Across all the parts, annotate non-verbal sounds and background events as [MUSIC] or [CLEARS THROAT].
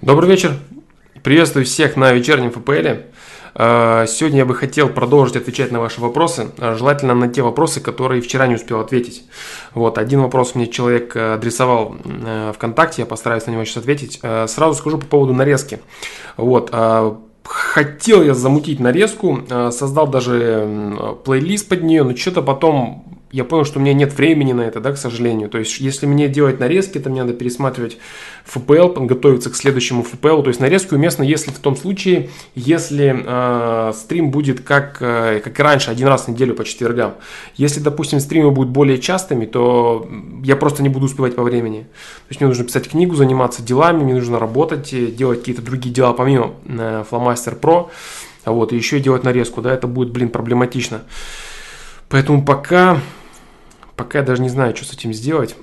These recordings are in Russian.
Добрый вечер. Приветствую всех на вечернем ФПЛ. А, сегодня я бы хотел продолжить отвечать на ваши вопросы, а, желательно на те вопросы, которые вчера не успел ответить. Вот, один вопрос мне человек э, адресовал ВКонтакте, я постараюсь на него сейчас ответить. А, сразу скажу по поводу нарезки. Вот, хотел я замутить нарезку, создал даже плейлист под нее, но что-то потом я понял, что у меня нет времени на это, да, к сожалению. То есть, если мне делать нарезки, то мне надо пересматривать FPL, подготовиться к следующему FPL. То есть, нарезки уместно, если в том случае, если э, стрим будет как, э, как и раньше, один раз в неделю по четвергам. Если, допустим, стримы будут более частыми, то я просто не буду успевать по времени. То есть, мне нужно писать книгу, заниматься делами, мне нужно работать, э, делать какие-то другие дела помимо э, Flowmaster Pro. Вот, и еще делать нарезку, да, это будет, блин, проблематично. Поэтому пока пока я даже не знаю, что с этим сделать.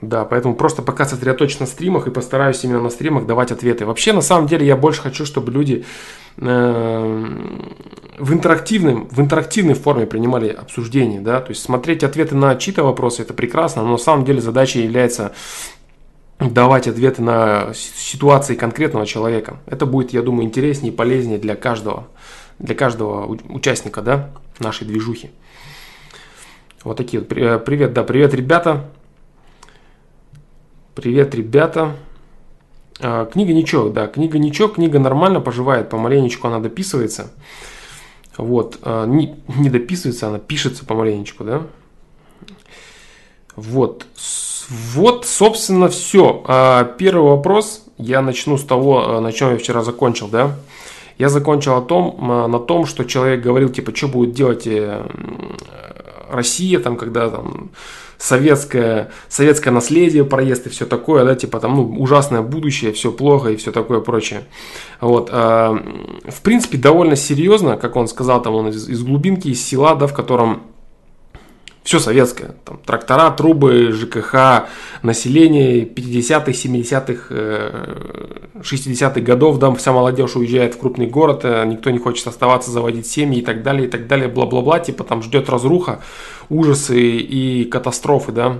Да, поэтому просто пока сосредоточен на стримах и постараюсь именно на стримах давать ответы. Вообще, на самом деле, я больше хочу, чтобы люди э, в, интерактивном, в интерактивной форме принимали обсуждения, да, то есть смотреть ответы на чьи-то вопросы, это прекрасно, но на самом деле задача является давать ответы на ситуации конкретного человека. Это будет, я думаю, интереснее и полезнее для каждого, для каждого участника, да, нашей движухи. Вот такие вот. Э, привет, да, привет, ребята. Привет, ребята. А, книга ничего, да, книга ничего, книга нормально поживает, помаленечку она дописывается. Вот, а, не, не дописывается, она пишется помаленечку, да. Вот, вот, собственно, все. А, первый вопрос, я начну с того, на чем я вчера закончил, да. Я закончил о том, на том, что человек говорил, типа, что будет делать э, Россия, там, когда там советское, советское наследие проезд и все такое, да, типа там, ну, ужасное будущее, все плохо и все такое прочее. Вот, а, в принципе, довольно серьезно, как он сказал, там он из, из глубинки, из села, да, в котором все советское. Там, трактора, трубы, ЖКХ, население 50-х, 70-х, 60-х годов, да, вся молодежь уезжает в крупный город, э, никто не хочет оставаться, заводить семьи и так далее, и так далее, бла-бла-бла, типа там ждет разруха, ужасы и катастрофы, да.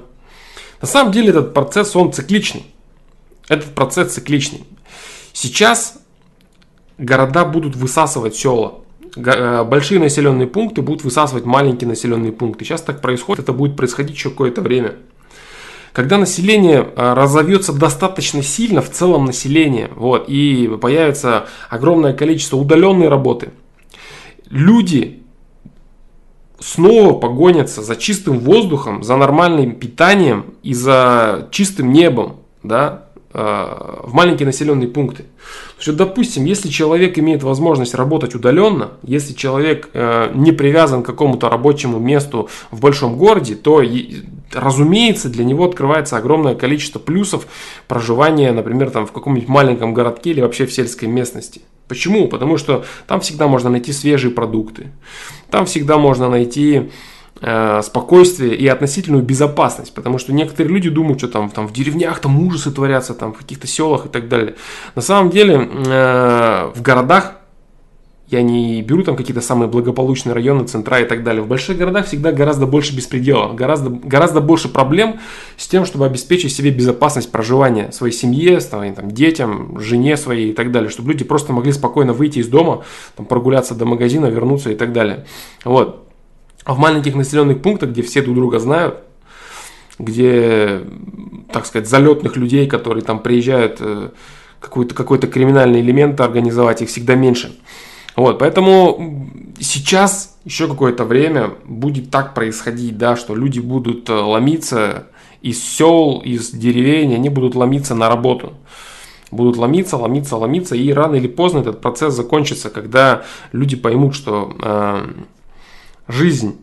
На самом деле этот процесс, он цикличный. Этот процесс цикличный. Сейчас города будут высасывать села. Э, большие населенные пункты будут высасывать маленькие населенные пункты. Сейчас так происходит, это будет происходить еще какое-то время. Когда население э, разовьется достаточно сильно, в целом население, вот, и появится огромное количество удаленной работы, люди снова погонятся за чистым воздухом, за нормальным питанием и за чистым небом, да, в маленькие населенные пункты. Что, допустим, если человек имеет возможность работать удаленно, если человек э, не привязан к какому-то рабочему месту в большом городе, то, разумеется, для него открывается огромное количество плюсов проживания, например, там, в каком-нибудь маленьком городке или вообще в сельской местности. Почему? Потому что там всегда можно найти свежие продукты, там всегда можно найти Э, спокойствие и относительную безопасность, потому что некоторые люди думают, что там, там в деревнях там ужасы творятся, там в каких-то селах и так далее. На самом деле э, в городах я не беру там какие-то самые благополучные районы, центра и так далее. В больших городах всегда гораздо больше беспредела, гораздо, гораздо больше проблем с тем, чтобы обеспечить себе безопасность проживания своей семье, своим там, детям, жене своей и так далее, чтобы люди просто могли спокойно выйти из дома, там, прогуляться до магазина, вернуться и так далее. Вот. А в маленьких населенных пунктах, где все друг друга знают, где, так сказать, залетных людей, которые там приезжают э, какой-то какой криминальный элемент организовать, их всегда меньше. Вот, поэтому сейчас еще какое-то время будет так происходить, да, что люди будут э, ломиться из сел, из деревень, они будут ломиться на работу. Будут ломиться, ломиться, ломиться, и рано или поздно этот процесс закончится, когда люди поймут, что э, жизнь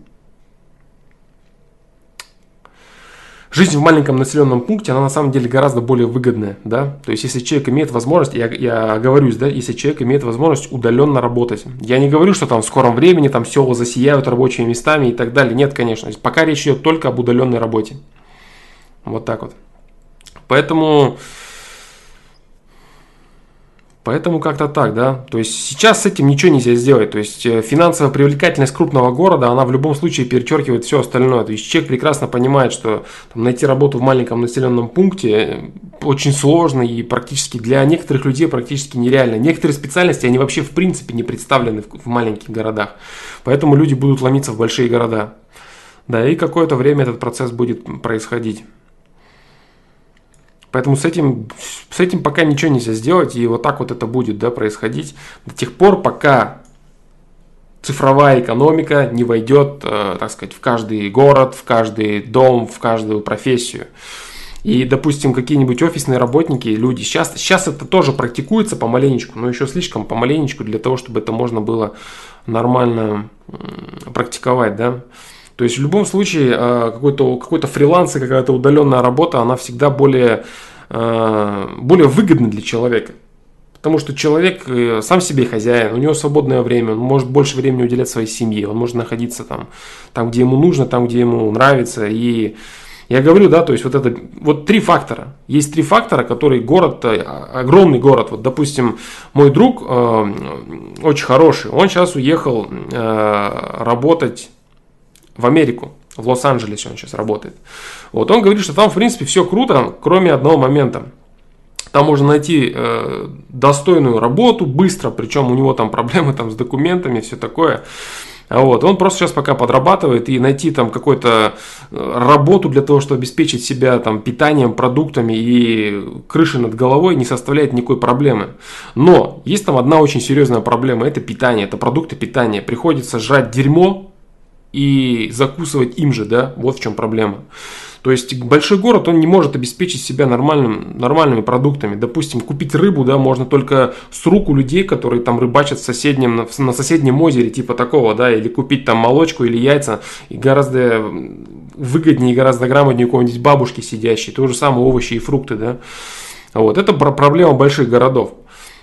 жизнь в маленьком населенном пункте, она на самом деле гораздо более выгодная, да, то есть если человек имеет возможность, я, я оговорюсь, да, если человек имеет возможность удаленно работать, я не говорю, что там в скором времени там села засияют рабочими местами и так далее, нет, конечно, пока речь идет только об удаленной работе, вот так вот, поэтому Поэтому как-то так, да. То есть сейчас с этим ничего нельзя сделать. То есть э, финансовая привлекательность крупного города, она в любом случае перечеркивает все остальное. То есть человек прекрасно понимает, что там, найти работу в маленьком населенном пункте э, очень сложно и практически для некоторых людей практически нереально. Некоторые специальности, они вообще в принципе не представлены в, в маленьких городах. Поэтому люди будут ломиться в большие города. Да, и какое-то время этот процесс будет происходить. Поэтому с этим, с этим пока ничего нельзя сделать, и вот так вот это будет да, происходить до тех пор, пока цифровая экономика не войдет, э, так сказать, в каждый город, в каждый дом, в каждую профессию. И, допустим, какие-нибудь офисные работники, люди, сейчас, сейчас это тоже практикуется помаленечку, но еще слишком помаленечку для того, чтобы это можно было нормально практиковать, да. То есть в любом случае э, какой-то какой фриланс и какая-то удаленная работа, она всегда более, э, более выгодна для человека. Потому что человек э, сам себе хозяин, у него свободное время, он может больше времени уделять своей семье, он может находиться там, там где ему нужно, там, где ему нравится. И я говорю, да, то есть вот это, вот три фактора. Есть три фактора, которые город, огромный город, вот, допустим, мой друг э, очень хороший, он сейчас уехал э, работать в Америку, в Лос-Анджелесе он сейчас работает. Вот он говорит, что там, в принципе, все круто, кроме одного момента. Там можно найти э, достойную работу быстро, причем у него там проблемы там с документами, все такое. Вот. Он просто сейчас пока подрабатывает и найти там какую-то э, работу для того, чтобы обеспечить себя там питанием, продуктами и крышей над головой не составляет никакой проблемы. Но есть там одна очень серьезная проблема, это питание, это продукты питания. Приходится жрать дерьмо, и закусывать им же, да, вот в чем проблема. То есть большой город, он не может обеспечить себя нормальным, нормальными продуктами. Допустим, купить рыбу, да, можно только с рук у людей, которые там рыбачат в соседнем, на соседнем озере, типа такого, да, или купить там молочку или яйца, и гораздо выгоднее и гораздо грамотнее у кого-нибудь бабушки сидящей, то же самое овощи и фрукты, да. Вот, это проблема больших городов.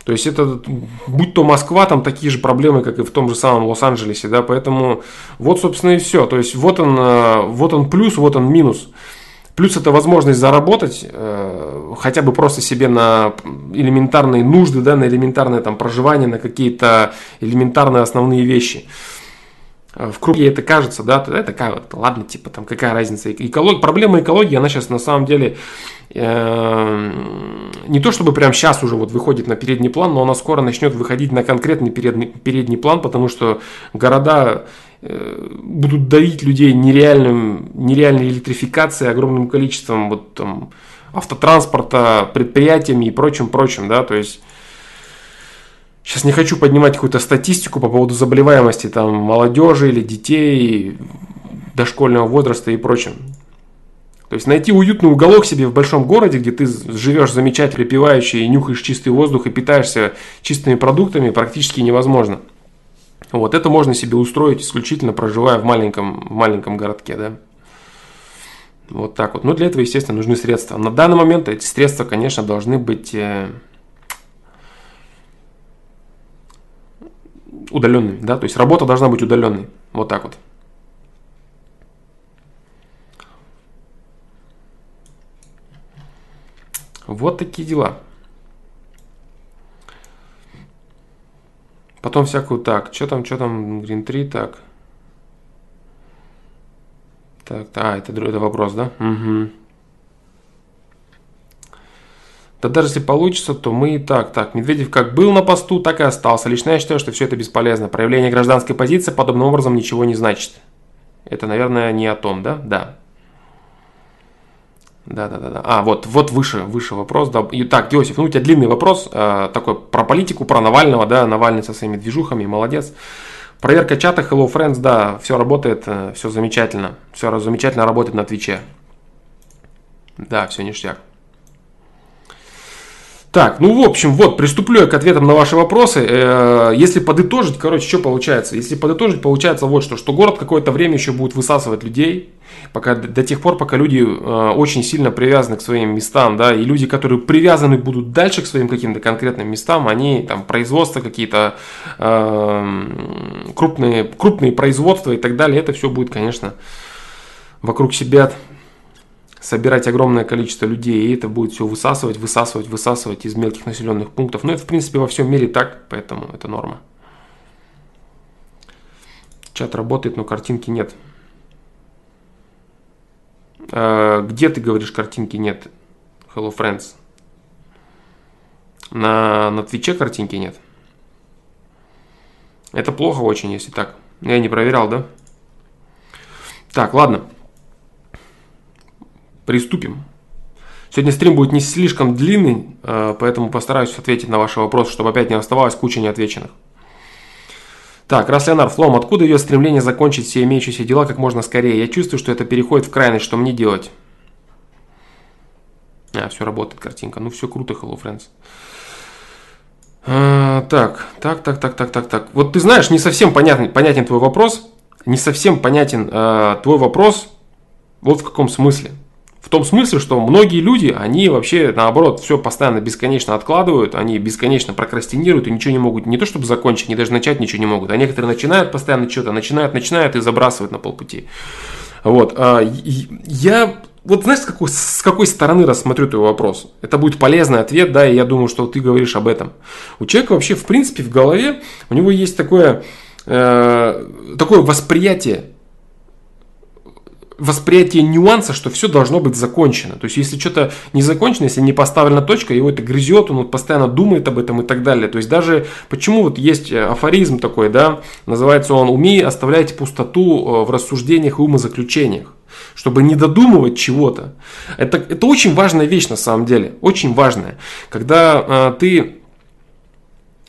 То есть это, будь то Москва, там такие же проблемы, как и в том же самом Лос-Анджелесе, да, поэтому вот, собственно, и все. То есть вот он, э, вот он плюс, вот он минус. Плюс это возможность заработать э, хотя бы просто себе на элементарные нужды, да, на элементарное там проживание, на какие-то элементарные основные вещи. В круге это кажется, да, это как, ладно, типа там какая разница. Эколог, проблема экологии, она сейчас на самом деле Эм, не то чтобы прямо сейчас уже вот выходит на передний план, но она скоро начнет выходить на конкретный передний, передний план, потому что города э, будут давить людей нереальным, нереальной электрификацией, огромным количеством вот там автотранспорта, предприятиями и прочим, прочим, да, то есть Сейчас не хочу поднимать какую-то статистику по поводу заболеваемости там молодежи или детей дошкольного возраста и прочим. То есть найти уютный уголок себе в большом городе, где ты живешь замечательно, припевающий, и нюхаешь чистый воздух и питаешься чистыми продуктами, практически невозможно. Вот это можно себе устроить исключительно проживая в маленьком, в маленьком городке, да. Вот так вот. Но для этого, естественно, нужны средства. На данный момент эти средства, конечно, должны быть удаленными, да, то есть работа должна быть удаленной. Вот так вот. Вот такие дела. Потом всякую так, что там, что там, Green 3, так. Так, а, это, это вопрос, да? Угу. Да даже если получится, то мы и так. Так, Медведев как был на посту, так и остался. Лично я считаю, что все это бесполезно. Проявление гражданской позиции подобным образом ничего не значит. Это, наверное, не о том, да? Да. Да, да, да, да. А, вот, вот выше, выше вопрос. Да. И, так, Иосиф, ну у тебя длинный вопрос, э, такой про политику, про Навального, да, Навальный со своими движухами, молодец. Проверка чата Hello Friends, да, все работает, э, все замечательно. Все замечательно работает на Твиче. Да, все ништяк. Так, ну в общем, вот, приступлю я к ответам на ваши вопросы. Э, если подытожить, короче, что получается? Если подытожить, получается вот что, что город какое-то время еще будет высасывать людей, пока, до тех пор, пока люди э, очень сильно привязаны к своим местам, да, и люди, которые привязаны будут дальше к своим каким-то конкретным местам, они там производства какие-то, э, крупные, крупные производства и так далее, это все будет, конечно, вокруг себя собирать огромное количество людей, и это будет все высасывать, высасывать, высасывать из мелких населенных пунктов. Но это, в принципе, во всем мире так, поэтому это норма. Чат работает, но картинки нет. А, где ты говоришь картинки нет? Hello Friends. На, на Твиче картинки нет. Это плохо очень, если так. Я не проверял, да? Так, ладно. Приступим. Сегодня стрим будет не слишком длинный, а, поэтому постараюсь ответить на ваши вопросы, чтобы опять не оставалось куча неотвеченных. Так, раз Леонар Флом, откуда идет стремление закончить все имеющиеся дела как можно скорее? Я чувствую, что это переходит в крайность, что мне делать? А, все работает картинка. Ну, все круто, Hello Friends. А, так, так, так, так, так, так, так. Вот ты знаешь, не совсем понятен, понятен твой вопрос. Не совсем понятен э, твой вопрос. Вот в каком смысле. В том смысле, что многие люди, они вообще наоборот все постоянно бесконечно откладывают, они бесконечно прокрастинируют и ничего не могут не то чтобы закончить, не даже начать ничего не могут. А некоторые начинают постоянно что-то, начинают, начинают и забрасывают на полпути. Вот. А, я вот знаешь, с какой, с какой стороны рассмотрю твой вопрос? Это будет полезный ответ, да, и я думаю, что ты говоришь об этом. У человека вообще, в принципе, в голове, у него есть такое, э, такое восприятие восприятие нюанса, что все должно быть закончено. То есть, если что-то не закончено, если не поставлена точка, его это грызет, он вот постоянно думает об этом и так далее. То есть, даже почему вот есть э, афоризм такой, да, называется он «Умей оставлять пустоту э, в рассуждениях и умозаключениях» чтобы не додумывать чего-то. Это, это очень важная вещь на самом деле, очень важная. Когда э, ты...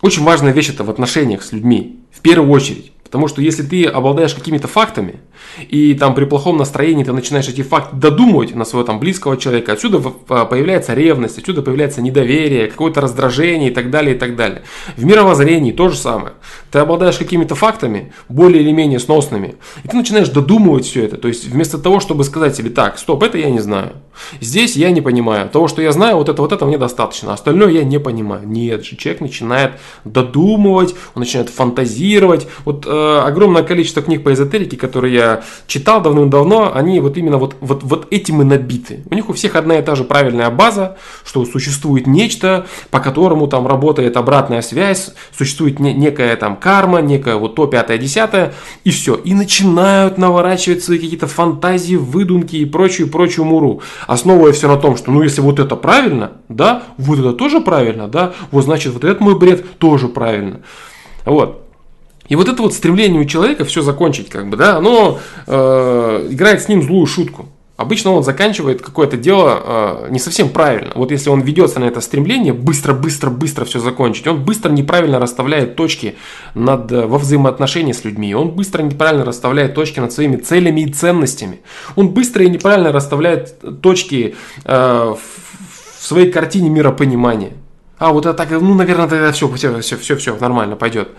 Очень важная вещь это в отношениях с людьми, в первую очередь. Потому что если ты обладаешь какими-то фактами, и там при плохом настроении ты начинаешь эти факты додумывать на своего там близкого человека, отсюда а, появляется ревность, отсюда появляется недоверие, какое-то раздражение и так далее, и так далее. В мировоззрении то же самое. Ты обладаешь какими-то фактами, более или менее сносными, и ты начинаешь додумывать все это. То есть вместо того, чтобы сказать себе, так, стоп, это я не знаю. Здесь я не понимаю. Того, что я знаю, вот это, вот это мне достаточно. Остальное я не понимаю. Нет же, человек начинает додумывать, он начинает фантазировать. Вот э, огромное количество книг по эзотерике, которые я читал давным-давно, они вот именно вот, вот, вот этим и набиты. У них у всех одна и та же правильная база, что существует нечто, по которому там работает обратная связь, существует не, некая там карма, некая вот то, пятое, десятое, и все. И начинают наворачивать свои какие-то фантазии, выдумки и прочую-прочую муру основывая все на том, что ну если вот это правильно, да, вот это тоже правильно, да, вот значит вот этот мой бред тоже правильно. Вот. И вот это вот стремление у человека все закончить, как бы, да, оно э, играет с ним злую шутку. Обычно он заканчивает какое-то дело э, не совсем правильно. Вот если он ведется на это стремление быстро, быстро, быстро все закончить, он быстро неправильно расставляет точки над, э, во взаимоотношении с людьми, он быстро неправильно расставляет точки над своими целями и ценностями, он быстро и неправильно расставляет точки э, в своей картине миропонимания. А, вот это так, ну, наверное, тогда все, все, все, все, все нормально пойдет.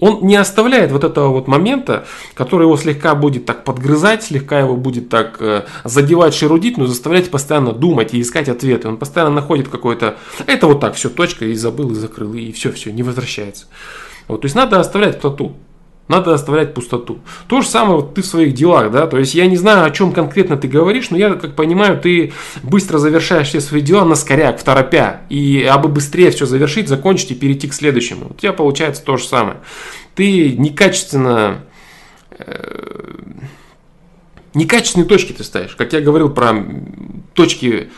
Он не оставляет вот этого вот момента, который его слегка будет так подгрызать, слегка его будет так э, задевать, шерудить, но заставлять постоянно думать и искать ответы. Он постоянно находит какой-то... Это вот так, все, точка, и забыл, и закрыл, и все, все, не возвращается. Вот, то есть надо оставлять пустоту. Надо оставлять пустоту. То же самое вот ты в своих делах, да, то есть я не знаю, о чем конкретно ты говоришь, но я, как понимаю, ты быстро завершаешь все свои дела на скоряк, в торопя, и абы быстрее все завершить, закончить и перейти к следующему. У тебя получается то же самое. Ты некачественно э, некачественные точки ты ставишь. Как я говорил про точки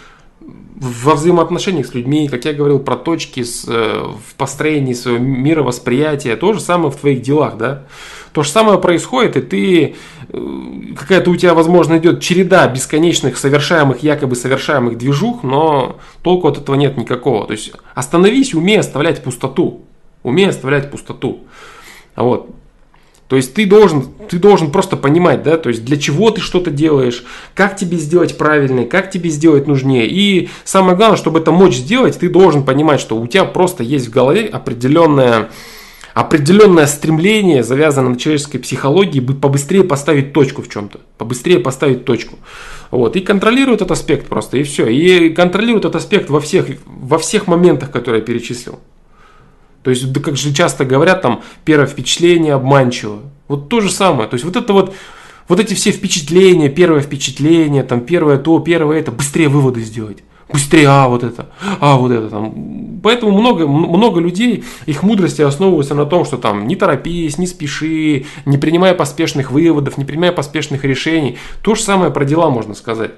во взаимоотношениях с людьми, как я говорил про точки с, э, в построении своего мировосприятия, то же самое в твоих делах, да. То же самое происходит, и ты, э, какая-то у тебя, возможно, идет череда бесконечных совершаемых, якобы совершаемых движух, но толку от этого нет никакого. То есть остановись, умей оставлять пустоту. Умей оставлять пустоту. Вот. То есть ты должен, ты должен просто понимать, да, то есть для чего ты что-то делаешь, как тебе сделать правильно, как тебе сделать нужнее. И самое главное, чтобы это мочь сделать, ты должен понимать, что у тебя просто есть в голове определенное, определенное стремление, завязанное на человеческой психологии, побыстрее поставить точку в чем-то, побыстрее поставить точку. Вот, и контролирует этот аспект просто, и все. И контролирует этот аспект во всех, во всех моментах, которые я перечислил. То есть, да как же часто говорят, там, первое впечатление обманчиво. Вот то же самое. То есть, вот это вот Вот эти все впечатления, первое впечатление, там первое то, первое это, быстрее выводы сделать. Быстрее, а вот это, а вот это там. Поэтому много, много людей, их мудрости основываются на том, что там не торопись, не спеши, не принимая поспешных выводов, не принимая поспешных решений. То же самое про дела можно сказать.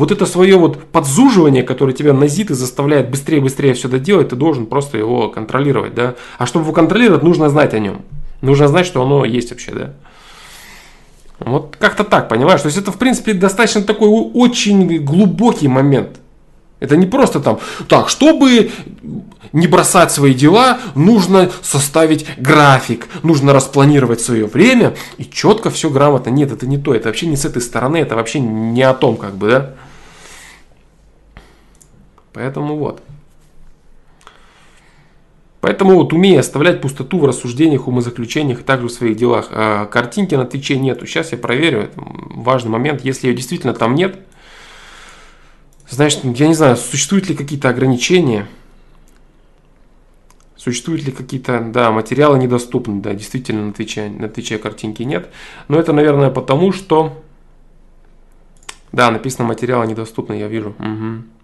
Вот это свое вот подзуживание, которое тебя назит и заставляет быстрее-быстрее все доделать, ты должен просто его контролировать, да. А чтобы его контролировать, нужно знать о нем. Нужно знать, что оно есть вообще, да. Вот как-то так, понимаешь? То есть это, в принципе, достаточно такой очень глубокий момент. Это не просто там, так, чтобы не бросать свои дела, нужно составить график, нужно распланировать свое время и четко все грамотно. Нет, это не то, это вообще не с этой стороны, это вообще не о том, как бы, да. Поэтому вот. Поэтому вот умея оставлять пустоту в рассуждениях, умозаключениях и также в своих делах. А картинки на Твиче нету. Сейчас я проверю. Это важный момент. Если ее действительно там нет, значит, я не знаю, существуют ли какие-то ограничения. Существуют ли какие-то, да, материалы недоступны, да, действительно на Твиче, на Твиче картинки нет. Но это, наверное, потому что, да, написано материалы недоступны, я вижу. Угу.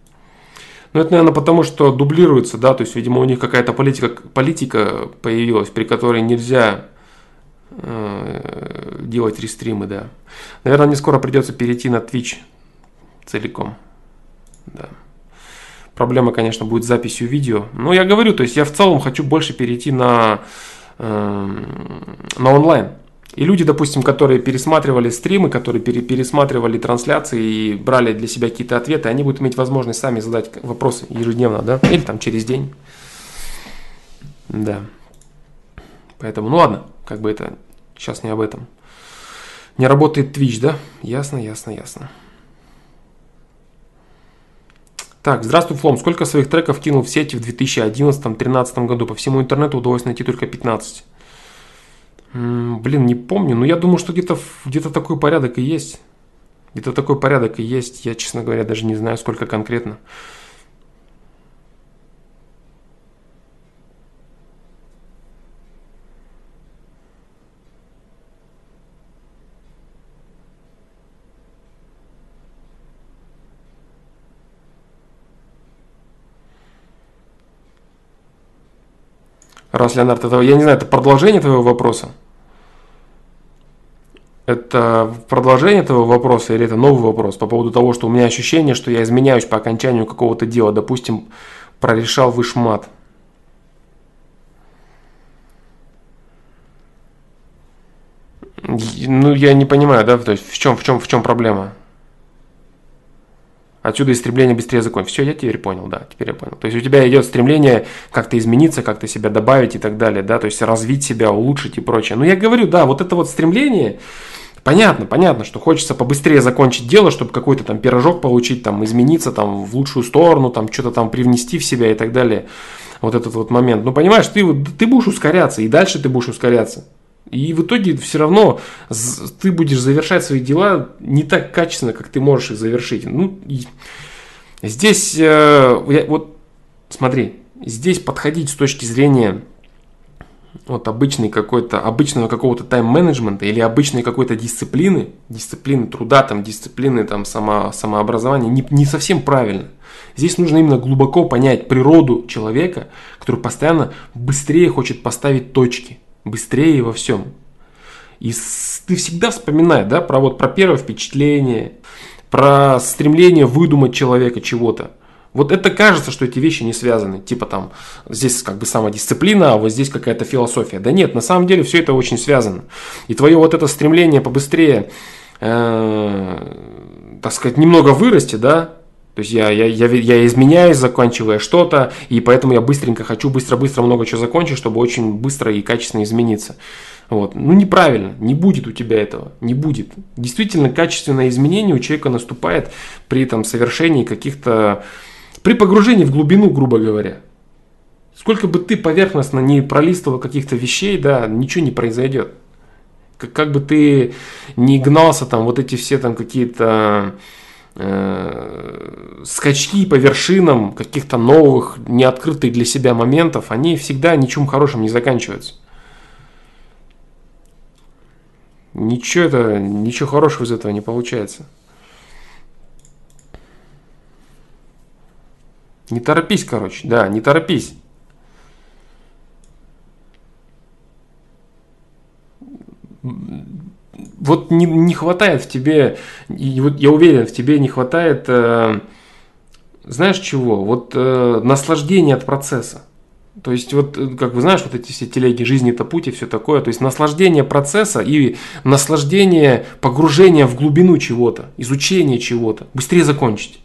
Ну, это, наверное, потому что дублируется, да, то есть, видимо, у них какая-то политика, политика появилась, при которой нельзя э, делать рестримы, да. Наверное, мне скоро придется перейти на Twitch целиком, да. Проблема, конечно, будет с записью видео. Но я говорю, то есть я в целом хочу больше перейти на, э, на онлайн. И люди, допустим, которые пересматривали стримы, которые пере, пересматривали трансляции и брали для себя какие-то ответы, они будут иметь возможность сами задать вопросы ежедневно, да, или там через день. Да. Поэтому, ну ладно, как бы это сейчас не об этом. Не работает Twitch, да? Ясно, ясно, ясно. Так, здравствуй, Флом. Сколько своих треков кинул в сети в 2011-2013 году? По всему интернету удалось найти только 15. Блин, не помню, но я думаю, что где-то где такой порядок и есть. Где-то такой порядок и есть. Я, честно говоря, даже не знаю, сколько конкретно. Раз, Леонард, это, я не знаю, это продолжение твоего вопроса? Это продолжение этого вопроса или это новый вопрос по поводу того, что у меня ощущение, что я изменяюсь по окончанию какого-то дела, допустим, прорешал вышмат. Ну, я не понимаю, да, то есть в чем, в чем, в чем проблема? Отсюда и стремление быстрее закончить. Все, я теперь понял, да, теперь я понял. То есть у тебя идет стремление как-то измениться, как-то себя добавить и так далее, да, то есть развить себя, улучшить и прочее. Но я говорю, да, вот это вот стремление, Понятно, понятно, что хочется побыстрее закончить дело, чтобы какой-то там пирожок получить, там измениться там в лучшую сторону, там что-то там привнести в себя и так далее. Вот этот вот момент. Но понимаешь, ты, ты будешь ускоряться, и дальше ты будешь ускоряться. И в итоге все равно ты будешь завершать свои дела не так качественно, как ты можешь их завершить. Ну, здесь, э, вот смотри, здесь подходить с точки зрения вот обычный какой-то, обычного какого-то тайм-менеджмента или обычной какой-то дисциплины, дисциплины труда, там, дисциплины там, само, самообразования, не, не совсем правильно. Здесь нужно именно глубоко понять природу человека, который постоянно быстрее хочет поставить точки – быстрее во всем. И ты всегда вспоминай, да, про вот про первое впечатление, про стремление выдумать человека чего-то. Вот это кажется, что эти вещи не связаны. Типа там, здесь как бы самодисциплина, а вот здесь какая-то философия. Да нет, на самом деле все это очень связано. И твое вот это стремление побыстрее, э, так сказать, немного вырасти, да, то есть я, я, я, я изменяюсь, заканчивая что-то, и поэтому я быстренько хочу быстро-быстро много чего закончить, чтобы очень быстро и качественно измениться. Вот. Ну неправильно, не будет у тебя этого, не будет. Действительно, качественное изменение у человека наступает при этом совершении каких-то, при погружении в глубину, грубо говоря. Сколько бы ты поверхностно не пролистывал каких-то вещей, да, ничего не произойдет. Как, как бы ты не гнался там вот эти все там какие-то э, скачки по вершинам каких-то новых, неоткрытых для себя моментов, они всегда ничем хорошим не заканчиваются. Ничего это, ничего хорошего из этого не получается. Не торопись, короче, да, не торопись. Вот не, не хватает в тебе, и вот я уверен, в тебе не хватает, э, знаешь чего? Вот э, наслаждения от процесса. То есть, вот, э, как вы знаешь, вот эти все телеги жизни это путь и все такое. То есть, наслаждение процесса и наслаждение погружения в глубину чего-то, изучение чего-то. Быстрее закончить.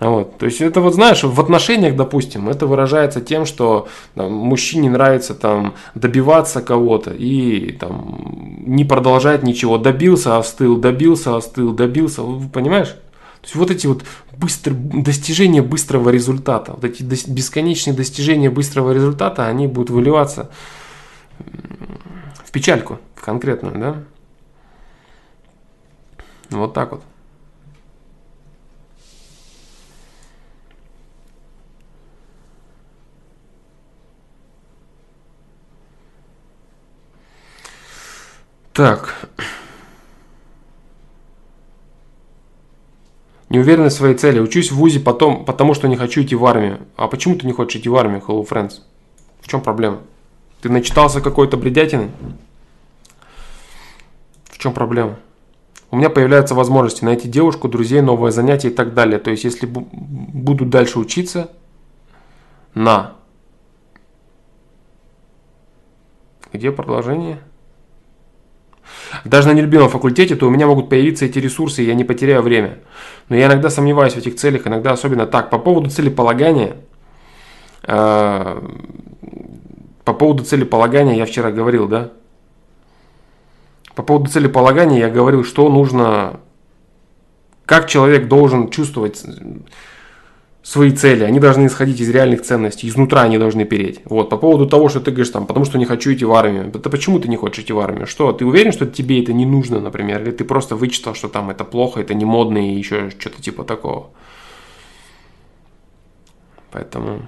Вот. То есть это вот знаешь, в отношениях, допустим, это выражается тем, что там, мужчине нравится там добиваться кого-то и там не продолжать ничего. Добился, остыл, добился, остыл, добился. Понимаешь? То есть вот эти вот быстро, достижения быстрого результата, вот эти бесконечные достижения быстрого результата, они будут выливаться в печальку в конкретную, да? Вот так вот. Так. Не уверен в своей цели. Учусь в ВУЗе потом, потому что не хочу идти в армию. А почему ты не хочешь идти в армию, Hello Friends? В чем проблема? Ты начитался какой-то бредятины? В чем проблема? У меня появляются возможности найти девушку, друзей, новое занятие и так далее. То есть, если буду дальше учиться, на. Где продолжение? Даже на нелюбимом факультете, то у меня могут появиться эти ресурсы, и я не потеряю время. Но я иногда сомневаюсь в этих целях, иногда особенно так. По поводу целеполагания, э, по поводу целеполагания я вчера говорил, да? По поводу целеполагания я говорил, что нужно, как человек должен чувствовать свои цели, они должны исходить из реальных ценностей, изнутра они должны переть. Вот, по поводу того, что ты говоришь там, потому что не хочу идти в армию. Это почему ты не хочешь идти в армию? Что, ты уверен, что тебе это не нужно, например? Или ты просто вычитал, что там это плохо, это не модно и еще что-то типа такого? Поэтому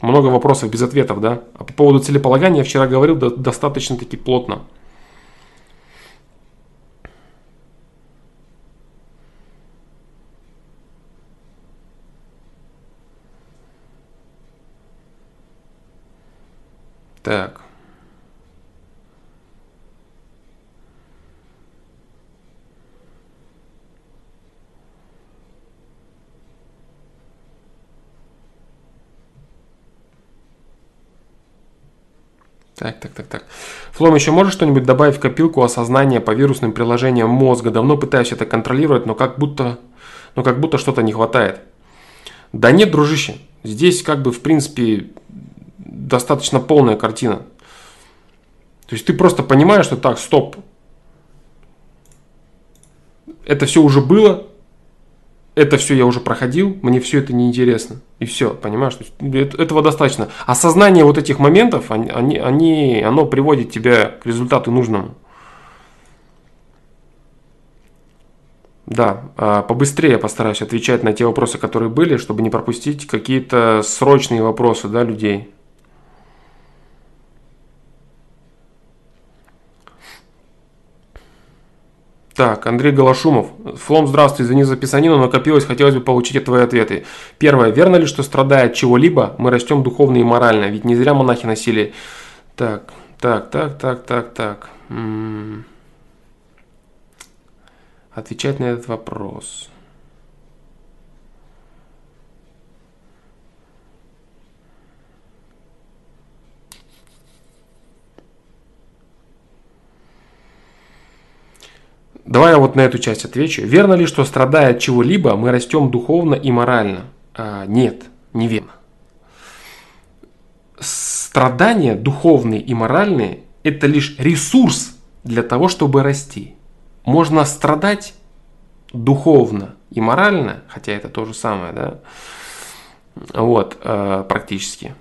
много вопросов без ответов, да? А по поводу целеполагания я вчера говорил достаточно таки плотно. Так. Так, так, так, так. Флом, еще можешь что-нибудь добавить в копилку осознания по вирусным приложениям мозга? Давно пытаюсь это контролировать, но как будто, но как будто что-то не хватает. Да нет, дружище, здесь как бы в принципе достаточно полная картина. То есть ты просто понимаешь, что так, стоп. Это все уже было, это все я уже проходил, мне все это неинтересно. И все, понимаешь? Этого достаточно. Осознание вот этих моментов, они, они, оно приводит тебя к результату нужному. Да, а, побыстрее постараюсь отвечать на те вопросы, которые были, чтобы не пропустить какие-то срочные вопросы да, людей. Так, Андрей Голошумов. Флом, здравствуй, извини за писанину, но накопилось, хотелось бы получить твои ответы. Первое, верно ли, что страдая от чего-либо, мы растем духовно и морально? Ведь не зря монахи носили... Так, так, так, так, так, так. М-м. Отвечать на этот вопрос. Давай я вот на эту часть отвечу. Верно ли, что страдая от чего-либо, мы растем духовно и морально? А, нет, неверно. Страдания духовные и моральные – это лишь ресурс для того, чтобы расти. Можно страдать духовно и морально, хотя это то же самое, да, вот, э, практически.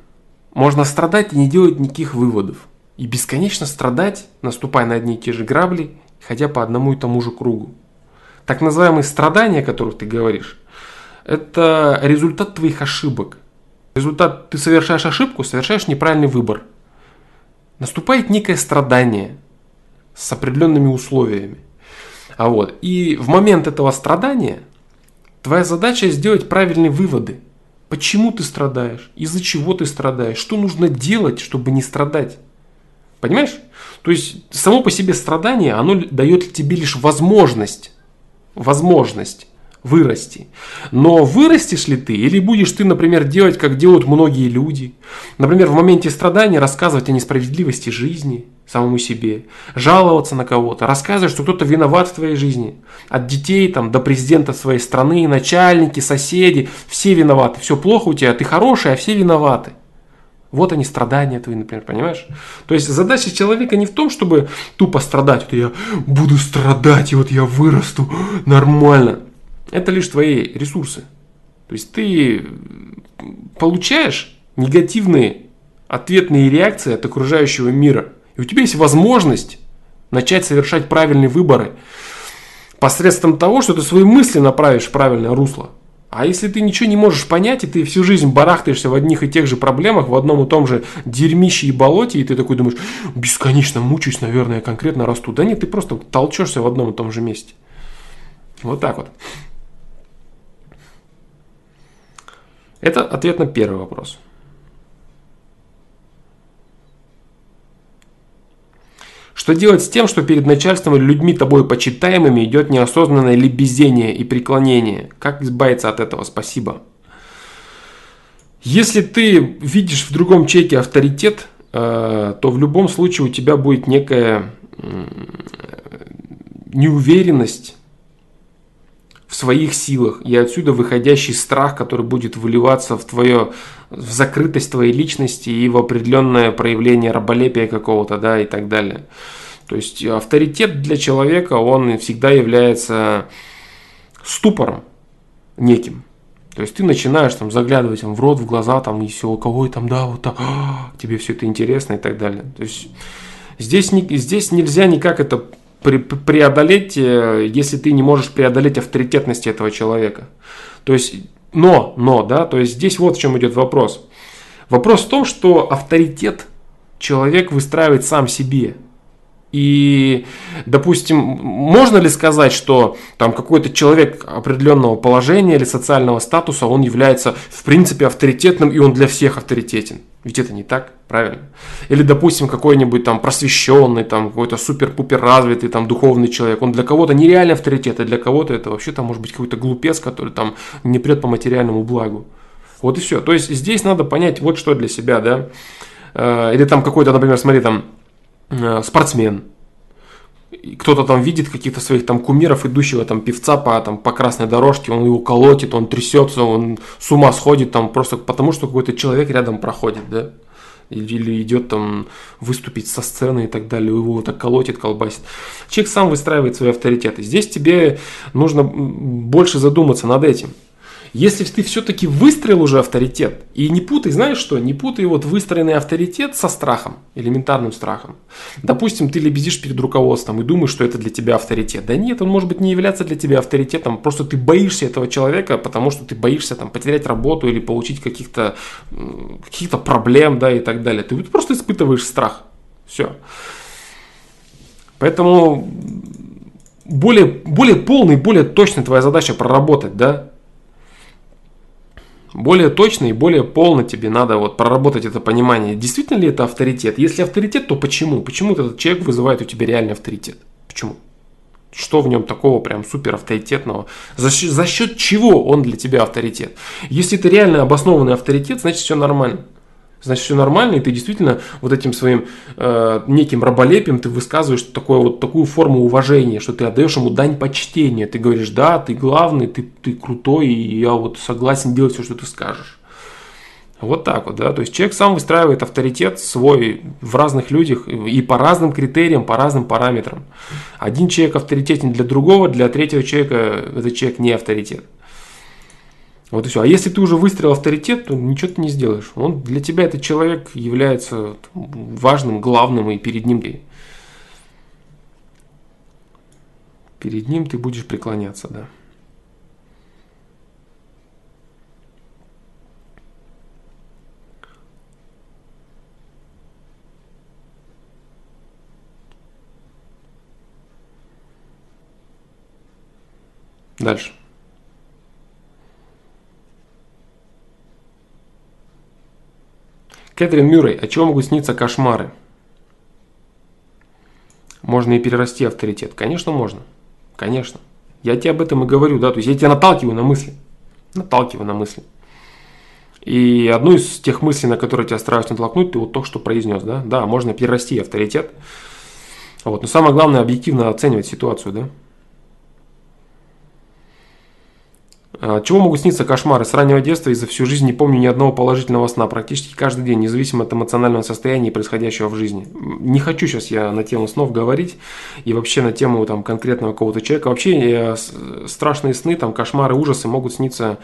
Можно страдать и не делать никаких выводов. И бесконечно страдать, наступая на одни и те же грабли, ходя по одному и тому же кругу. Так называемые страдания, о которых ты говоришь, это результат твоих ошибок. Результат, ты совершаешь ошибку, совершаешь неправильный выбор. Наступает некое страдание. с определенными условиями. А вот. И в момент этого страдания твоя задача сделать правильные выводы. Почему ты страдаешь? Из-за чего ты страдаешь? Что нужно делать, чтобы не страдать? Понимаешь? То есть само по себе страдание, оно дает тебе лишь возможность, возможность вырасти. Но вырастешь ли ты, или будешь ты, например, делать, как делают многие люди? Например, в моменте страдания рассказывать о несправедливости жизни самому себе, жаловаться на кого-то, рассказывать, что кто-то виноват в твоей жизни. От детей там, до президента своей страны, начальники, соседи, все виноваты. Все плохо у тебя, ты хороший, а все виноваты. Вот они страдания твои, например, понимаешь? То есть задача человека не в том, чтобы тупо страдать. Вот я буду страдать, и вот я вырасту нормально. Это лишь твои ресурсы. То есть ты получаешь негативные ответные реакции от окружающего мира. И у тебя есть возможность начать совершать правильные выборы посредством того, что ты свои мысли направишь в правильное русло. А если ты ничего не можешь понять, и ты всю жизнь барахтаешься в одних и тех же проблемах, в одном и том же дерьмище и болоте, и ты такой думаешь, бесконечно мучаюсь, наверное, конкретно расту. Да нет, ты просто толчешься в одном и том же месте. Вот так вот. Это ответ на первый вопрос. Что делать с тем, что перед начальством или людьми тобой почитаемыми идет неосознанное лебезение и преклонение? Как избавиться от этого? Спасибо. Если ты видишь в другом человеке авторитет, э, то в любом случае у тебя будет некая неуверенность в своих силах и отсюда выходящий страх, который будет выливаться в твое в закрытость твоей личности и в определенное проявление раболепия какого-то, да, и так далее. То есть авторитет для человека, он всегда является ступором неким. То есть ты начинаешь там заглядывать там, в рот, в глаза, там, и все, у кого там, да, вот так, а, тебе все это интересно и так далее. То есть здесь, здесь нельзя никак это преодолеть, э, если ты не можешь преодолеть авторитетность этого человека. То есть, но, но, да, то есть здесь вот в чем идет вопрос. Вопрос в том, что авторитет человек выстраивает сам себе. И, допустим, можно ли сказать, что там какой-то человек определенного положения или социального статуса, он является в принципе авторитетным, и он для всех авторитетен? Ведь это не так, правильно? Или, допустим, какой-нибудь там просвещенный, там какой-то супер-пупер развитый, там духовный человек, он для кого-то нереальный авторитет, а для кого-то это вообще там может быть какой-то глупец, который там не прет по материальному благу. Вот и все. То есть здесь надо понять вот что для себя, да. Э, или там какой-то, например, смотри, там Э, спортсмен, кто-то там видит каких-то своих там кумиров, идущего там певца по, там, по красной дорожке, он его колотит, он трясется, он с ума сходит там просто потому, что какой-то человек рядом проходит, да, или идет там выступить со сцены и так далее, его так колотит, колбасит. Человек сам выстраивает свои авторитеты. Здесь тебе нужно больше задуматься над этим. Если ты все-таки выстроил уже авторитет, и не путай, знаешь что, не путай вот выстроенный авторитет со страхом, элементарным страхом. Допустим, ты лебезишь перед руководством и думаешь, что это для тебя авторитет. Да нет, он может быть не являться для тебя авторитетом, просто ты боишься этого человека, потому что ты боишься там потерять работу или получить каких-то каких проблем, да, и так далее. Ты просто испытываешь страх. Все. Поэтому более, более полный, более точная твоя задача проработать, да, более точно и более полно тебе надо вот проработать это понимание. Действительно ли это авторитет? Если авторитет, то почему? Почему этот человек вызывает у тебя реальный авторитет? Почему? Что в нем такого прям супер авторитетного? За, за счет чего он для тебя авторитет? Если это реально обоснованный авторитет, значит все нормально значит все нормально, и ты действительно вот этим своим э, неким раболепием ты высказываешь такое, вот такую форму уважения, что ты отдаешь ему дань почтения. Ты говоришь, да, ты главный, ты, ты крутой, и я вот согласен делать все, что ты скажешь. Вот так вот, да. То есть человек сам выстраивает авторитет свой в разных людях и по разным критериям, по разным параметрам. Один человек авторитетен для другого, для третьего человека этот человек не авторитет. Вот и все. А если ты уже выстроил авторитет, то ничего ты не сделаешь. Он для тебя этот человек является важным, главным, и перед ним ты. Перед ним ты будешь преклоняться, да. Дальше. Кэтрин Мюррей, от чего могут сниться кошмары? Можно и перерасти авторитет. Конечно, можно. Конечно. Я тебе об этом и говорю, да, то есть я тебя наталкиваю на мысли. Наталкиваю на мысли. И одну из тех мыслей, на которые тебя стараюсь натолкнуть, ты вот только что произнес, да? Да, можно перерасти авторитет. Вот. Но самое главное объективно оценивать ситуацию, да? А, чего могут сниться кошмары? С раннего детства и за всю жизнь не помню ни одного положительного сна. Практически каждый день, независимо от эмоционального состояния и происходящего в жизни. Не хочу сейчас я на тему снов говорить и вообще на тему там, конкретного какого-то человека. Вообще э, страшные сны, там, кошмары, ужасы могут сниться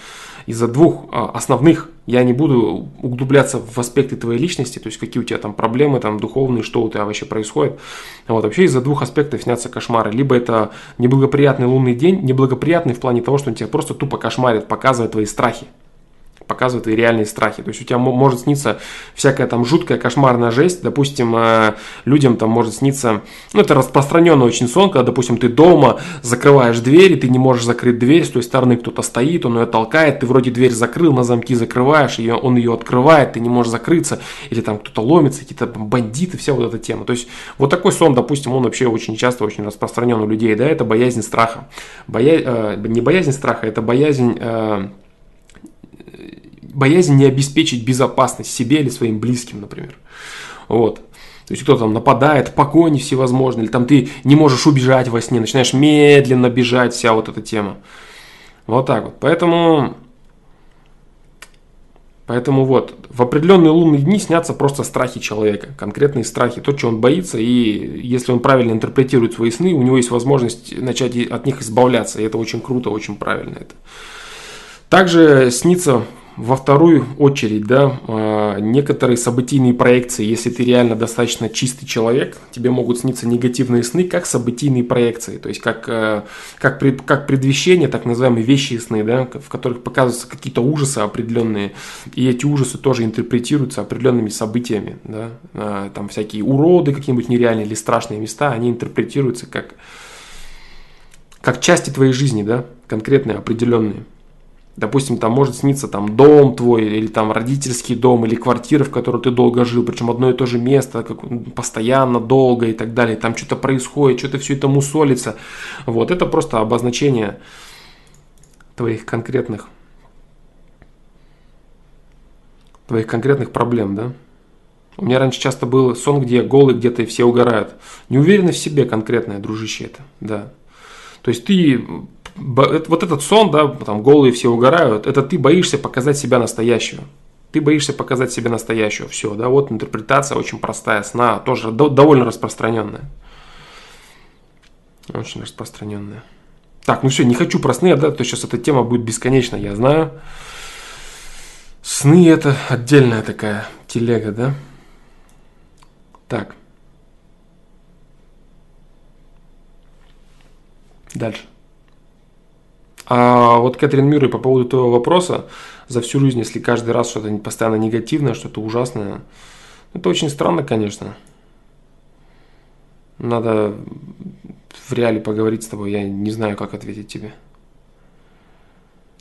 из-за двух а, основных, я не буду углубляться в аспекты твоей личности, то есть какие у тебя там проблемы, там духовные, что у тебя вообще происходит. Вот вообще из-за двух аспектов снятся кошмары. Либо это неблагоприятный лунный день, неблагоприятный в плане того, что он тебя просто тупо кошмарит, показывает твои страхи показывает твои реальные страхи. То есть у тебя может сниться всякая там жуткая кошмарная жесть. Допустим, э, людям там может сниться, ну это распространенный очень сон, когда, допустим, ты дома закрываешь дверь, и ты не можешь закрыть дверь, с той стороны кто-то стоит, он ее толкает, ты вроде дверь закрыл, на замки закрываешь, ее, он ее открывает, ты не можешь закрыться, или там кто-то ломится, какие-то бандиты, вся вот эта тема. То есть вот такой сон, допустим, он вообще очень часто, очень распространен у людей, да, это боязнь страха. Боя... Э, не боязнь страха, это боязнь э, боязнь не обеспечить безопасность себе или своим близким, например. Вот. То есть кто-то там нападает, погони всевозможные, или там ты не можешь убежать во сне, начинаешь медленно бежать, вся вот эта тема. Вот так вот. Поэтому, поэтому вот, в определенные лунные дни снятся просто страхи человека, конкретные страхи, то, что он боится, и если он правильно интерпретирует свои сны, у него есть возможность начать от них избавляться, и это очень круто, очень правильно это. Также снится во вторую очередь, да, а, некоторые событийные проекции, если ты реально достаточно чистый человек, тебе могут сниться негативные сны, как событийные проекции, то есть как, э, как, как предвещение, так называемые вещи сны, да, в которых показываются какие-то ужасы определенные, и эти ужасы тоже интерпретируются определенными событиями, да, а, там всякие уроды какие-нибудь нереальные или страшные места, они интерпретируются как, как части твоей жизни, да, конкретные, определенные. Допустим, там может сниться там дом твой, или там родительский дом, или квартира, в которой ты долго жил, причем одно и то же место, как, постоянно, долго и так далее. Там что-то происходит, что-то все это мусолится. Вот, это просто обозначение твоих конкретных твоих конкретных проблем, да? У меня раньше часто был сон, где голый где-то и все угорают. Не уверены в себе конкретное, дружище это, да. То есть ты вот этот сон, да, там голые все угорают, это ты боишься показать себя настоящего. Ты боишься показать себя настоящего. Все, да, вот интерпретация очень простая сна, тоже довольно распространенная. Очень распространенная. Так, ну все, не хочу про сны, да, то сейчас эта тема будет бесконечна, я знаю. Сны это отдельная такая телега, да. Так. Дальше. А вот Кэтрин Мюррей по поводу твоего вопроса, за всю жизнь, если каждый раз что-то постоянно негативное, что-то ужасное, это очень странно, конечно. Надо в реале поговорить с тобой, я не знаю, как ответить тебе.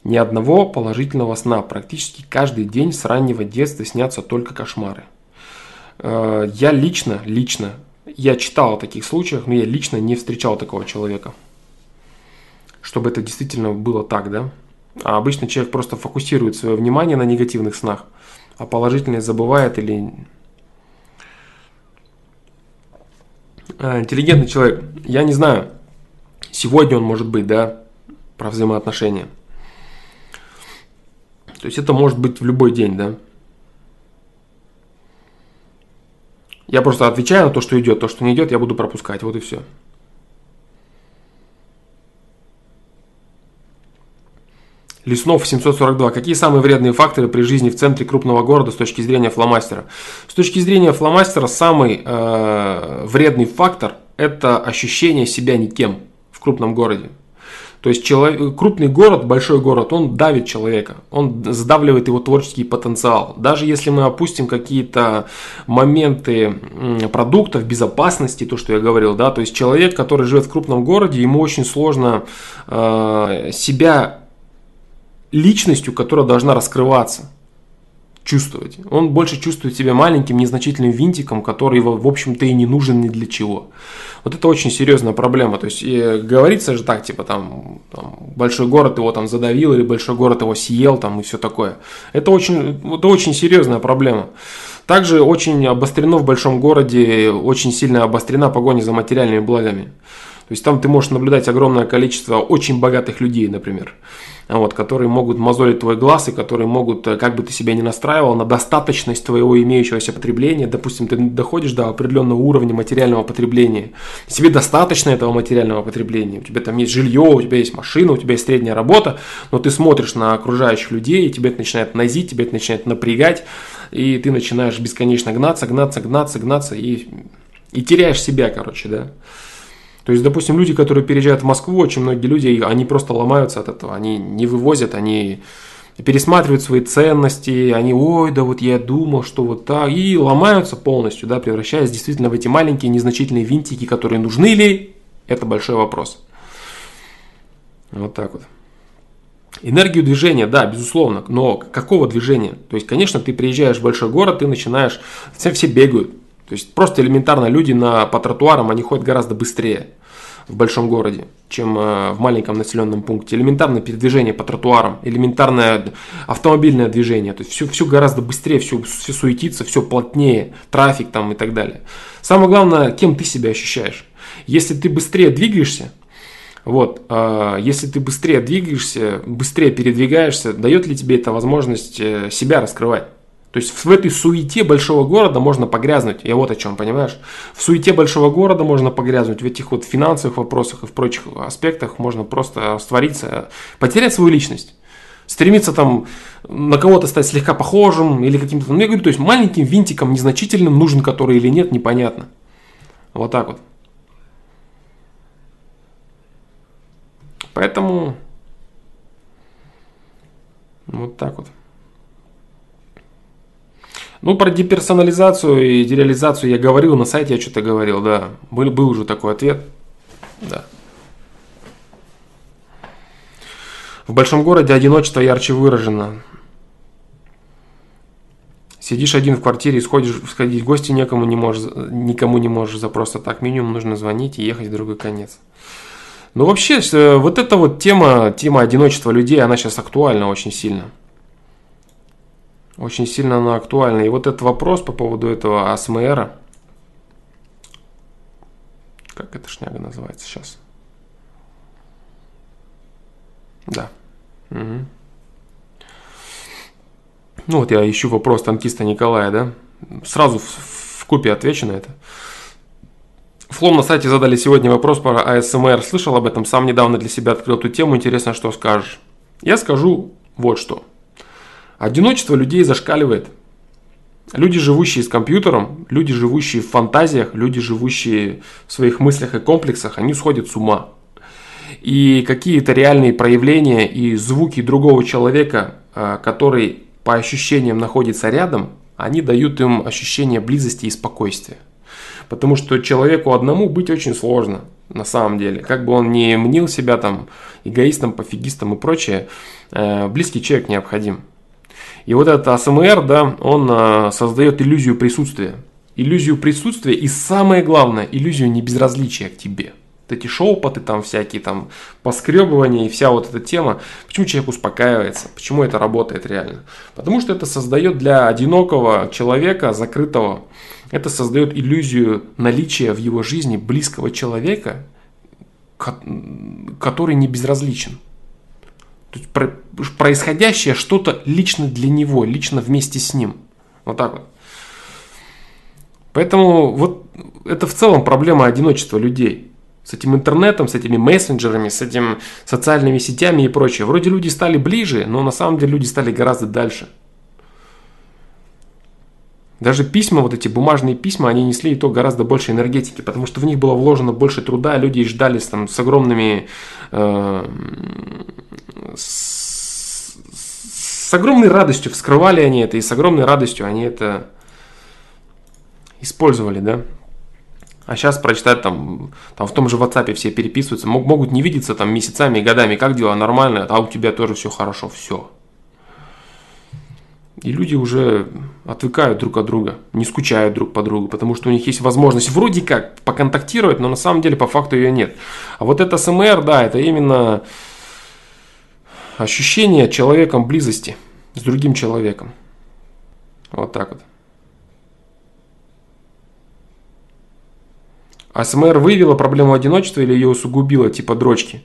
Ни одного положительного сна. Практически каждый день с раннего детства снятся только кошмары. Э, я лично, лично, я читал о таких случаях, но я лично не встречал такого человека чтобы это действительно было так, да? А обычно человек просто фокусирует свое внимание на негативных снах, а положительные забывает или... А, интеллигентный человек, я не знаю, сегодня он может быть, да, про взаимоотношения. То есть это может быть в любой день, да. Я просто отвечаю на то, что идет, то, что не идет, я буду пропускать, вот и все. Леснов 742. Какие самые вредные факторы при жизни в центре крупного города с точки зрения фломастера? С точки зрения фломастера самый э, вредный фактор – это ощущение себя никем в крупном городе. То есть человек, крупный город, большой город, он давит человека, он сдавливает его творческий потенциал. Даже если мы опустим какие-то моменты продуктов, безопасности, то, что я говорил, да, то есть человек, который живет в крупном городе, ему очень сложно э, себя личностью, которая должна раскрываться чувствовать. Он больше чувствует себя маленьким, незначительным винтиком, который, в общем-то, и не нужен ни для чего. Вот это очень серьезная проблема. То есть, говорится же так, типа, там, там, большой город его там задавил, или большой город его съел, там, и все такое. Это очень, это очень серьезная проблема. Также очень обострено в большом городе, очень сильно обострена погоня за материальными благами. То есть там ты можешь наблюдать огромное количество очень богатых людей, например вот, которые могут мозолить твой глаз и которые могут, э, как бы ты себя ни настраивал, на достаточность твоего имеющегося потребления. Допустим, ты доходишь до определенного уровня материального потребления. Тебе достаточно этого материального потребления. У тебя там есть жилье, у тебя есть машина, у тебя есть средняя работа, но ты смотришь на окружающих людей, и тебе это начинает назить, тебе это начинает напрягать, и ты начинаешь бесконечно гнаться, гнаться, гнаться, гнаться, и, и теряешь себя, короче, да. То есть, допустим, люди, которые переезжают в Москву, очень многие люди, они просто ломаются от этого, они не вывозят, они пересматривают свои ценности, они, ой, да вот я думал, что вот так, и ломаются полностью, да, превращаясь действительно в эти маленькие незначительные винтики, которые нужны ли, это большой вопрос. Вот так вот. Энергию движения, да, безусловно, но какого движения? То есть, конечно, ты приезжаешь в большой город, ты начинаешь, все, все бегают, то есть просто элементарно люди на, по тротуарам, они ходят гораздо быстрее в большом городе, чем э, в маленьком населенном пункте. Элементарное передвижение по тротуарам, элементарное автомобильное движение. То есть все, все гораздо быстрее, все, все суетится, все плотнее, трафик там и так далее. Самое главное, кем ты себя ощущаешь. Если ты быстрее двигаешься, вот, э, если ты быстрее двигаешься, быстрее передвигаешься, дает ли тебе это возможность э, себя раскрывать? То есть в этой суете большого города можно погрязнуть. Я вот о чем, понимаешь? В суете большого города можно погрязнуть. В этих вот финансовых вопросах и в прочих аспектах можно просто раствориться, потерять свою личность. Стремиться там на кого-то стать слегка похожим или каким-то... Ну, я говорю, то есть маленьким винтиком, незначительным, нужен который или нет, непонятно. Вот так вот. Поэтому... Вот так вот. Ну, про деперсонализацию и дереализацию я говорил, на сайте я что-то говорил, да. Был, был уже такой ответ. Да. В большом городе одиночество ярче выражено. Сидишь один в квартире, сходишь, сходить в гости некому не можешь, никому не можешь за просто так. Минимум нужно звонить и ехать в другой конец. Ну вообще, э, вот эта вот тема, тема одиночества людей, она сейчас актуальна очень сильно. Очень сильно она актуальна. И вот этот вопрос по поводу этого АСМР, как эта шняга называется сейчас? Да. Угу. Ну вот я ищу вопрос танкиста Николая, да? Сразу в, в купе отвечу на это. Флом на сайте задали сегодня вопрос про АСМР. Слышал об этом, сам недавно для себя открыл эту тему. Интересно, что скажешь. Я скажу вот что. Одиночество людей зашкаливает. Люди, живущие с компьютером, люди, живущие в фантазиях, люди, живущие в своих мыслях и комплексах, они сходят с ума. И какие-то реальные проявления и звуки другого человека, а, который по ощущениям находится рядом, они дают им ощущение близости и спокойствия. Потому что человеку одному быть очень сложно, на самом деле. Как бы он ни мнил себя там эгоистом, пофигистом и прочее, э, близкий человек необходим. И вот этот АСМР, да, он а, создает иллюзию присутствия. Иллюзию присутствия и самое главное, иллюзию небезразличия к тебе. Вот эти шоупоты там всякие, там поскребывания и вся вот эта тема. Почему человек успокаивается? Почему это работает реально? Потому что это создает для одинокого человека, закрытого, это создает иллюзию наличия в его жизни близкого человека, который не безразличен. То есть происходящее что-то лично для него, лично вместе с ним. Вот так вот. Поэтому вот это в целом проблема одиночества людей. С этим интернетом, с этими мессенджерами, с этими социальными сетями и прочее. Вроде люди стали ближе, но на самом деле люди стали гораздо дальше. Даже письма, вот эти бумажные письма, они несли и то гораздо больше энергетики, потому что в них было вложено больше труда, люди ждали там, с огромными... Э, с, огромной радостью вскрывали они это, и с огромной радостью они это использовали, да. А сейчас прочитать там, там в том же WhatsApp все переписываются, могут не видеться там месяцами и годами, как дела, нормально, а у тебя тоже все хорошо, все. И люди уже отвыкают друг от друга, не скучают друг по другу, потому что у них есть возможность вроде как поконтактировать, но на самом деле по факту ее нет. А вот это СМР, да, это именно ощущение человеком близости с другим человеком. Вот так вот. АСМР выявила проблему одиночества или ее усугубила, типа дрочки?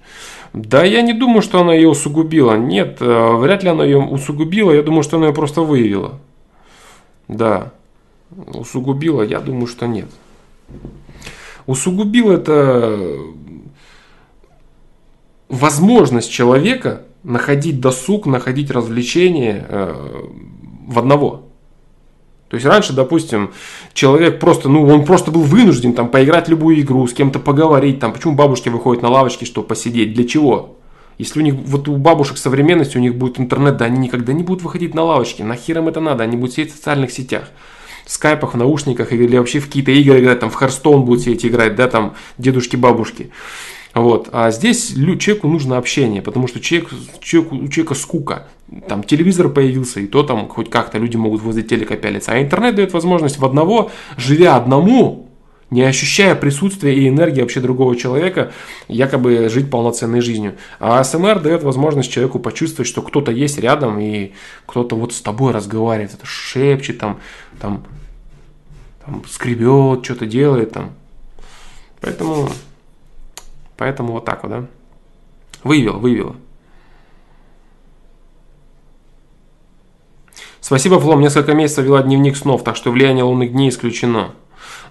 Да, я не думаю, что она ее усугубила. Нет, э, вряд ли она ее усугубила. Я думаю, что она ее просто выявила. Да, усугубила, я думаю, что нет. Усугубила это возможность человека находить досуг, находить развлечения э, в одного. То есть раньше, допустим, человек просто, ну, он просто был вынужден там поиграть любую игру, с кем-то поговорить, там, почему бабушки выходят на лавочки, чтобы посидеть, для чего? Если у них, вот у бабушек современности, у них будет интернет, да они никогда не будут выходить на лавочки, нахер им это надо, они будут сидеть в социальных сетях, в скайпах, в наушниках или вообще в какие-то игры играть, там, в Харстоун будут сидеть играть, да, там, дедушки-бабушки. Вот. А здесь человеку нужно общение, потому что человек, человеку, у человека скука. Там телевизор появился, и то там хоть как-то люди могут возле телека пялиться. А интернет дает возможность в одного, живя одному, не ощущая присутствия и энергии вообще другого человека, якобы жить полноценной жизнью. А СМР дает возможность человеку почувствовать, что кто-то есть рядом, и кто-то вот с тобой разговаривает, шепчет, там, там, там скребет, что-то делает там. Поэтому Поэтому вот так вот, да. Выявил, выявил. Спасибо, Флом, несколько месяцев вела дневник снов, так что влияние лунных дней исключено.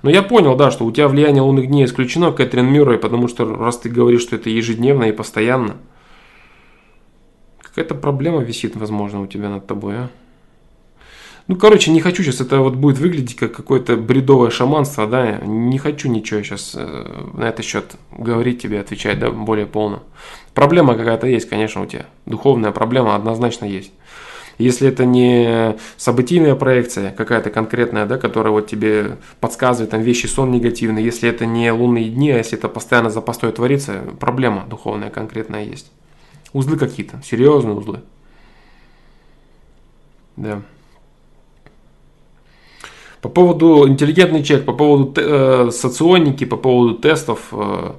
Но я понял, да, что у тебя влияние лунных дней исключено, Кэтрин Мюррей, потому что раз ты говоришь, что это ежедневно и постоянно, какая-то проблема висит, возможно, у тебя над тобой, а? Ну, короче, не хочу сейчас, это вот будет выглядеть как какое-то бредовое шаманство, да, не хочу ничего сейчас э, на этот счет говорить тебе, отвечать, да, более полно. Проблема какая-то есть, конечно, у тебя, духовная проблема однозначно есть. Если это не событийная проекция какая-то конкретная, да, которая вот тебе подсказывает там вещи, сон негативный, если это не лунные дни, а если это постоянно за постой творится, проблема духовная конкретная есть. Узлы какие-то, серьезные узлы. Да. По поводу интеллигентный человек, по поводу э, соционики, по поводу тестов, э,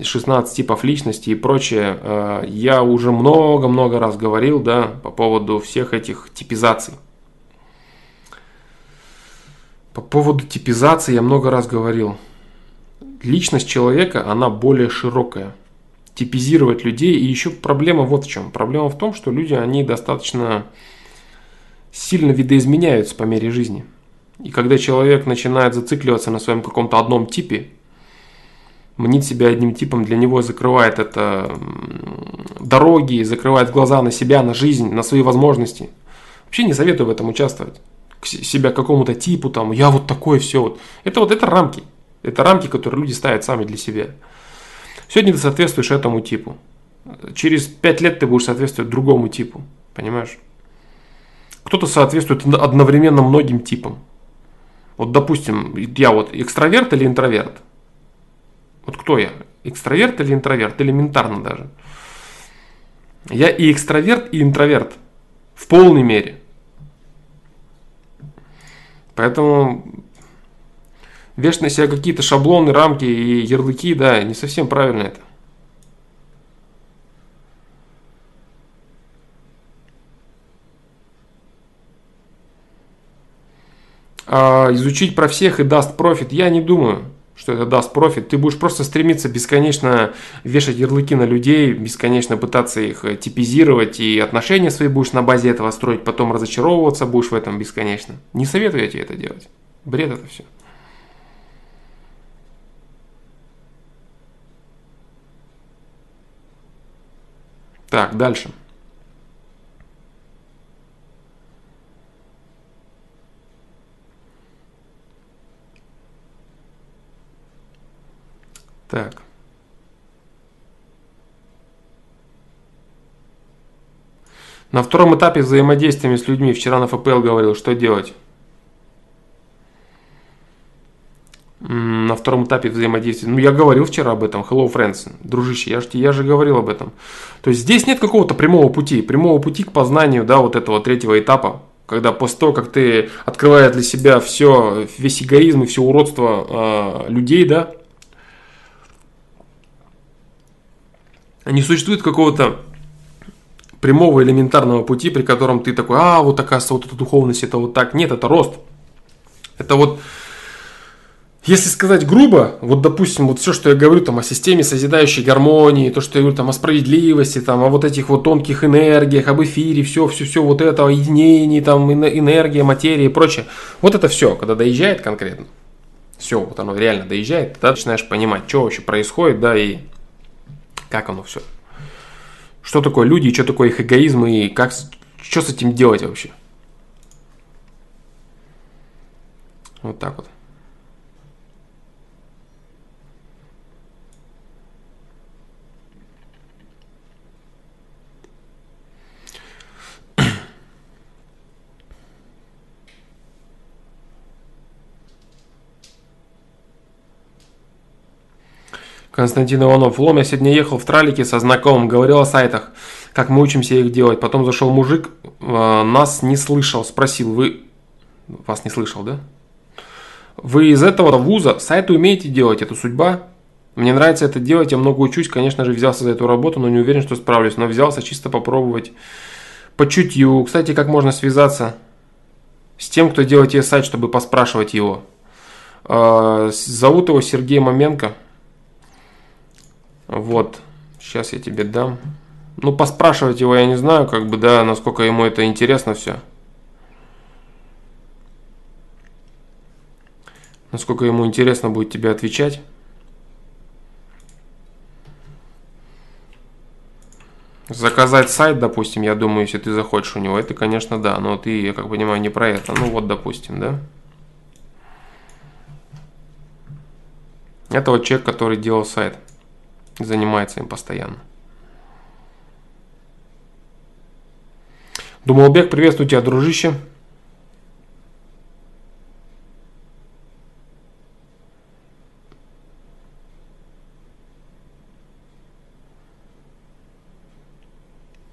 16 типов личности и прочее, э, я уже много-много раз говорил, да, по поводу всех этих типизаций. По поводу типизации я много раз говорил. Личность человека, она более широкая. Типизировать людей. И еще проблема вот в чем. Проблема в том, что люди, они достаточно сильно видоизменяются по мере жизни. И когда человек начинает зацикливаться на своем каком-то одном типе, мнит себя одним типом, для него закрывает это дороги, закрывает глаза на себя, на жизнь, на свои возможности. Вообще не советую в этом участвовать. Себя какому-то типу, там, я вот такой, все. Вот. Это вот это рамки. Это рамки, которые люди ставят сами для себя. Сегодня ты соответствуешь этому типу. Через пять лет ты будешь соответствовать другому типу. Понимаешь? Кто-то соответствует одновременно многим типам. Вот, допустим, я вот экстраверт или интроверт? Вот кто я? Экстраверт или интроверт? Элементарно даже. Я и экстраверт, и интроверт. В полной мере. Поэтому вешать на себя какие-то шаблоны, рамки и ярлыки, да, не совсем правильно это. А, изучить про всех и даст профит, я не думаю, что это даст профит. Ты будешь просто стремиться бесконечно вешать ярлыки на людей, бесконечно пытаться их э, типизировать и отношения свои будешь на базе этого строить, потом разочаровываться будешь в этом бесконечно. Не советую я тебе это делать. Бред это все. Так, дальше. Так. На втором этапе взаимодействия с людьми вчера на ФПЛ говорил, что делать. На втором этапе взаимодействия. Ну, я говорил вчера об этом. Hello, friends. Дружище, я же, я же говорил об этом. То есть здесь нет какого-то прямого пути. Прямого пути к познанию, да, вот этого третьего этапа. Когда после того, как ты открываешь для себя все, весь эгоизм и все уродство э, людей, да, не существует какого-то прямого элементарного пути, при котором ты такой, а, вот оказывается, вот эта духовность, это вот так. Нет, это рост. Это вот, если сказать грубо, вот допустим, вот все, что я говорю там о системе созидающей гармонии, то, что я говорю там о справедливости, там о вот этих вот тонких энергиях, об эфире, все, все, все вот это, о единении, там энергия, материя и прочее. Вот это все, когда доезжает конкретно, все, вот оно реально доезжает, ты начинаешь понимать, что вообще происходит, да, и как оно все что такое люди, что такое их эгоизм и как, что с этим делать вообще. Вот так вот. Константин Иванов. Лом, я сегодня ехал в тралике со знакомым, говорил о сайтах, как мы учимся их делать. Потом зашел мужик, э, нас не слышал, спросил, вы... Вас не слышал, да? Вы из этого вуза сайты умеете делать, это судьба? Мне нравится это делать, я много учусь, конечно же, взялся за эту работу, но не уверен, что справлюсь. Но взялся чисто попробовать по чутью. Кстати, как можно связаться с тем, кто делает тебе сайт, чтобы поспрашивать его? Э, зовут его Сергей Маменко. Вот, сейчас я тебе дам. Ну, поспрашивать его я не знаю, как бы, да, насколько ему это интересно все. Насколько ему интересно будет тебе отвечать. Заказать сайт, допустим, я думаю, если ты захочешь у него, это, конечно, да, но ты, я как понимаю, не про это. Ну вот, допустим, да. Это вот человек, который делал сайт занимается им постоянно. Думалбек, приветствую тебя, дружище.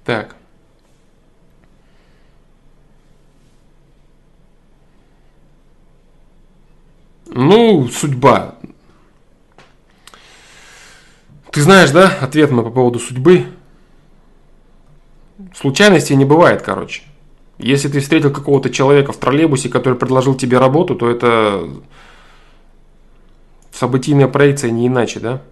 Так. Ну, судьба. Ты знаешь, да, ответ мой по поводу судьбы? Случайностей не бывает, короче. Если ты встретил какого-то человека в троллейбусе, который предложил тебе работу, то это событийная проекция не иначе, да?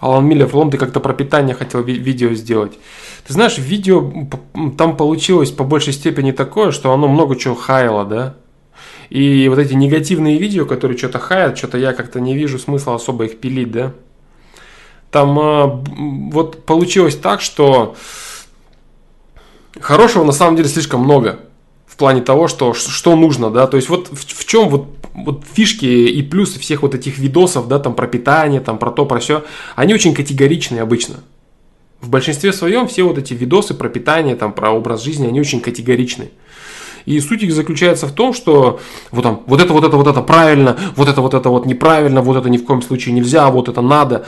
Алан Миллер, Лом, ты как-то про питание хотел ви- видео сделать. Ты знаешь, видео там получилось по большей степени такое, что оно много чего хаяло, да? И вот эти негативные видео, которые что-то хаят, что-то я как-то не вижу смысла особо их пилить, да? Там э, вот получилось так, что хорошего на самом деле слишком много плане того, что, что нужно, да, то есть вот в, в чем вот вот фишки и плюсы всех вот этих видосов, да, там про питание, там про то, про все, они очень категоричные обычно. В большинстве своем все вот эти видосы про питание, там, про образ жизни, они очень категоричны. И суть их заключается в том, что вот, там, вот это, вот это, вот это правильно, вот это, вот это вот неправильно, вот это ни в коем случае нельзя, вот это надо.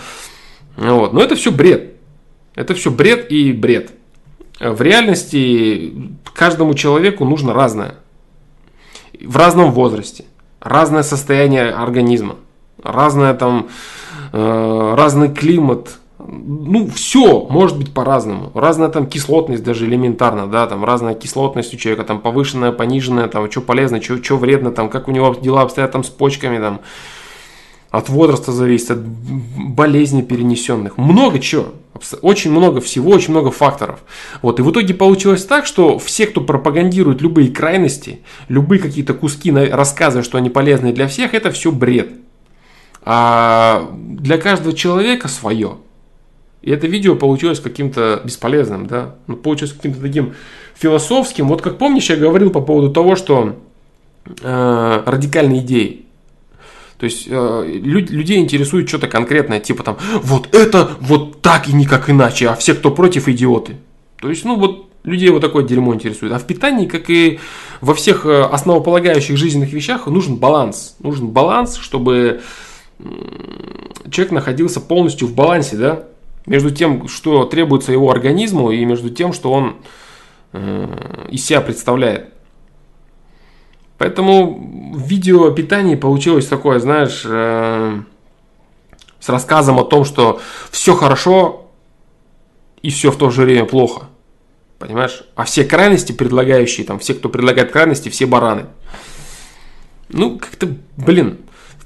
Вот. Но это все бред. Это все бред и бред. В реальности каждому человеку нужно разное. В разном возрасте разное состояние организма, разное там, э, разный климат, ну, все может быть по-разному. Разная там кислотность даже элементарно, да, там разная кислотность у человека, там повышенная, пониженная, там, что полезно, что, что вредно, там, как у него дела обстоят там с почками, там, от возраста зависит, от болезней перенесенных. Много чего. Очень много всего, очень много факторов. Вот. И в итоге получилось так, что все, кто пропагандирует любые крайности, любые какие-то куски, рассказывая, что они полезны для всех, это все бред. А для каждого человека свое. И это видео получилось каким-то бесполезным, да? Ну, получилось каким-то таким философским. Вот как помнишь, я говорил по поводу того, что э, радикальные идеи. То есть э, люд, людей интересует что-то конкретное, типа там, вот это вот так и никак иначе, а все, кто против, идиоты. То есть, ну вот людей вот такое дерьмо интересует. А в питании, как и во всех э, основополагающих жизненных вещах, нужен баланс. Нужен баланс, чтобы человек находился полностью в балансе, да, между тем, что требуется его организму, и между тем, что он э, из себя представляет. Поэтому видео о питании получилось такое, знаешь, э, с рассказом о том, что все хорошо и все в то же время плохо. Понимаешь? А все крайности предлагающие, там, все, кто предлагает крайности, все бараны. Ну, как-то, блин,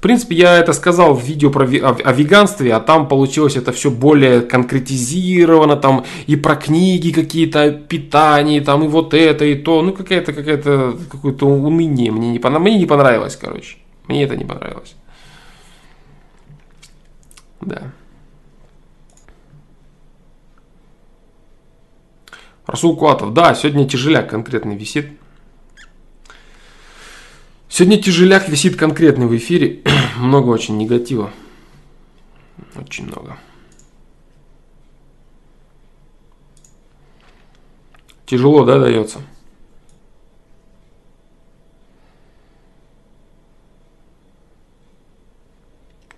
принципе, я это сказал в видео про, о, о веганстве, а там получилось это все более конкретизировано, там и про книги какие-то, о питании, там и вот это, и то. Ну, какая-то, какая-то, какое-то уныние мне не, мне не понравилось, короче. Мне это не понравилось. Да. Расул Куатов, да, сегодня тяжеляк конкретный висит. Сегодня тяжеляк висит конкретный в эфире. [CLEARS THROAT] много очень негатива. Очень много. Тяжело, да, дается?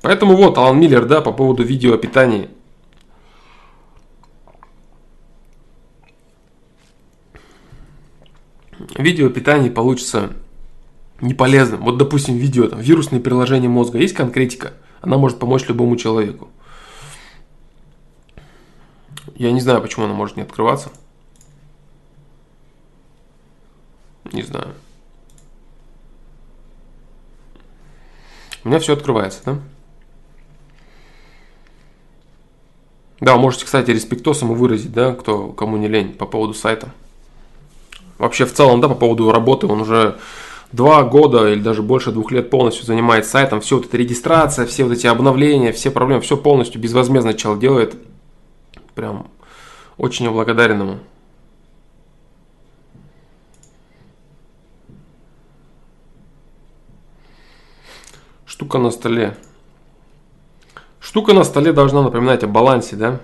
Поэтому вот Алан Миллер, да, по поводу видео о питании. Видео о питании получится не полезным. Вот, допустим, видео, там, вирусные приложения мозга, есть конкретика, она может помочь любому человеку. Я не знаю, почему она может не открываться. Не знаю. У меня все открывается, да? Да, можете, кстати, респектосом выразить, да, кто, кому не лень, по поводу сайта. Вообще, в целом, да, по поводу работы, он уже два года или даже больше двух лет полностью занимается сайтом, все вот эта регистрация, все вот эти обновления, все проблемы, все полностью безвозмездно человек делает. Прям очень благодарен ему. Штука на столе. Штука на столе должна напоминать о балансе, да?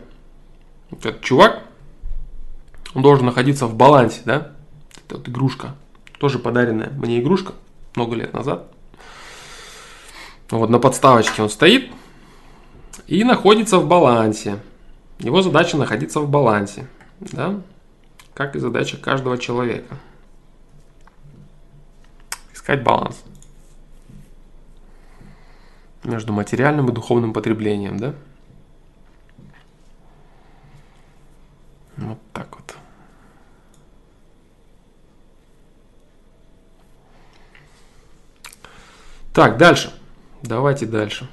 Этот чувак, он должен находиться в балансе, да? Это вот игрушка тоже подаренная мне игрушка много лет назад. Вот на подставочке он стоит и находится в балансе. Его задача находиться в балансе, да? Как и задача каждого человека. Искать баланс между материальным и духовным потреблением, да? Вот так вот. Так, дальше. Давайте дальше.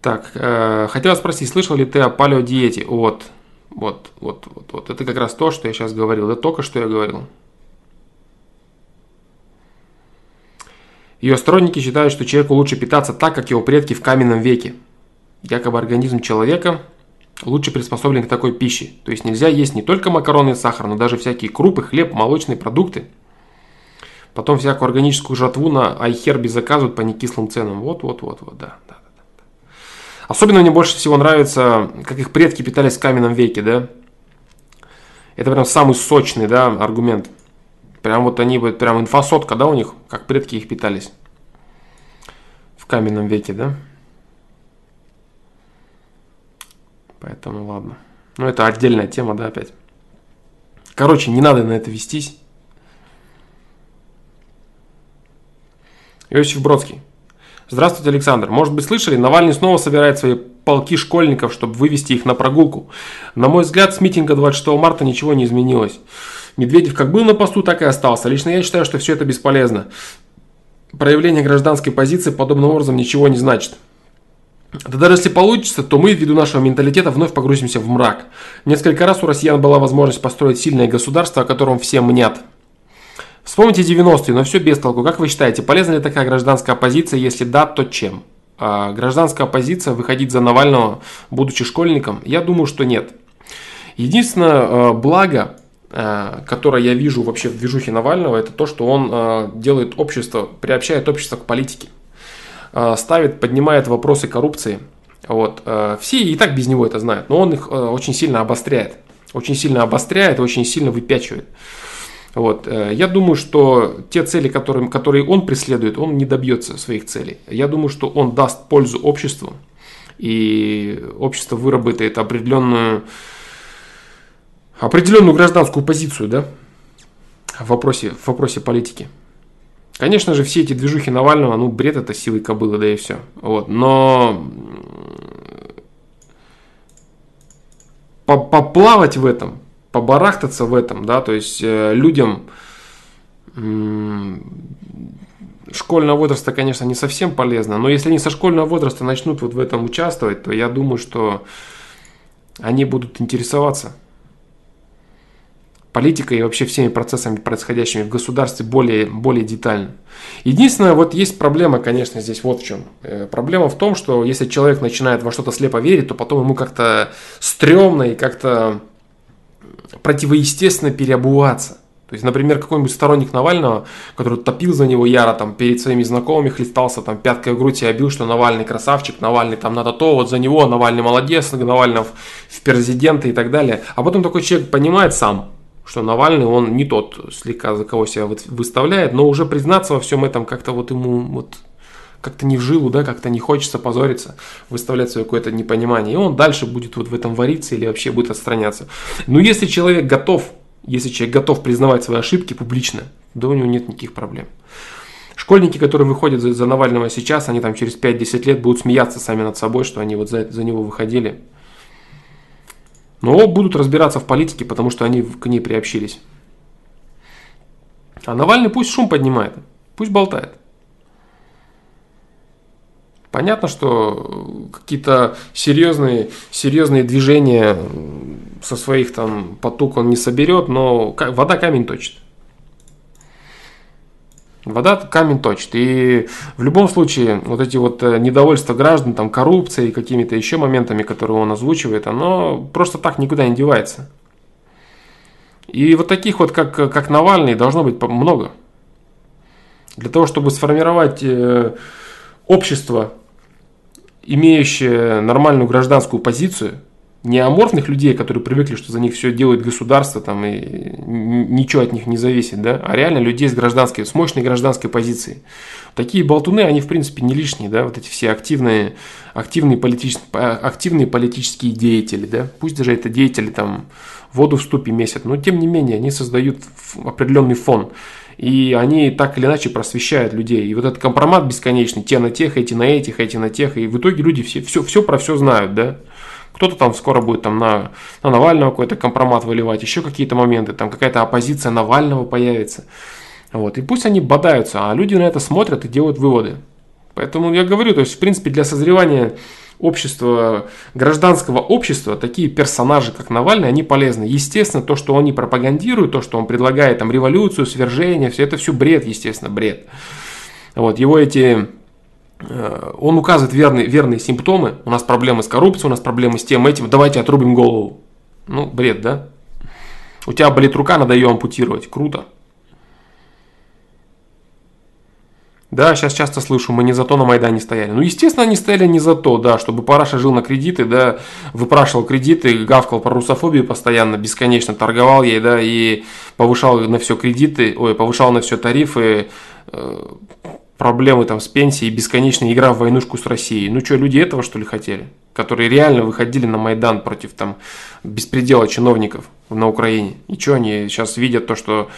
Так, э, хотел спросить, слышал ли ты о палеодиете? Вот, вот, вот, вот, вот. Это как раз то, что я сейчас говорил. Это только что я говорил. Ее сторонники считают, что человеку лучше питаться так, как его предки в каменном веке. Якобы организм человека лучше приспособлен к такой пище. То есть нельзя есть не только макароны и сахар, но даже всякие крупы, хлеб, молочные продукты – Потом всякую органическую жатву на iHerb заказывают по некислым ценам. Вот, вот, вот, вот, да, да, да. Особенно мне больше всего нравится, как их предки питались в каменном веке, да. Это прям самый сочный, да, аргумент. Прям вот они, прям инфосотка, да, у них, как предки их питались в каменном веке, да. Поэтому ладно. Ну, это отдельная тема, да, опять. Короче, не надо на это вестись. Иосиф Бродский. Здравствуйте, Александр. Может быть, слышали, Навальный снова собирает свои полки школьников, чтобы вывести их на прогулку. На мой взгляд, с митинга 26 марта ничего не изменилось. Медведев как был на посту, так и остался. Лично я считаю, что все это бесполезно. Проявление гражданской позиции подобным образом ничего не значит. Да даже если получится, то мы, ввиду нашего менталитета, вновь погрузимся в мрак. Несколько раз у россиян была возможность построить сильное государство, о котором все мнят. Вспомните 90-е, но все без толку. Как вы считаете, полезна ли такая гражданская оппозиция? Если да, то чем? А гражданская оппозиция, выходить за Навального, будучи школьником? Я думаю, что нет. Единственное э, благо, э, которое я вижу вообще в движухе Навального, это то, что он э, делает общество, приобщает общество к политике. Ставит, поднимает вопросы коррупции. Вот. Все и так без него это знают, но он их очень сильно обостряет. Очень сильно обостряет, очень сильно выпячивает. Вот. Я думаю, что те цели, которые, которые он преследует, он не добьется своих целей. Я думаю, что он даст пользу обществу, и общество выработает определенную определенную гражданскую позицию, да, в вопросе, в вопросе политики. Конечно же, все эти движухи Навального, ну, бред это силой кобылы, да и все. Вот. Но поплавать в этом, побарахтаться в этом, да, то есть э, людям школьного возраста, конечно, не совсем полезно, но если они со школьного возраста начнут вот в этом участвовать, то я думаю, что они будут интересоваться политикой и вообще всеми процессами, происходящими в государстве более, более детально. Единственное, вот есть проблема, конечно, здесь вот в чем. Э, проблема в том, что если человек начинает во что-то слепо верить, то потом ему как-то стрёмно и как-то противоестественно переобуваться. То есть, например, какой-нибудь сторонник Навального, который топил за него яро, там, перед своими знакомыми хлестался, там, пяткой в грудь и обил, что Навальный красавчик, Навальный там надо то, вот за него, Навальный молодец, Навальный в, президенты и так далее. А потом такой человек понимает сам, что Навальный, он не тот слегка, за кого себя выставляет, но уже признаться во всем этом как-то вот ему вот как-то не в жилу, да, как-то не хочется позориться, выставлять свое какое-то непонимание. И он дальше будет вот в этом вариться или вообще будет отстраняться. Но если человек готов, если человек готов признавать свои ошибки публично, да у него нет никаких проблем. Школьники, которые выходят за, за Навального сейчас, они там через 5-10 лет будут смеяться сами над собой, что они вот за, за него выходили. Но будут разбираться в политике, потому что они к ней приобщились. А Навальный пусть шум поднимает, пусть болтает. Понятно, что какие-то серьезные, серьезные движения со своих там потуг он не соберет, но вода камень точит. Вода камень точит. И в любом случае, вот эти вот э, недовольства граждан, там, коррупцией, какими-то еще моментами, которые он озвучивает, оно просто так никуда не девается. И вот таких вот, как, как Навальный, должно быть много. Для того, чтобы сформировать э, общество, имеющее нормальную гражданскую позицию – не аморфных людей, которые привыкли, что за них все делает государство там, и ничего от них не зависит, да, а реально людей с гражданской, с мощной гражданской позицией. Такие болтуны, они в принципе не лишние, да, вот эти все активные, активные, политические, активные политические деятели, да, пусть даже это деятели там воду в ступе месят, но тем не менее они создают определенный фон. И они так или иначе просвещают людей. И вот этот компромат бесконечный, те на тех, эти на этих, эти на тех. И в итоге люди все, все, все про все знают, да. Кто-то там скоро будет там на, на Навального какой-то компромат выливать, еще какие-то моменты, там какая-то оппозиция Навального появится. Вот. И пусть они бодаются, а люди на это смотрят и делают выводы. Поэтому я говорю, то есть, в принципе, для созревания общества, гражданского общества, такие персонажи, как Навальный, они полезны. Естественно, то, что он не пропагандирует, то, что он предлагает, там, революцию, свержение, все это все бред, естественно, бред. Вот, его эти Э, он указывает верные, верные симптомы. У нас проблемы с коррупцией, у нас проблемы с тем этим. Давайте отрубим голову. Ну, бред, да? У тебя болит рука, надо ее ампутировать. Круто. Да, сейчас часто слышу, мы не за то на Майдане стояли. Ну, естественно, они стояли не за то, да, чтобы Параша жил на кредиты, да, выпрашивал кредиты, гавкал про русофобию постоянно, бесконечно торговал ей, да, и повышал на все кредиты, ой, повышал на все тарифы, э, проблемы там с пенсией, бесконечная игра в войнушку с Россией. Ну что, люди этого что ли хотели? Которые реально выходили на Майдан против там беспредела чиновников на Украине. И что они сейчас видят то, что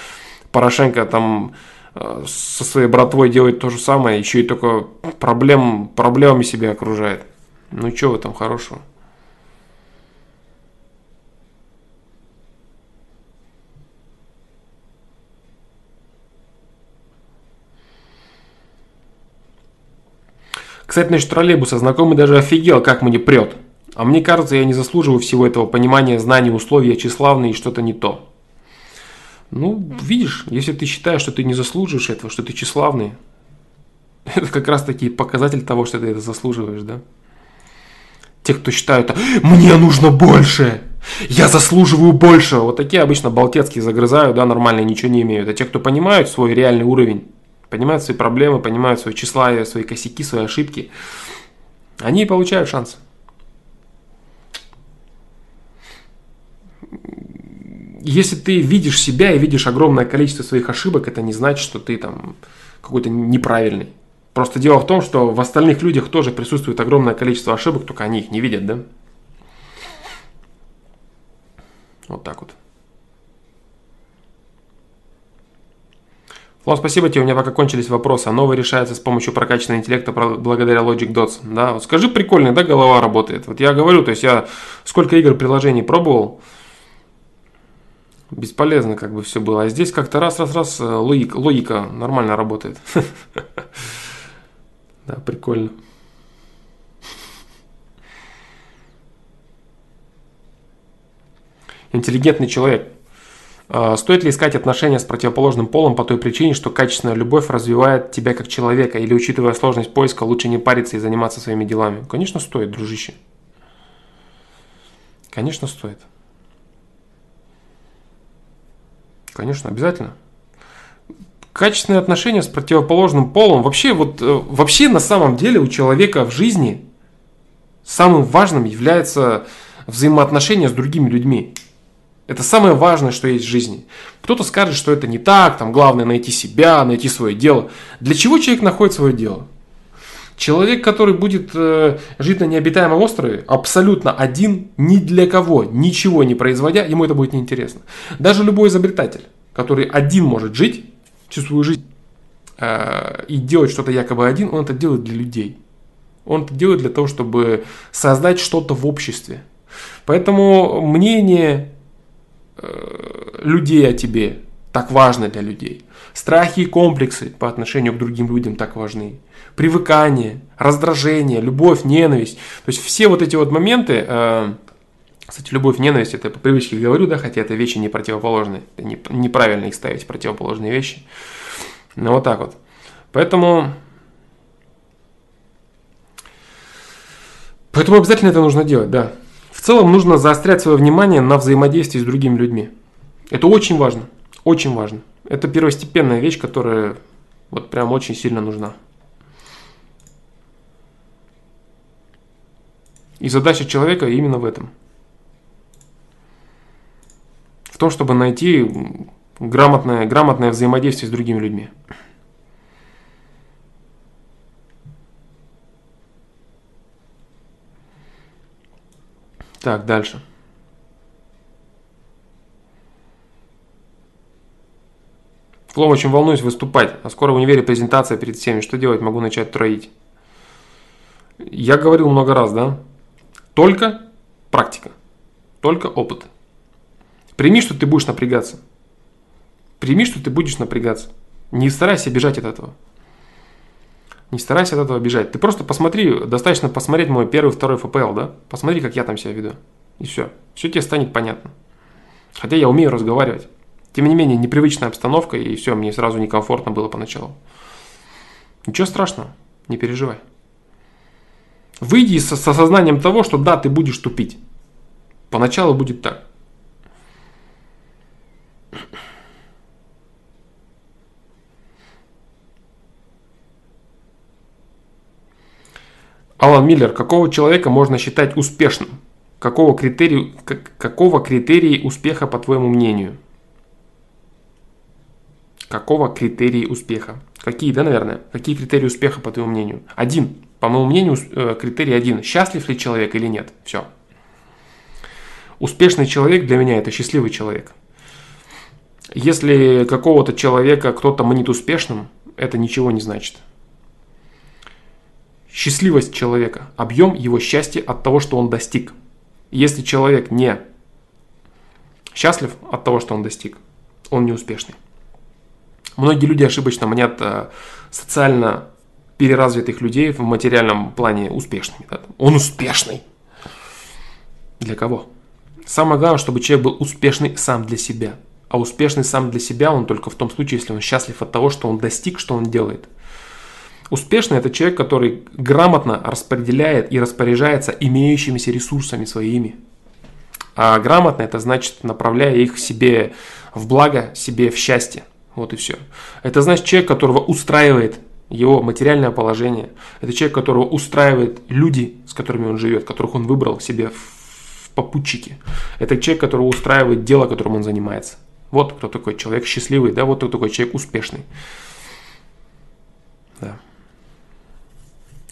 Порошенко там со своей братвой делает то же самое, еще и только проблем, проблемами себя окружает. Ну что в этом хорошего? Кстати, насчет троллейбуса. Знакомый даже офигел, как мне прет. А мне кажется, я не заслуживаю всего этого понимания, знаний, условий, я тщеславный и что-то не то. Ну, видишь, если ты считаешь, что ты не заслуживаешь этого, что ты тщеславный, [LAUGHS] это как раз таки показатель того, что ты это заслуживаешь, да? Те, кто считают, мне нужно больше, я заслуживаю больше. Вот такие обычно болтецкие загрызают, да, нормально, ничего не имеют. А те, кто понимают свой реальный уровень, понимают свои проблемы, понимают свои числа, свои косяки, свои ошибки, они получают шанс. Если ты видишь себя и видишь огромное количество своих ошибок, это не значит, что ты там какой-то неправильный. Просто дело в том, что в остальных людях тоже присутствует огромное количество ошибок, только они их не видят, да? Вот так вот. Флон, спасибо тебе, у меня пока кончились вопросы. А новый решается с помощью прокачанного интеллекта благодаря Logic Dots. Да, вот скажи, прикольно, да, голова работает? Вот я говорю, то есть я сколько игр, приложений пробовал, бесполезно как бы все было. А здесь как-то раз-раз-раз э, логика, логика нормально работает. [LAUGHS] Да, прикольно. Интеллигентный человек. А, стоит ли искать отношения с противоположным полом по той причине, что качественная любовь развивает тебя как человека, или учитывая сложность поиска, лучше не париться и заниматься своими делами? Конечно, стоит, дружище. Конечно, стоит. Конечно, обязательно качественные отношения с противоположным полом. Вообще, вот, э, вообще на самом деле у человека в жизни самым важным является взаимоотношения с другими людьми. Это самое важное, что есть в жизни. Кто-то скажет, что это не так, там главное найти себя, найти свое дело. Для чего человек находит свое дело? Человек, который будет э, жить на необитаемом острове, абсолютно один, ни для кого, ничего не производя, ему это будет неинтересно. Даже любой изобретатель, который один может жить, всю свою жизнь э, и делать что-то якобы один, он это делает для людей. Он это делает для того, чтобы создать что-то в обществе. Поэтому мнение э, людей о тебе так важно для людей. Страхи и комплексы по отношению к другим людям так важны. Привыкание, раздражение, любовь, ненависть. То есть все вот эти вот моменты, э, кстати, любовь, ненависть, это по привычке говорю, да, хотя это вещи не противоположные. Не, неправильно их ставить, противоположные вещи. Ну, вот так вот. Поэтому... Поэтому обязательно это нужно делать, да. В целом нужно заострять свое внимание на взаимодействии с другими людьми. Это очень важно. Очень важно. Это первостепенная вещь, которая вот прям очень сильно нужна. И задача человека именно в этом – в том, чтобы найти грамотное, грамотное взаимодействие с другими людьми. Так, дальше. Флом, очень волнуюсь выступать, а скоро в универе презентация перед всеми. Что делать? Могу начать троить. Я говорил много раз, да? Только практика, только опыт. Прими, что ты будешь напрягаться. Прими, что ты будешь напрягаться. Не старайся бежать от этого. Не старайся от этого бежать. Ты просто посмотри, достаточно посмотреть мой первый, второй ФПЛ, да? Посмотри, как я там себя веду. И все. Все тебе станет понятно. Хотя я умею разговаривать. Тем не менее, непривычная обстановка, и все, мне сразу некомфортно было поначалу. Ничего страшного, не переживай. Выйди с осознанием того, что да, ты будешь тупить. Поначалу будет так. Алан Миллер, какого человека можно считать успешным? Какого критерия, какого критерии успеха, по твоему мнению? Какого критерии успеха? Какие, да, наверное? Какие критерии успеха, по твоему мнению? Один. По моему мнению, э, критерий один. Счастлив ли человек или нет? Все. Успешный человек для меня это счастливый человек. Если какого-то человека кто-то манит успешным, это ничего не значит. Счастливость человека, объем его счастья от того, что он достиг. Если человек не счастлив от того, что он достиг, он не успешный. Многие люди ошибочно манят э, социально переразвитых людей в материальном плане успешными. Да? Он успешный. Для кого? Самое главное, чтобы человек был успешный сам для себя. А успешный сам для себя он только в том случае, если он счастлив от того, что он достиг, что он делает. Успешный – это человек, который грамотно распределяет и распоряжается имеющимися ресурсами своими. А грамотно – это значит, направляя их себе в благо, себе в счастье. Вот и все. Это значит человек, которого устраивает его материальное положение. Это человек, которого устраивает люди, с которыми он живет, которых он выбрал себе в попутчике. Это человек, которого устраивает дело, которым он занимается. Вот кто такой человек счастливый, да, вот кто такой человек успешный. Да.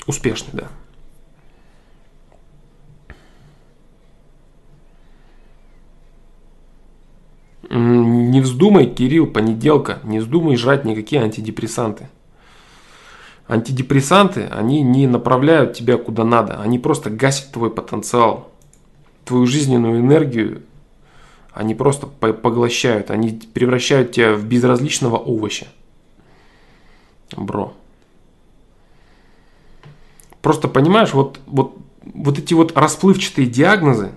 Успешный, да. Не вздумай, Кирилл, понеделка, не вздумай жрать никакие антидепрессанты. Антидепрессанты, они не направляют тебя куда надо, они просто гасят твой потенциал, твою жизненную энергию, они просто поглощают, они превращают тебя в безразличного овоща. Бро. Просто понимаешь, вот, вот, вот эти вот расплывчатые диагнозы,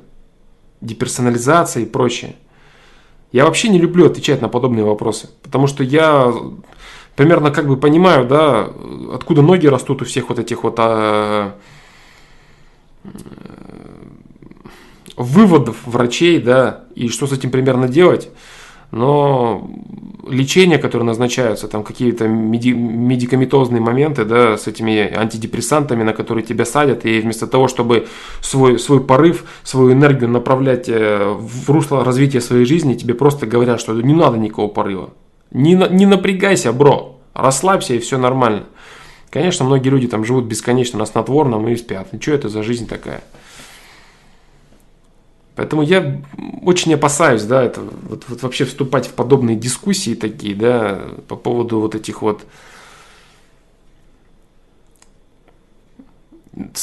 деперсонализация и прочее, я вообще не люблю отвечать на подобные вопросы, потому что я примерно как бы понимаю, да, откуда ноги растут у всех вот этих вот а, выводов врачей, да, и что с этим примерно делать но лечения, которые назначаются, там какие-то меди- медикаментозные моменты, да, с этими антидепрессантами, на которые тебя садят, и вместо того, чтобы свой, свой порыв, свою энергию направлять э, в русло развития своей жизни, тебе просто говорят, что не надо никакого порыва. Не, не напрягайся, бро, расслабься и все нормально. Конечно, многие люди там живут бесконечно на снотворном и спят. И что это за жизнь такая? Поэтому я очень опасаюсь, да, это вот, вот вообще вступать в подобные дискуссии такие, да, по поводу вот этих вот,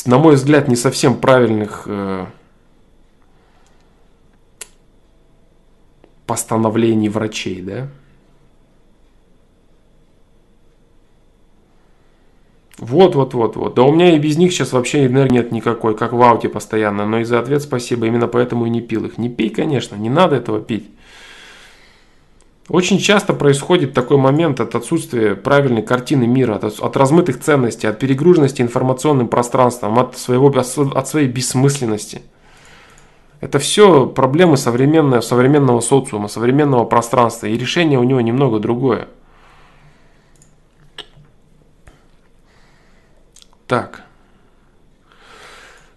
на мой взгляд, не совсем правильных э, постановлений врачей, да. Вот, вот, вот, вот. Да у меня и без них сейчас вообще энергии нет никакой, как в ауте постоянно. Но и за ответ спасибо, именно поэтому и не пил их. Не пей, конечно, не надо этого пить. Очень часто происходит такой момент от отсутствия правильной картины мира, от, от размытых ценностей, от перегруженности информационным пространством, от, своего, от своей бессмысленности. Это все проблемы современного, современного социума, современного пространства, и решение у него немного другое. Так.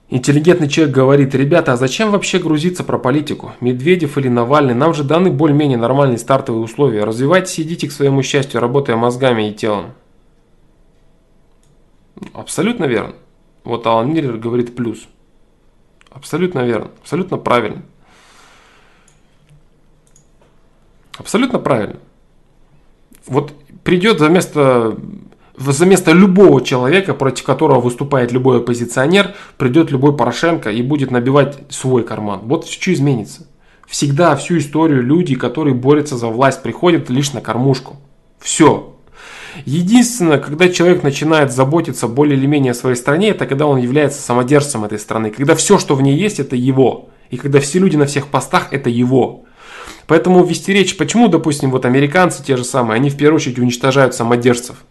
Интеллигентный человек говорит, ребята, а зачем вообще грузиться про политику? Медведев или Навальный? Нам же даны более-менее нормальные стартовые условия. Развивайтесь, идите к своему счастью, работая мозгами и телом. Абсолютно верно. Вот Алан Миллер говорит плюс. Абсолютно верно. Абсолютно правильно. Абсолютно правильно. Вот придет за место за любого человека, против которого выступает любой оппозиционер, придет любой Порошенко и будет набивать свой карман. Вот что изменится. Всегда всю историю люди, которые борются за власть, приходят лишь на кормушку. Все. Единственное, когда человек начинает заботиться более или менее о своей стране, это когда он является самодержцем этой страны. Когда все, что в ней есть, это его. И когда все люди на всех постах, это его. Поэтому вести речь, почему, допустим, вот американцы те же самые, они в первую очередь уничтожают самодержцев.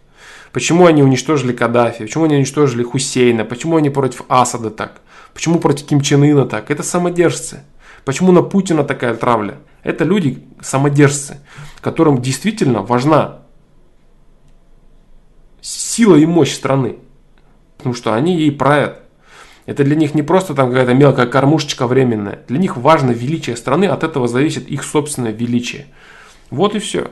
Почему они уничтожили Каддафи? Почему они уничтожили Хусейна? Почему они против Асада так? Почему против Ким Чен Ына так? Это самодержцы. Почему на Путина такая травля? Это люди самодержцы, которым действительно важна сила и мощь страны. Потому что они ей правят. Это для них не просто там какая-то мелкая кормушечка временная. Для них важно величие страны, от этого зависит их собственное величие. Вот и все.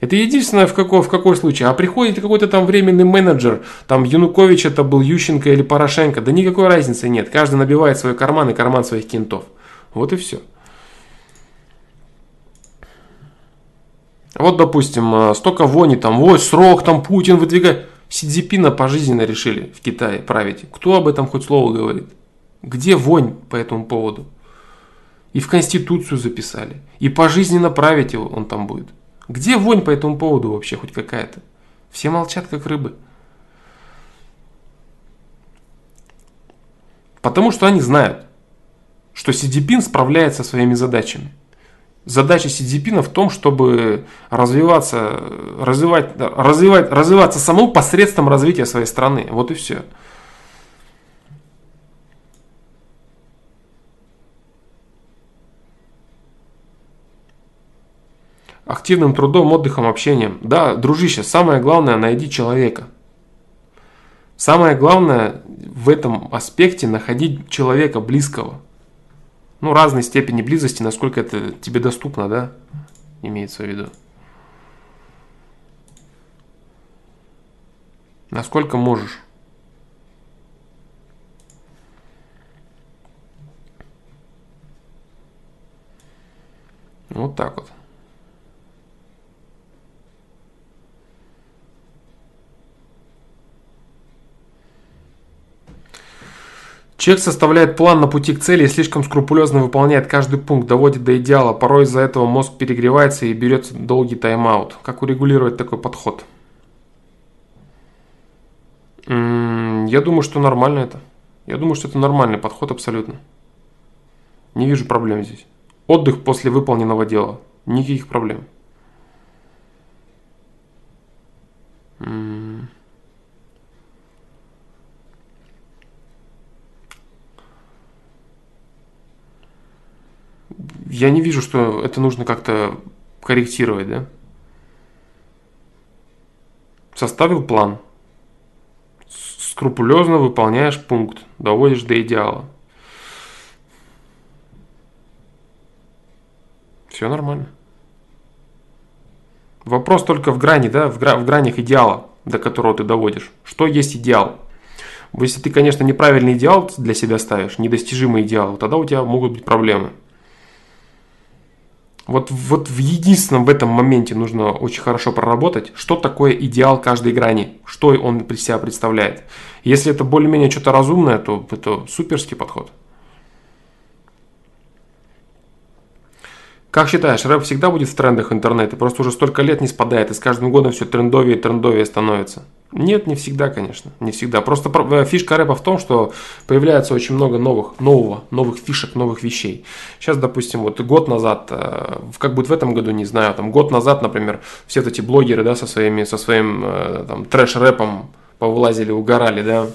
Это единственное в какой, в какой случае. А приходит какой-то там временный менеджер, там Янукович это был Ющенко или Порошенко, да никакой разницы нет. Каждый набивает свой карман и карман своих кентов. Вот и все. Вот, допустим, а, столько вони там, ой, срок там Путин выдвигает. Сидзипина пожизненно решили в Китае править. Кто об этом хоть слово говорит? Где вонь по этому поводу? И в Конституцию записали. И пожизненно править его он там будет. Где вонь по этому поводу вообще хоть какая-то? Все молчат, как рыбы. Потому что они знают, что Си Цзиньпин справляется со своими задачами. Задача Сидзипина в том, чтобы развиваться, развивать, развивать, развиваться самому посредством развития своей страны. Вот и все. Активным трудом, отдыхом, общением. Да, дружище, самое главное, найди человека. Самое главное в этом аспекте находить человека близкого. Ну, разной степени близости, насколько это тебе доступно, да, имеется в виду. Насколько можешь. Вот так вот. Человек составляет план на пути к цели и слишком скрупулезно выполняет каждый пункт, доводит до идеала. Порой из-за этого мозг перегревается и берет долгий тайм-аут. Как урегулировать такой подход? Я думаю, что нормально это. Я думаю, что это нормальный подход абсолютно. Не вижу проблем здесь. Отдых после выполненного дела. Никаких проблем. Я не вижу, что это нужно как-то корректировать, да? Составил план. Скрупулезно выполняешь пункт, доводишь до идеала. Все нормально. Вопрос только в грани, да, в, гра- в гранях идеала, до которого ты доводишь. Что есть идеал? Если ты, конечно, неправильный идеал для себя ставишь, недостижимый идеал, тогда у тебя могут быть проблемы. Вот, вот в единственном в этом моменте нужно очень хорошо проработать, что такое идеал каждой грани, что он при себя представляет. Если это более-менее что-то разумное, то это суперский подход. Как считаешь, рэп всегда будет в трендах интернета? Просто уже столько лет не спадает, и с каждым годом все трендовее и трендовее становится. Нет, не всегда, конечно, не всегда. Просто э, фишка рэпа в том, что появляется очень много новых, нового, новых фишек, новых вещей. Сейчас, допустим, вот год назад, э, как будет в этом году, не знаю, там год назад, например, все эти блогеры, да, со своими, со своим э, там трэш-рэпом повылазили, угорали, да,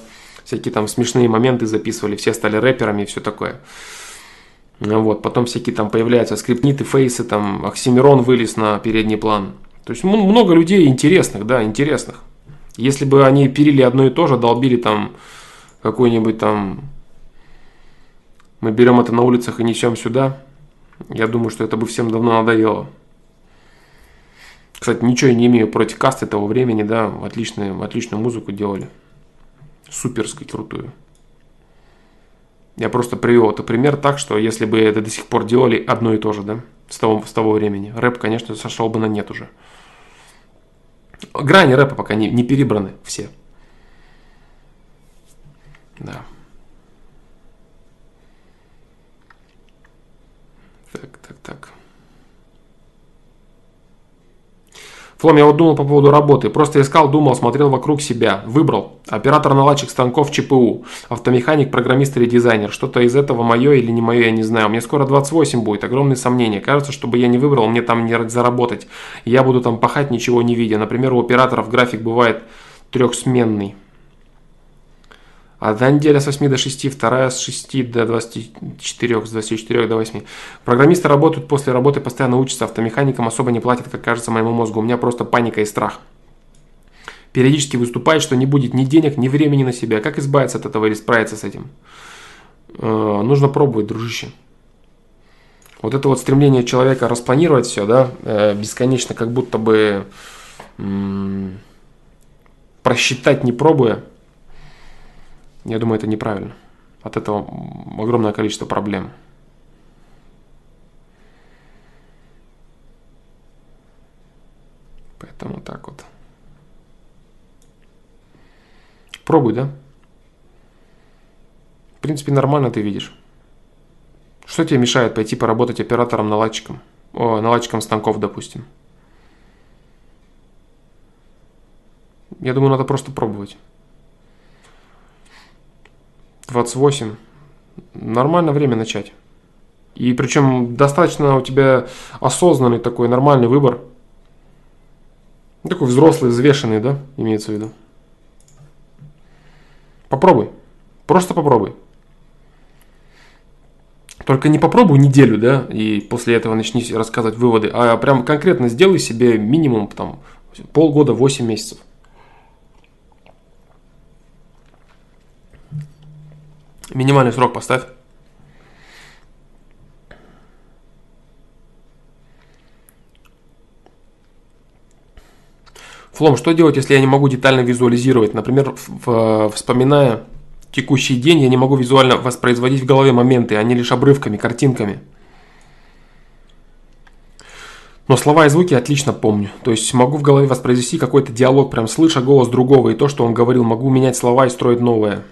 всякие там смешные моменты записывали, все стали рэперами и все такое. Вот, потом всякие там появляются скриптниты, фейсы, там Оксимирон вылез на передний план. То есть много людей интересных, да, интересных. Если бы они пилили одно и то же, долбили там какой-нибудь там... Мы берем это на улицах и несем сюда, я думаю, что это бы всем давно надоело. Кстати, ничего не имею против касты того времени, да, отличную, отличную музыку делали. Суперски крутую. Я просто привел это пример так, что если бы это до сих пор делали одно и то же, да, с того, с того времени, рэп, конечно, сошел бы на нет уже. Грани рэпа пока не, не перебраны все. Да. Так, так, так. Флом, я вот думал по поводу работы. Просто искал, думал, смотрел вокруг себя. Выбрал. Оператор наладчик станков ЧПУ. Автомеханик, программист или дизайнер. Что-то из этого мое или не мое, я не знаю. Мне скоро 28 будет. Огромные сомнения. Кажется, чтобы я не выбрал, мне там не заработать. Я буду там пахать, ничего не видя. Например, у операторов график бывает трехсменный. Одна неделя с 8 до 6, вторая с 6 до 24, с 24 до 8. Программисты работают после работы, постоянно учатся, автомеханикам особо не платят, как кажется моему мозгу. У меня просто паника и страх. Периодически выступает, что не будет ни денег, ни времени на себя. Как избавиться от этого или справиться с этим? Э, нужно пробовать, дружище. Вот это вот стремление человека распланировать все, да, э, бесконечно, как будто бы м- просчитать не пробуя – я думаю, это неправильно. От этого огромное количество проблем. Поэтому так вот. Пробуй, да? В принципе, нормально ты видишь. Что тебе мешает пойти поработать оператором-наладчиком? О, наладчиком станков, допустим. Я думаю, надо просто пробовать. 28. Нормально время начать. И причем достаточно у тебя осознанный такой нормальный выбор. Такой взрослый, взвешенный, да, имеется в виду. Попробуй. Просто попробуй. Только не попробуй неделю, да, и после этого начни рассказывать выводы, а прям конкретно сделай себе минимум там полгода, 8 месяцев. Минимальный срок поставь. Флом, что делать, если я не могу детально визуализировать? Например, вспоминая текущий день, я не могу визуально воспроизводить в голове моменты, они лишь обрывками, картинками. Но слова и звуки отлично помню. То есть могу в голове воспроизвести какой-то диалог, прям слыша голос другого и то, что он говорил, могу менять слова и строить новое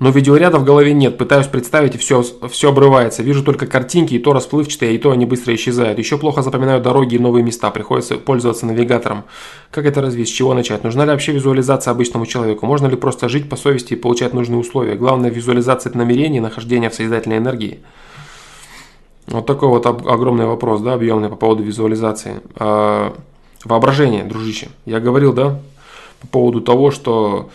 но видеоряда в голове нет. Пытаюсь представить, и все, все обрывается. Вижу только картинки, и то расплывчатые, и то они быстро исчезают. Еще плохо запоминаю дороги и новые места. Приходится пользоваться навигатором. Как это развить? С чего начать? Нужна ли вообще визуализация обычному человеку? Можно ли просто жить по совести и получать нужные условия? Главное, визуализация – это намерение, нахождение в созидательной энергии. Вот такой вот огромный вопрос, да, объемный по поводу визуализации. А, воображение, дружище. Я говорил, да, по поводу того, что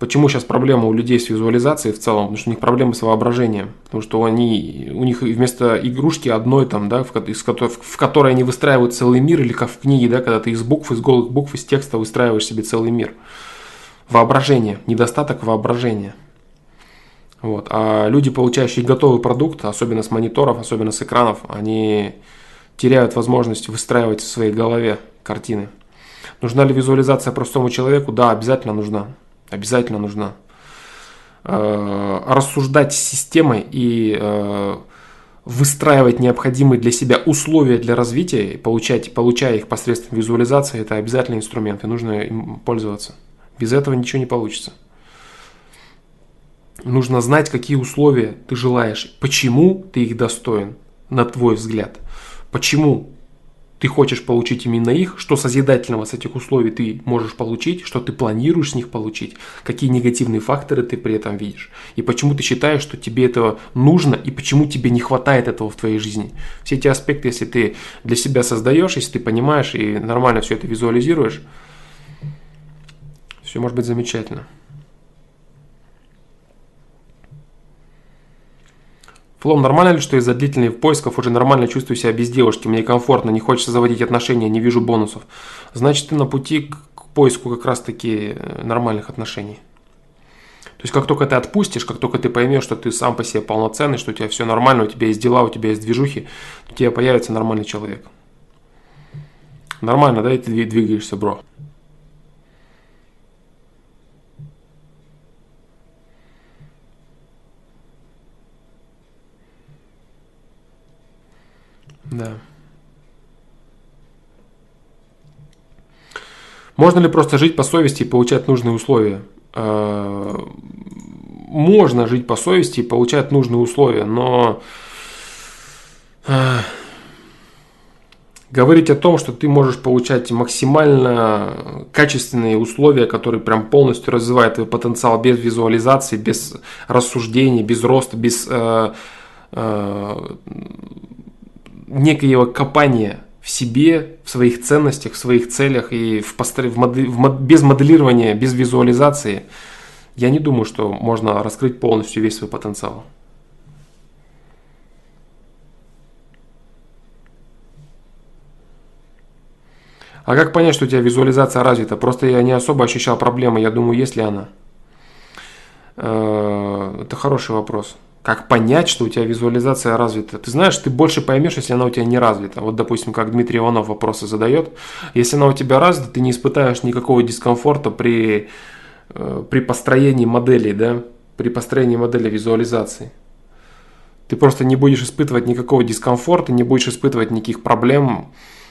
Почему сейчас проблема у людей с визуализацией в целом? Потому что у них проблемы с воображением. Потому что они, у них вместо игрушки одной, там, да, в, из, в которой они выстраивают целый мир, или как в книге, да, когда ты из букв, из голых букв, из текста выстраиваешь себе целый мир. Воображение, недостаток воображения. Вот. А люди, получающие готовый продукт, особенно с мониторов, особенно с экранов, они теряют возможность выстраивать в своей голове картины. Нужна ли визуализация простому человеку? Да, обязательно нужна обязательно нужна. Э, рассуждать системой и э, выстраивать необходимые для себя условия для развития, получать, получая их посредством визуализации, это обязательный инструмент, и нужно им пользоваться. Без этого ничего не получится. Нужно знать, какие условия ты желаешь, почему ты их достоин, на твой взгляд. Почему ты хочешь получить именно их, что созидательного с этих условий ты можешь получить, что ты планируешь с них получить, какие негативные факторы ты при этом видишь, и почему ты считаешь, что тебе этого нужно, и почему тебе не хватает этого в твоей жизни. Все эти аспекты, если ты для себя создаешь, если ты понимаешь и нормально все это визуализируешь, все может быть замечательно. Флом, нормально ли, что из-за длительных поисков уже нормально чувствую себя без девушки, мне комфортно, не хочется заводить отношения, не вижу бонусов. Значит, ты на пути к поиску как раз-таки э, нормальных отношений. То есть, как только ты отпустишь, как только ты поймешь, что ты сам по себе полноценный, что у тебя все нормально, у тебя есть дела, у тебя есть движухи, у тебя появится нормальный человек. Нормально, да, и ты двигаешься, бро. Да. Можно ли просто жить по совести и получать нужные условия? Э, можно жить по совести и получать нужные условия, но э, говорить о том, что ты можешь получать максимально качественные условия, которые прям полностью развивают твой потенциал без визуализации, без рассуждений, без роста, без э, некоего копания в себе, в своих ценностях, в своих целях и в постр... в модель... в мод... без моделирования, без визуализации, я не думаю, что можно раскрыть полностью весь свой потенциал. А как понять, что у тебя визуализация развита? Просто я не особо ощущал проблемы, я думаю, есть ли она. Э, это хороший вопрос. Как понять, что у тебя визуализация развита? Ты знаешь, ты больше поймешь, если она у тебя не развита. Вот, допустим, как Дмитрий Иванов вопросы задает. Если она у тебя развита, ты не испытаешь никакого дискомфорта при, э, при построении модели, да? При построении модели визуализации. Ты просто не будешь испытывать никакого дискомфорта, не будешь испытывать никаких проблем,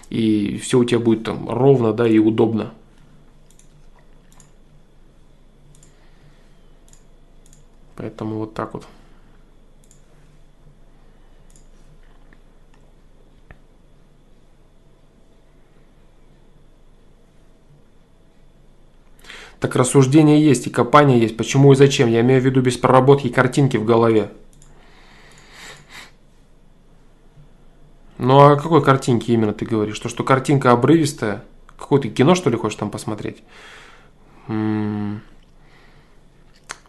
и все у тебя будет там ровно, да, и удобно. Поэтому вот так вот. Так рассуждение есть и копание, есть. Почему и зачем? Я имею в виду без проработки картинки в голове. Ну а о какой картинке именно ты говоришь? То, что картинка обрывистая? Какое ты кино, что ли, хочешь там посмотреть? М-м-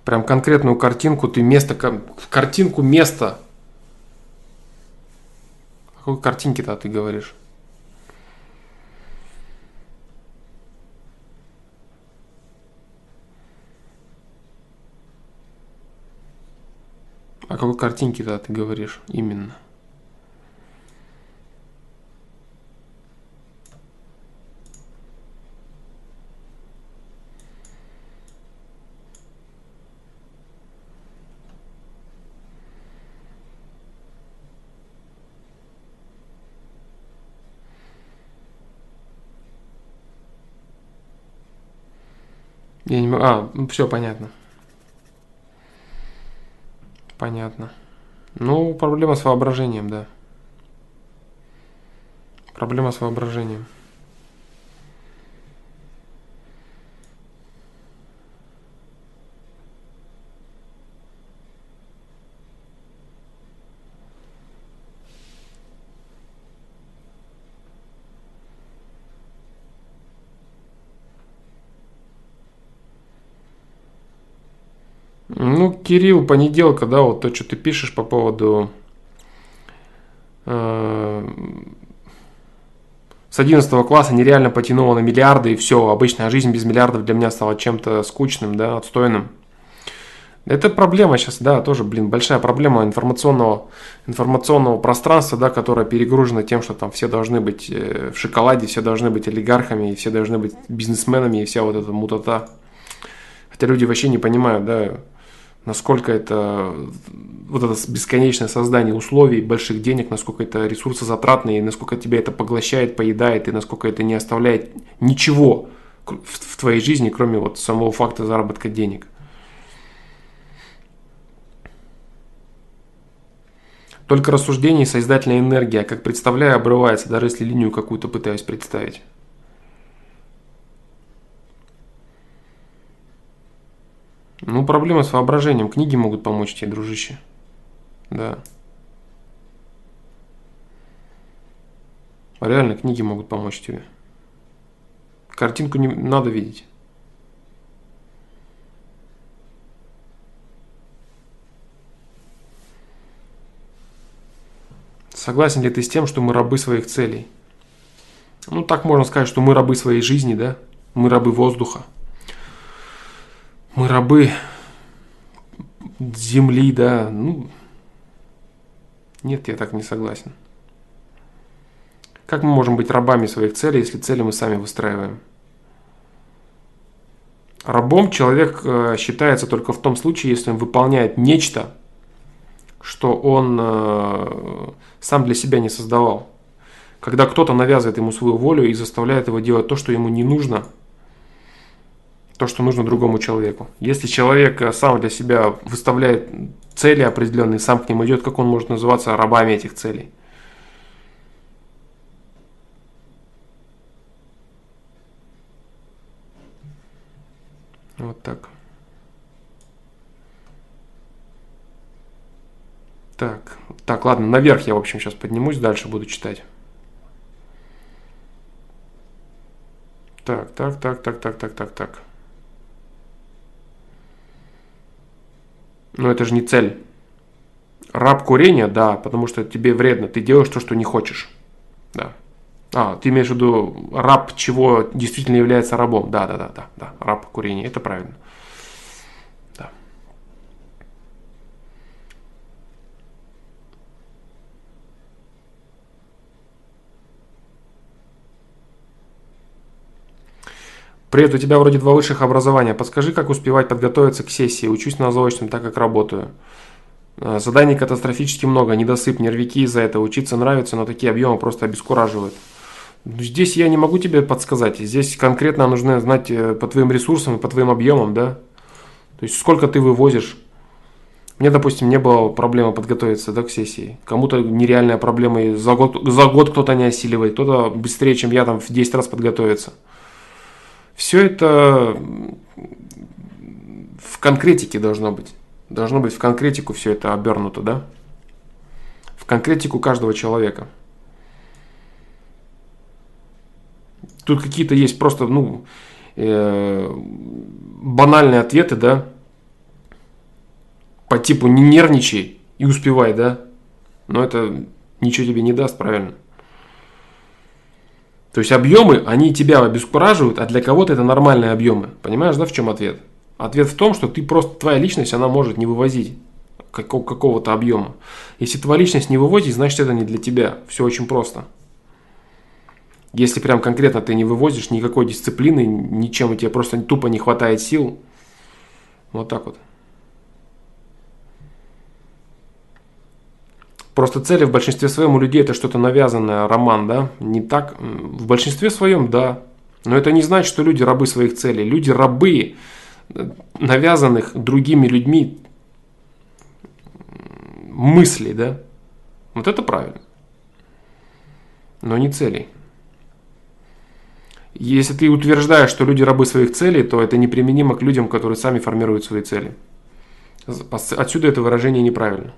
прям конкретную картинку, ты место, картинку место. О какой картинке-то ты говоришь? О какой картинке-то ты говоришь именно? Я не. А, ну, все понятно. Понятно. Ну, проблема с воображением, да. Проблема с воображением. Ну, Кирилл, понеделка, да, вот то, что ты пишешь по поводу э, с 11 класса нереально потянуло на миллиарды, и все, обычная жизнь без миллиардов для меня стала чем-то скучным, да, отстойным. Это проблема сейчас, да, тоже, блин, большая проблема информационного, информационного пространства, да, которое перегружено тем, что там все должны быть э, в шоколаде, все должны быть олигархами, и все должны быть бизнесменами, и вся вот эта мутата. Хотя люди вообще не понимают, да, насколько это вот это бесконечное создание условий, больших денег, насколько это ресурсозатратно, и насколько тебя это поглощает, поедает, и насколько это не оставляет ничего в, в твоей жизни, кроме вот самого факта заработка денег. Только рассуждение и созидательная энергия, как представляю, обрывается, даже если линию какую-то пытаюсь представить. Ну, проблема с воображением. Книги могут помочь тебе, дружище. Да. Реально, книги могут помочь тебе. Картинку не надо видеть. Согласен ли ты с тем, что мы рабы своих целей? Ну, так можно сказать, что мы рабы своей жизни, да? Мы рабы воздуха мы рабы земли, да, ну, нет, я так не согласен. Как мы можем быть рабами своих целей, если цели мы сами выстраиваем? Рабом человек э, считается только в том случае, если он выполняет нечто, что он э, сам для себя не создавал. Когда кто-то навязывает ему свою волю и заставляет его делать то, что ему не нужно – то, что нужно другому человеку. Если человек э, сам для себя выставляет цели определенные, сам к ним идет, как он может называться рабами этих целей? Вот так. Так, так, ладно, наверх я, в общем, сейчас поднимусь, дальше буду читать. Так, так, так, так, так, так, так, так. Но это же не цель. Раб курения, да, потому что тебе вредно. Ты делаешь то, что не хочешь. Да. А, ты имеешь в виду раб, чего действительно является рабом. Да, да, да, да, да. Раб курения, это правильно. Привет, у тебя вроде два высших образования. Подскажи, как успевать подготовиться к сессии? Учусь на заочном, так как работаю. Э, заданий катастрофически много, недосып, нервики из-за этого. Учиться нравится, но такие объемы просто обескураживают. Ну, здесь я не могу тебе подсказать. Здесь конкретно нужно знать э, по твоим ресурсам и по твоим объемам, да? То есть сколько ты вывозишь. Мне, допустим, не было проблемы подготовиться да, к сессии. Кому-то нереальная проблема, и за год, за год кто-то не осиливает, кто-то быстрее, чем я, там в 10 раз подготовится. Все это в конкретике должно быть. Должно быть в конкретику все это обернуто, да? В конкретику каждого человека. Тут какие-то есть просто, ну, э, банальные ответы, да? По типу не нервничай и успевай, да? Но это ничего тебе не даст, правильно? То есть объемы, они тебя обескураживают, а для кого-то это нормальные объемы. Понимаешь, да, в чем ответ? Ответ в том, что ты просто, твоя личность, она может не вывозить какого-то объема. Если твоя личность не вывозит, значит это не для тебя. Все очень просто. Если прям конкретно ты не вывозишь никакой дисциплины, ничем, и тебе просто тупо не хватает сил, вот так вот. Просто цели в большинстве своем у людей это что-то навязанное, роман, да? Не так? В большинстве своем, да. Но это не значит, что люди рабы своих целей. Люди рабы э, навязанных другими людьми мыслей, да? Вот это правильно. Но не целей. Если ты утверждаешь, что люди рабы своих целей, то это неприменимо к людям, которые сами формируют свои цели. Отсюда это выражение неправильно.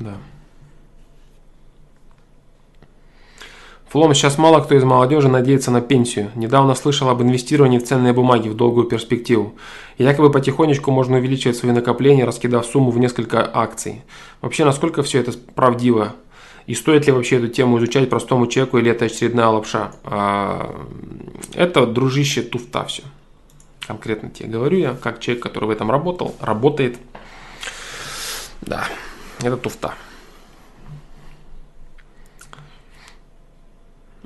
Да. Флом, сейчас мало кто из молодежи надеется на пенсию. Недавно слышал об инвестировании в ценные бумаги в долгую перспективу. И якобы потихонечку можно увеличивать свои накопления, раскидав сумму в несколько акций. Вообще, насколько все это правдиво? И стоит ли вообще эту тему изучать простому человеку, или это очередная лапша? А, это, дружище, туфта все. Конкретно тебе говорю я, как человек, который в этом работал, работает. Да, это туфта.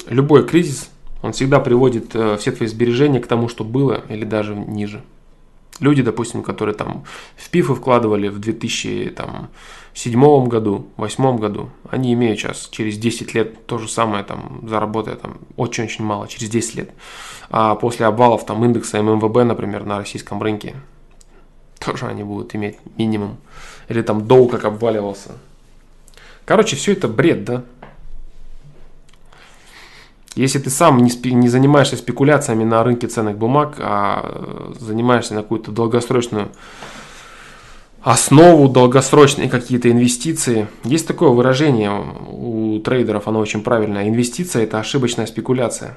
любой кризис, он всегда приводит э, все твои сбережения к тому, что было, или даже ниже. Люди, допустим, которые там в пифы вкладывали в 2007 году, 2008 году, они имеют сейчас через 10 лет то же самое, там, заработая там очень-очень мало, через 10 лет. А после обвалов там индекса ММВБ, например, на российском рынке, тоже они будут иметь минимум. Или там долг как обваливался. Короче, все это бред, да? Если ты сам не, спи, не занимаешься спекуляциями на рынке ценных бумаг, а занимаешься на какую-то долгосрочную основу, долгосрочные какие-то инвестиции. Есть такое выражение у трейдеров, оно очень правильное. Инвестиция – это ошибочная спекуляция.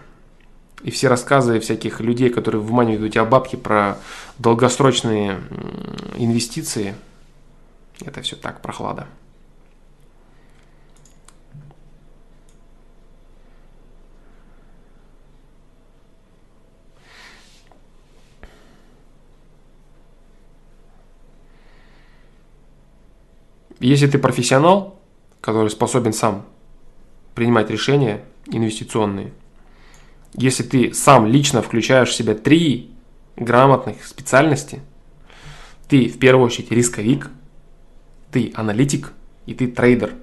И все рассказы всяких людей, которые выманивают у тебя бабки про долгосрочные инвестиции, это все так, прохлада. Если ты профессионал, который способен сам принимать решения инвестиционные, если ты сам лично включаешь в себя три грамотных специальности, ты в первую очередь рисковик, ты аналитик и ты трейдер.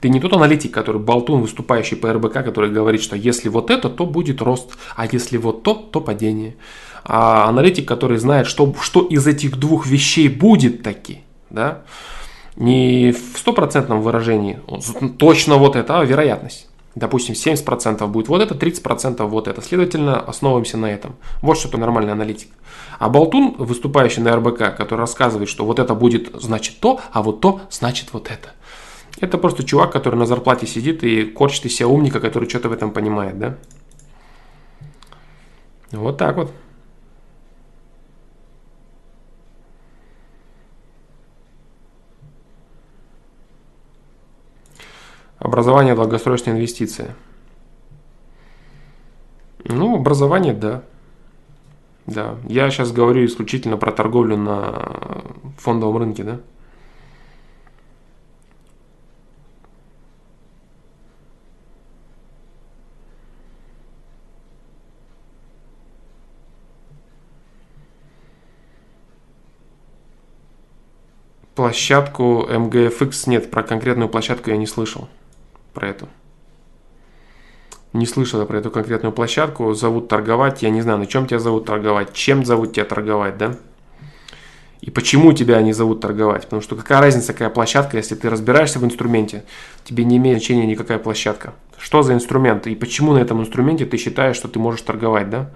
Ты не тот аналитик, который болтун, выступающий по РБК, который говорит, что если вот это, то будет рост, а если вот то, то падение. А аналитик, который знает, что, что из этих двух вещей будет таки, да, не в стопроцентном выражении, точно вот это, а вероятность. Допустим, 70% будет вот это, 30% вот это. Следовательно, основываемся на этом. Вот что то нормальный аналитик. А Болтун, выступающий на РБК, который рассказывает, что вот это будет значит то, а вот то значит вот это. Это просто чувак, который на зарплате сидит и корчит из себя умника, который что-то в этом понимает, да? Вот так вот. Образование – долгосрочная инвестиция. Ну, образование – да. Да. Я сейчас говорю исключительно про торговлю на фондовом рынке, да. Площадку MGFX нет, про конкретную площадку я не слышал про эту. Не слышал я про эту конкретную площадку. Зовут торговать. Я не знаю, на чем тебя зовут торговать. Чем зовут тебя торговать, да? И почему тебя они зовут торговать? Потому что какая разница, какая площадка, если ты разбираешься в инструменте, тебе не имеет значения никакая площадка. Что за инструмент? И почему на этом инструменте ты считаешь, что ты можешь торговать, да?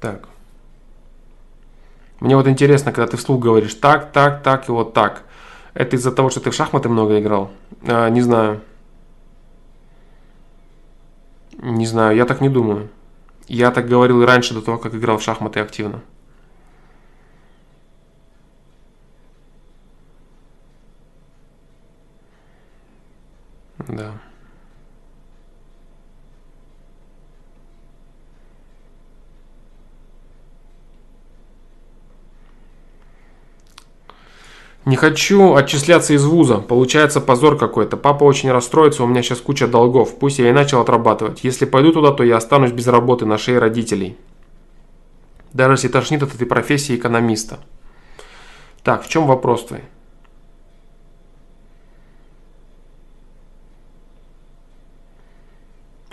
Так. Мне вот интересно, когда ты вслух говоришь так, так, так и вот так. Это из-за того, что ты в шахматы много играл? А, не знаю. Не знаю, я так не думаю. Я так говорил и раньше, до того, как играл в шахматы активно. Да. Не хочу отчисляться из вуза. Получается позор какой-то. Папа очень расстроится, у меня сейчас куча долгов. Пусть я и начал отрабатывать. Если пойду туда, то я останусь без работы на шее родителей. Даже если тошнит от этой профессии экономиста. Так, в чем вопрос твой?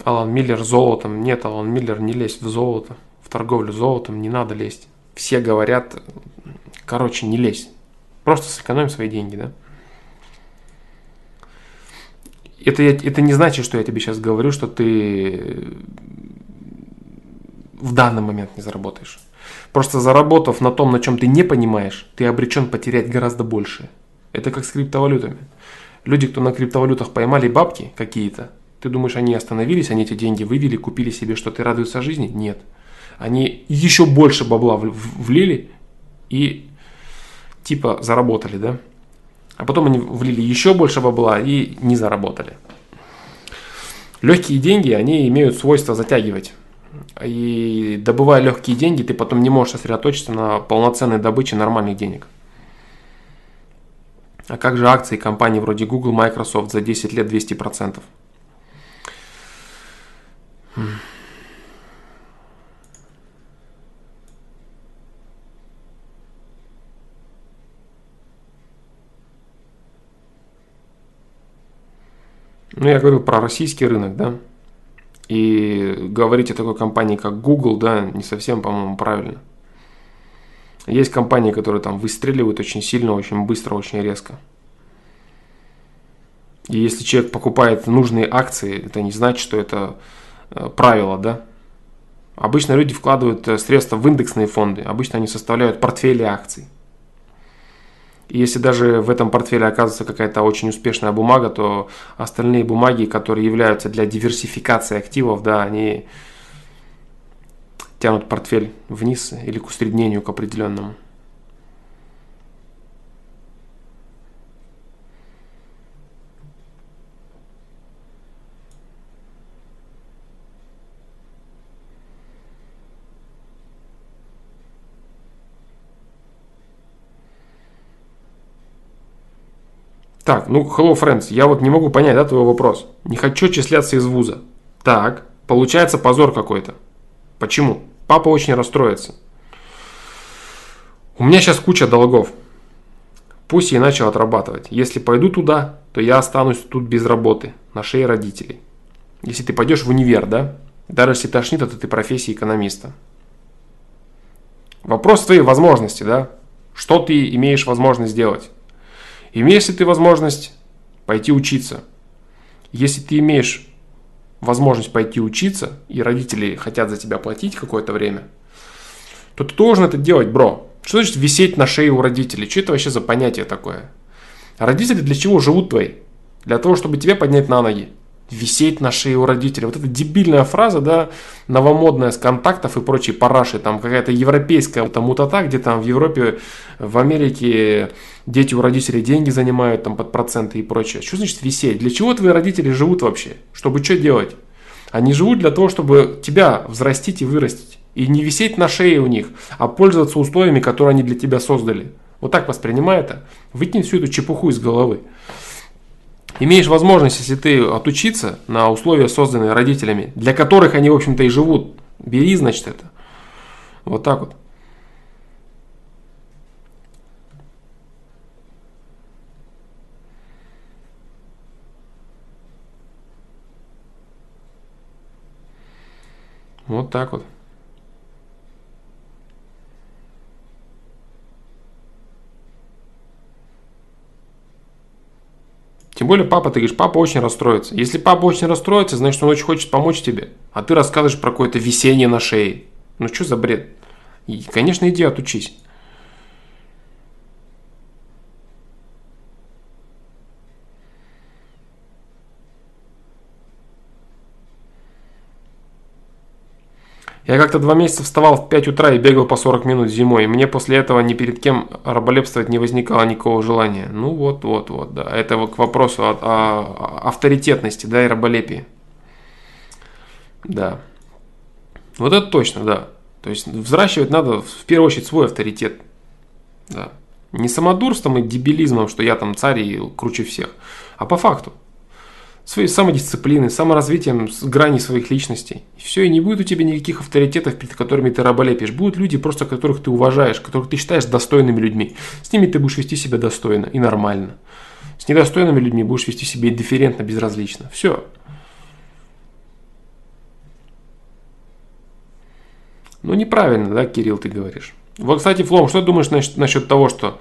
Алан Миллер золотом. Нет, Алан Миллер, не лезь в золото. В торговлю золотом не надо лезть. Все говорят, короче, не лезь. Просто сэкономим свои деньги, да? Это, это не значит, что я тебе сейчас говорю, что ты в данный момент не заработаешь. Просто заработав на том, на чем ты не понимаешь, ты обречен потерять гораздо больше. Это как с криптовалютами. Люди, кто на криптовалютах поймали бабки какие-то, ты думаешь, они остановились, они эти деньги вывели, купили себе что-то и радуются жизни? Нет. Они еще больше бабла влили и типа заработали, да? А потом они влили еще больше бабла и не заработали. Легкие деньги, они имеют свойство затягивать. И добывая легкие деньги, ты потом не можешь сосредоточиться на полноценной добыче нормальных денег. А как же акции компаний вроде Google, Microsoft за 10 лет 200%? Ну, я говорил про российский рынок, да. И говорить о такой компании, как Google, да, не совсем, по-моему, правильно. Есть компании, которые там выстреливают очень сильно, очень быстро, очень резко. И если человек покупает нужные акции, это не значит, что это э, правило, да. Обычно люди вкладывают э, средства в индексные фонды. Обычно они составляют портфели акций. И если даже в этом портфеле оказывается какая-то очень успешная бумага, то остальные бумаги, которые являются для диверсификации активов, да, они тянут портфель вниз или к усреднению к определенному. Так, ну, hello, friends, я вот не могу понять, да, твой вопрос. Не хочу числяться из вуза. Так, получается позор какой-то. Почему? Папа очень расстроится. У меня сейчас куча долгов. Пусть я и начал отрабатывать. Если пойду туда, то я останусь тут без работы, на шее родителей. Если ты пойдешь в универ, да? Даже если тошнит от этой профессии экономиста. Вопрос твоей возможности, да? Что ты имеешь возможность сделать? Имеешь ли ты возможность пойти учиться? Если ты имеешь возможность пойти учиться, и родители хотят за тебя платить какое-то время, то ты должен это делать, бро. Что значит висеть на шее у родителей? Что это вообще за понятие такое? Родители для чего живут твои? Для того, чтобы тебя поднять на ноги висеть на шее у родителей. Вот эта дебильная фраза, да, новомодная с контактов и прочей параши, там какая-то европейская там мутата, где там в Европе, в Америке дети у родителей деньги занимают там под проценты и прочее. Что значит висеть? Для чего твои родители живут вообще? Чтобы что делать? Они живут для того, чтобы тебя взрастить и вырастить. И не висеть на шее у них, а пользоваться условиями, которые они для тебя создали. Вот так воспринимай это. Выкинь всю эту чепуху из головы. Имеешь возможность, если ты отучиться на условия, созданные родителями, для которых они, в общем-то, и живут, бери, значит, это. Вот так вот. Вот так вот. Тем более папа, ты говоришь, папа очень расстроится. Если папа очень расстроится, значит, он очень хочет помочь тебе. А ты рассказываешь про какое-то висение на шее. Ну что за бред? И, конечно, иди отучись. Я как-то два месяца вставал в 5 утра и бегал по 40 минут зимой. И мне после этого ни перед кем раболепствовать не возникало никакого желания. Ну вот, вот, вот, да. Это к вопросу о, о авторитетности, да, и раболепии. Да. Вот это точно, да. То есть взращивать надо в первую очередь свой авторитет. Да. Не самодурством и дебилизмом, что я там царь и круче всех, а по факту своей самодисциплины, саморазвитием с грани своих личностей. И все, и не будет у тебя никаких авторитетов, перед которыми ты раболепишь. Будут люди, просто которых ты уважаешь, которых ты считаешь достойными людьми. С ними ты будешь вести себя достойно и нормально. С недостойными людьми будешь вести себя индифферентно, безразлично. Все. Ну, неправильно, да, Кирилл, ты говоришь. Вот, кстати, Флом, что ты думаешь насчет, насчет того, что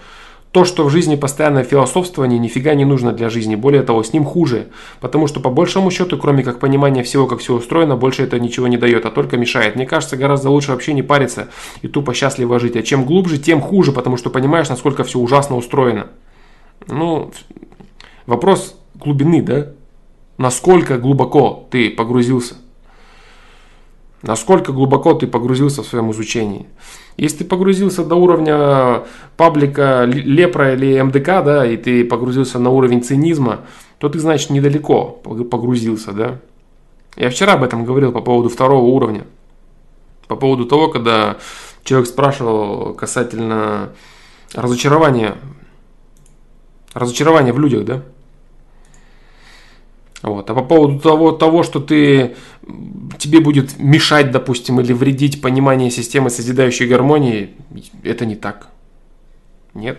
то, что в жизни постоянное философствование, нифига не нужно для жизни. Более того, с ним хуже. Потому что по большому счету, кроме как понимания всего, как все устроено, больше это ничего не дает, а только мешает. Мне кажется, гораздо лучше вообще не париться и тупо счастливо жить. А чем глубже, тем хуже, потому что понимаешь, насколько все ужасно устроено. Ну, вопрос глубины, да? Насколько глубоко ты погрузился? Насколько глубоко ты погрузился в своем изучении? Если ты погрузился до уровня паблика Лепра или МДК, да, и ты погрузился на уровень цинизма, то ты, значит, недалеко погрузился, да. Я вчера об этом говорил по поводу второго уровня. По поводу того, когда человек спрашивал касательно разочарования, разочарования в людях, да. Вот. А по поводу того, того, что ты, тебе будет мешать, допустим, или вредить понимание системы созидающей гармонии, это не так. Нет.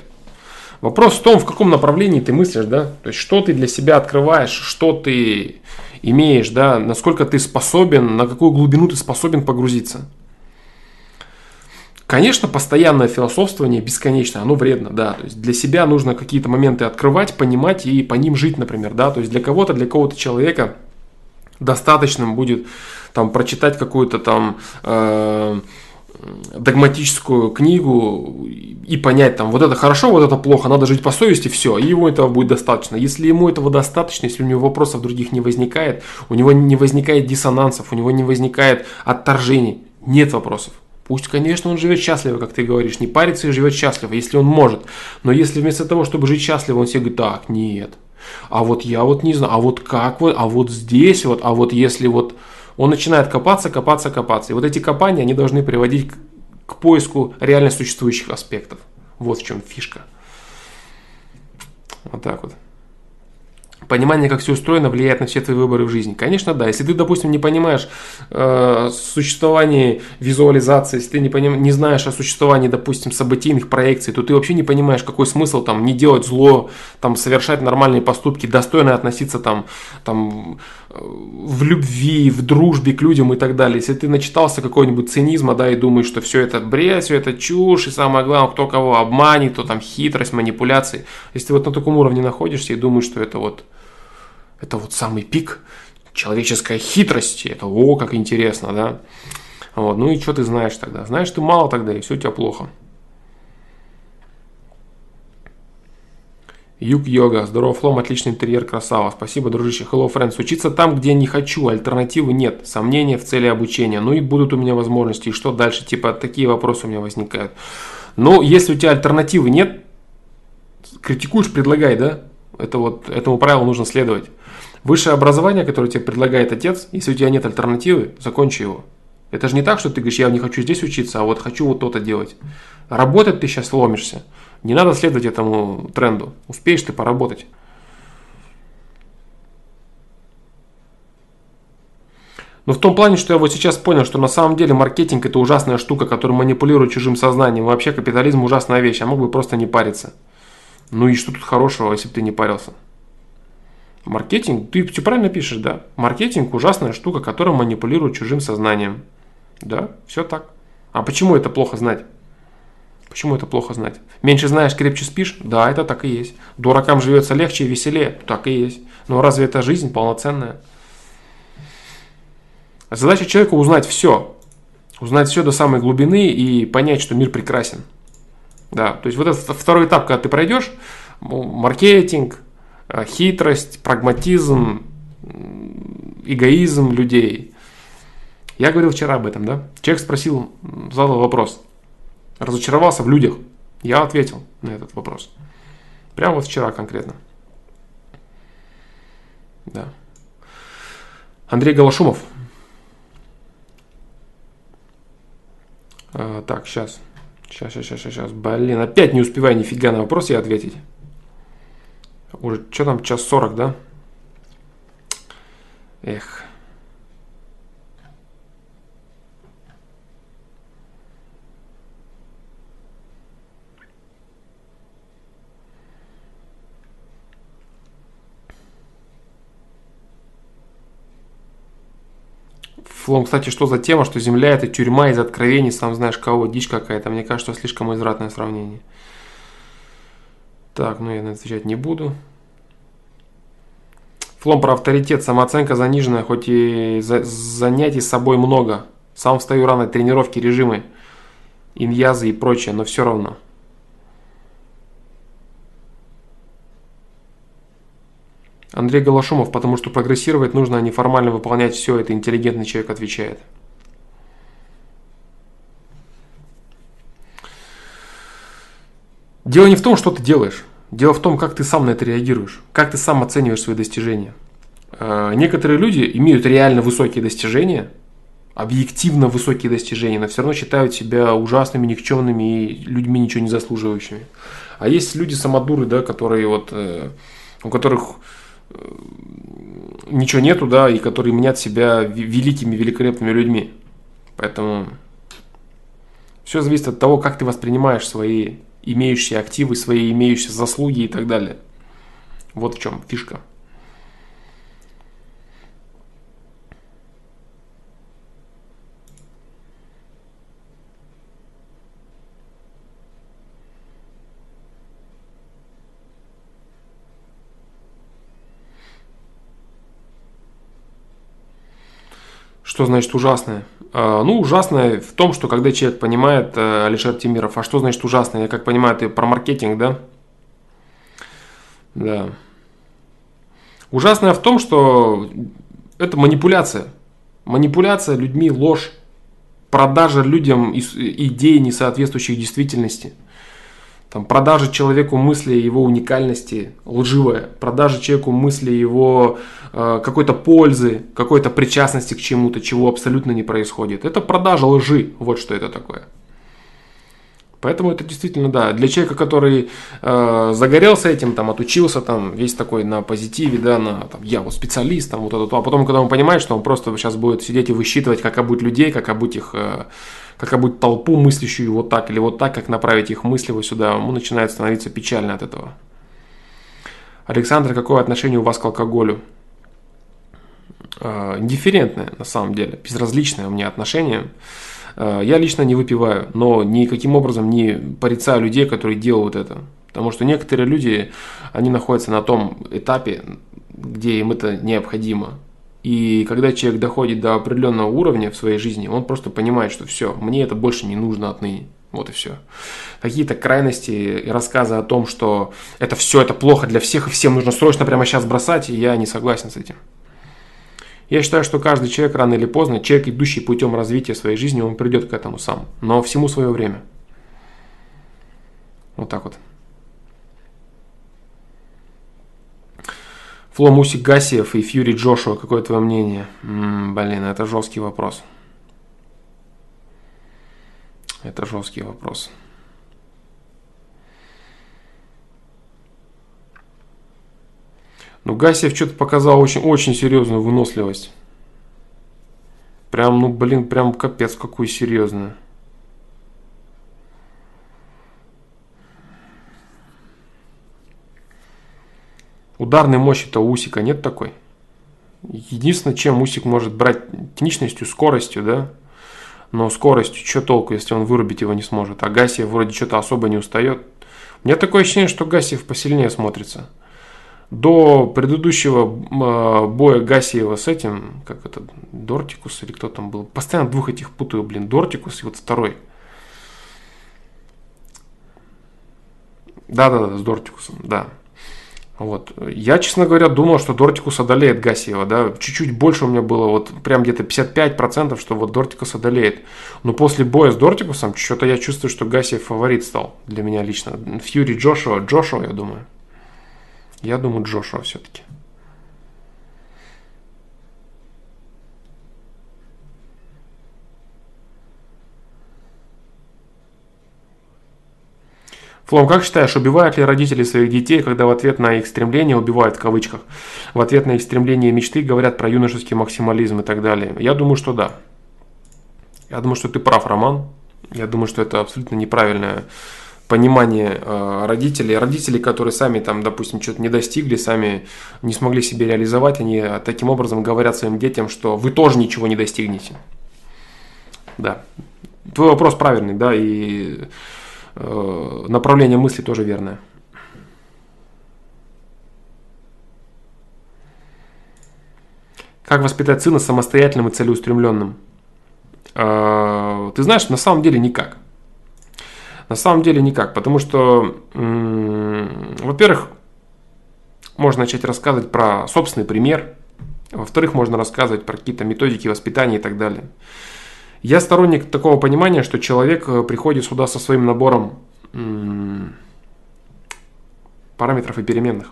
Вопрос в том, в каком направлении ты мыслишь, да? То есть, что ты для себя открываешь, что ты имеешь, да? Насколько ты способен, на какую глубину ты способен погрузиться. Конечно, постоянное философствование бесконечно, оно вредно, да. То есть для себя нужно какие-то моменты открывать, понимать и по ним жить, например, да. То есть для кого-то, для кого-то человека достаточным будет там прочитать какую-то там э, догматическую книгу и понять там вот это хорошо, вот это плохо, надо жить по совести, все, и ему этого будет достаточно. Если ему этого достаточно, если у него вопросов других не возникает, у него не возникает диссонансов, у него не возникает отторжений, нет вопросов. Пусть, конечно, он живет счастливо, как ты говоришь, не парится и живет счастливо, если он может. Но если вместо того, чтобы жить счастливо, он себе говорит, так, нет, а вот я вот не знаю, а вот как вот, а вот здесь вот, а вот если вот... Он начинает копаться, копаться, копаться. И вот эти копания, они должны приводить к, к поиску реально существующих аспектов. Вот в чем фишка. Вот так вот. Понимание, как все устроено, влияет на все твои выборы в жизни. Конечно, да. Если ты, допустим, не понимаешь э, существование визуализации, если ты не, поним, не знаешь о существовании, допустим, событийных проекций, то ты вообще не понимаешь, какой смысл там не делать зло, там совершать нормальные поступки, достойно относиться там, там э, в любви, в дружбе к людям и так далее. Если ты начитался какой-нибудь цинизма, да, и думаешь, что все это бред, все это чушь, и самое главное, кто кого обманет, то там хитрость, манипуляции. Если ты вот на таком уровне находишься и думаешь, что это вот это вот самый пик человеческой хитрости. Это о, как интересно, да? Вот, ну и что ты знаешь тогда? Знаешь ты мало тогда, и все у тебя плохо. Юг Йога, здорово, Флом, отличный интерьер, красава. Спасибо, дружище. Hello, friends. Учиться там, где не хочу, альтернативы нет. Сомнения в цели обучения. Ну и будут у меня возможности. И что дальше? Типа, такие вопросы у меня возникают. Но если у тебя альтернативы нет, критикуешь, предлагай, да? Это вот, этому правилу нужно следовать. Высшее образование, которое тебе предлагает отец, если у тебя нет альтернативы, закончи его. Это же не так, что ты говоришь, я не хочу здесь учиться, а вот хочу вот то-то делать. Работать ты сейчас ломишься. Не надо следовать этому тренду. Успеешь ты поработать. Но в том плане, что я вот сейчас понял, что на самом деле маркетинг это ужасная штука, которая манипулирует чужим сознанием. Вообще капитализм ужасная вещь, а мог бы просто не париться. Ну и что тут хорошего, если бы ты не парился? Маркетинг, ты все правильно пишешь, да. Маркетинг ужасная штука, которая манипулирует чужим сознанием. Да, все так. А почему это плохо знать? Почему это плохо знать? Меньше знаешь, крепче спишь? Да, это так и есть. Дуракам живется легче и веселее? Так и есть. Но разве это жизнь полноценная? Задача человека узнать все. Узнать все до самой глубины и понять, что мир прекрасен. Да, то есть вот этот второй этап, когда ты пройдешь, маркетинг, хитрость, прагматизм, эгоизм людей. Я говорил вчера об этом, да? Человек спросил, задал вопрос. Разочаровался в людях. Я ответил на этот вопрос. Прямо вот вчера конкретно. Да. Андрей Голошумов. А, так, сейчас. Сейчас, сейчас, сейчас, сейчас. Блин, опять не успеваю нифига на вопрос я ответить. Уже, что там, час сорок, да? Эх. Флом, кстати, что за тема, что Земля это тюрьма из откровений, сам знаешь кого, дичь какая-то. Мне кажется, слишком извратное сравнение. Так, ну я на отвечать не буду. Флом про авторитет, самооценка заниженная, хоть и за, занятий с собой много. Сам встаю рано, тренировки, режимы, иньязы и прочее, но все равно. Андрей Голошумов, потому что прогрессировать нужно, а не формально выполнять все, это интеллигентный человек отвечает. Дело не в том, что ты делаешь. Дело в том, как ты сам на это реагируешь, как ты сам оцениваешь свои достижения. Э, некоторые люди имеют реально высокие достижения, объективно высокие достижения, но все равно считают себя ужасными, никчемными и людьми ничего не заслуживающими. А есть люди самодуры, да, которые вот, э, у которых ничего нету, да, и которые мнят себя великими, великолепными людьми. Поэтому все зависит от того, как ты воспринимаешь свои имеющиеся активы, свои имеющиеся заслуги и так далее. Вот в чем фишка. Что значит ужасное? А, ну, ужасное в том, что когда человек понимает, э, Алишер Тимиров, а что значит ужасное? Я как понимаю, ты про маркетинг, да? Да. Ужасное в том, что это манипуляция. Манипуляция людьми, ложь, продажа людям идей, не соответствующих действительности – там, продажа человеку мысли его уникальности лживая, продажа человеку мысли его э, какой-то пользы, какой-то причастности к чему-то, чего абсолютно не происходит. Это продажа лжи, вот что это такое. Поэтому это действительно, да, для человека, который э, загорелся этим, там, отучился, там, весь такой на позитиве, да, на, там, я вот специалист, там, вот это, а потом, когда он понимает, что он просто сейчас будет сидеть и высчитывать, как обуть людей, как обуть их э, как обуть толпу, мыслящую вот так или вот так, как направить их мысли вот сюда, ему начинает становиться печально от этого. Александр, какое отношение у вас к алкоголю? Э, индифферентное, на самом деле, безразличное у меня отношение. Э, я лично не выпиваю, но никаким образом не порицаю людей, которые делают это. Потому что некоторые люди, они находятся на том этапе, где им это необходимо. И когда человек доходит до определенного уровня в своей жизни, он просто понимает, что все, мне это больше не нужно отныне. Вот и все. Какие-то крайности и рассказы о том, что это все, это плохо для всех, и всем нужно срочно прямо сейчас бросать, я не согласен с этим. Я считаю, что каждый человек рано или поздно, человек, идущий путем развития своей жизни, он придет к этому сам. Но всему свое время. Вот так вот. Фло Мусик Гасиев и Фьюри Джошуа, какое твое мнение? М-м, блин, это жесткий вопрос. Это жесткий вопрос. Ну, Гасиев что-то показал очень, очень серьезную выносливость. Прям, ну, блин, прям капец какую серьезную. Ударной мощи-то у Усика нет такой. Единственное, чем Усик может брать техничностью, скоростью, да, но скоростью, что толку, если он вырубить его не сможет. А Гасиев вроде что-то особо не устает. У меня такое ощущение, что Гасиев посильнее смотрится. До предыдущего э, боя Гасиева с этим, как это, Дортикус или кто там был, постоянно двух этих путаю, блин, Дортикус и вот второй. Да-да-да, с Дортикусом, да. Вот. Я, честно говоря, думал, что Дортикус одолеет Гасиева, да, чуть-чуть больше у меня было, вот прям где-то 55%, что вот Дортикус одолеет. Но после боя с Дортикусом, что-то я чувствую, что Гасиев фаворит стал для меня лично. Фьюри Джошуа, Джошуа, я думаю. Я думаю, Джошуа все-таки. Флом, как считаешь, убивают ли родители своих детей, когда в ответ на их стремление, убивают в кавычках, в ответ на их стремление и мечты говорят про юношеский максимализм и так далее? Я думаю, что да. Я думаю, что ты прав, Роман. Я думаю, что это абсолютно неправильное понимание э, родителей. Родители, которые сами там, допустим, что-то не достигли, сами не смогли себе реализовать, они таким образом говорят своим детям, что вы тоже ничего не достигнете. Да. Твой вопрос правильный, да, и Э, направление мысли тоже верное. Как воспитать сына самостоятельным и целеустремленным? Э, ты знаешь, на самом деле никак. На самом деле никак, потому что, во-первых, можно начать рассказывать про собственный пример, во-вторых, можно рассказывать про какие-то методики воспитания и так далее. Я сторонник такого понимания, что человек э, приходит сюда со своим набором параметров и переменных.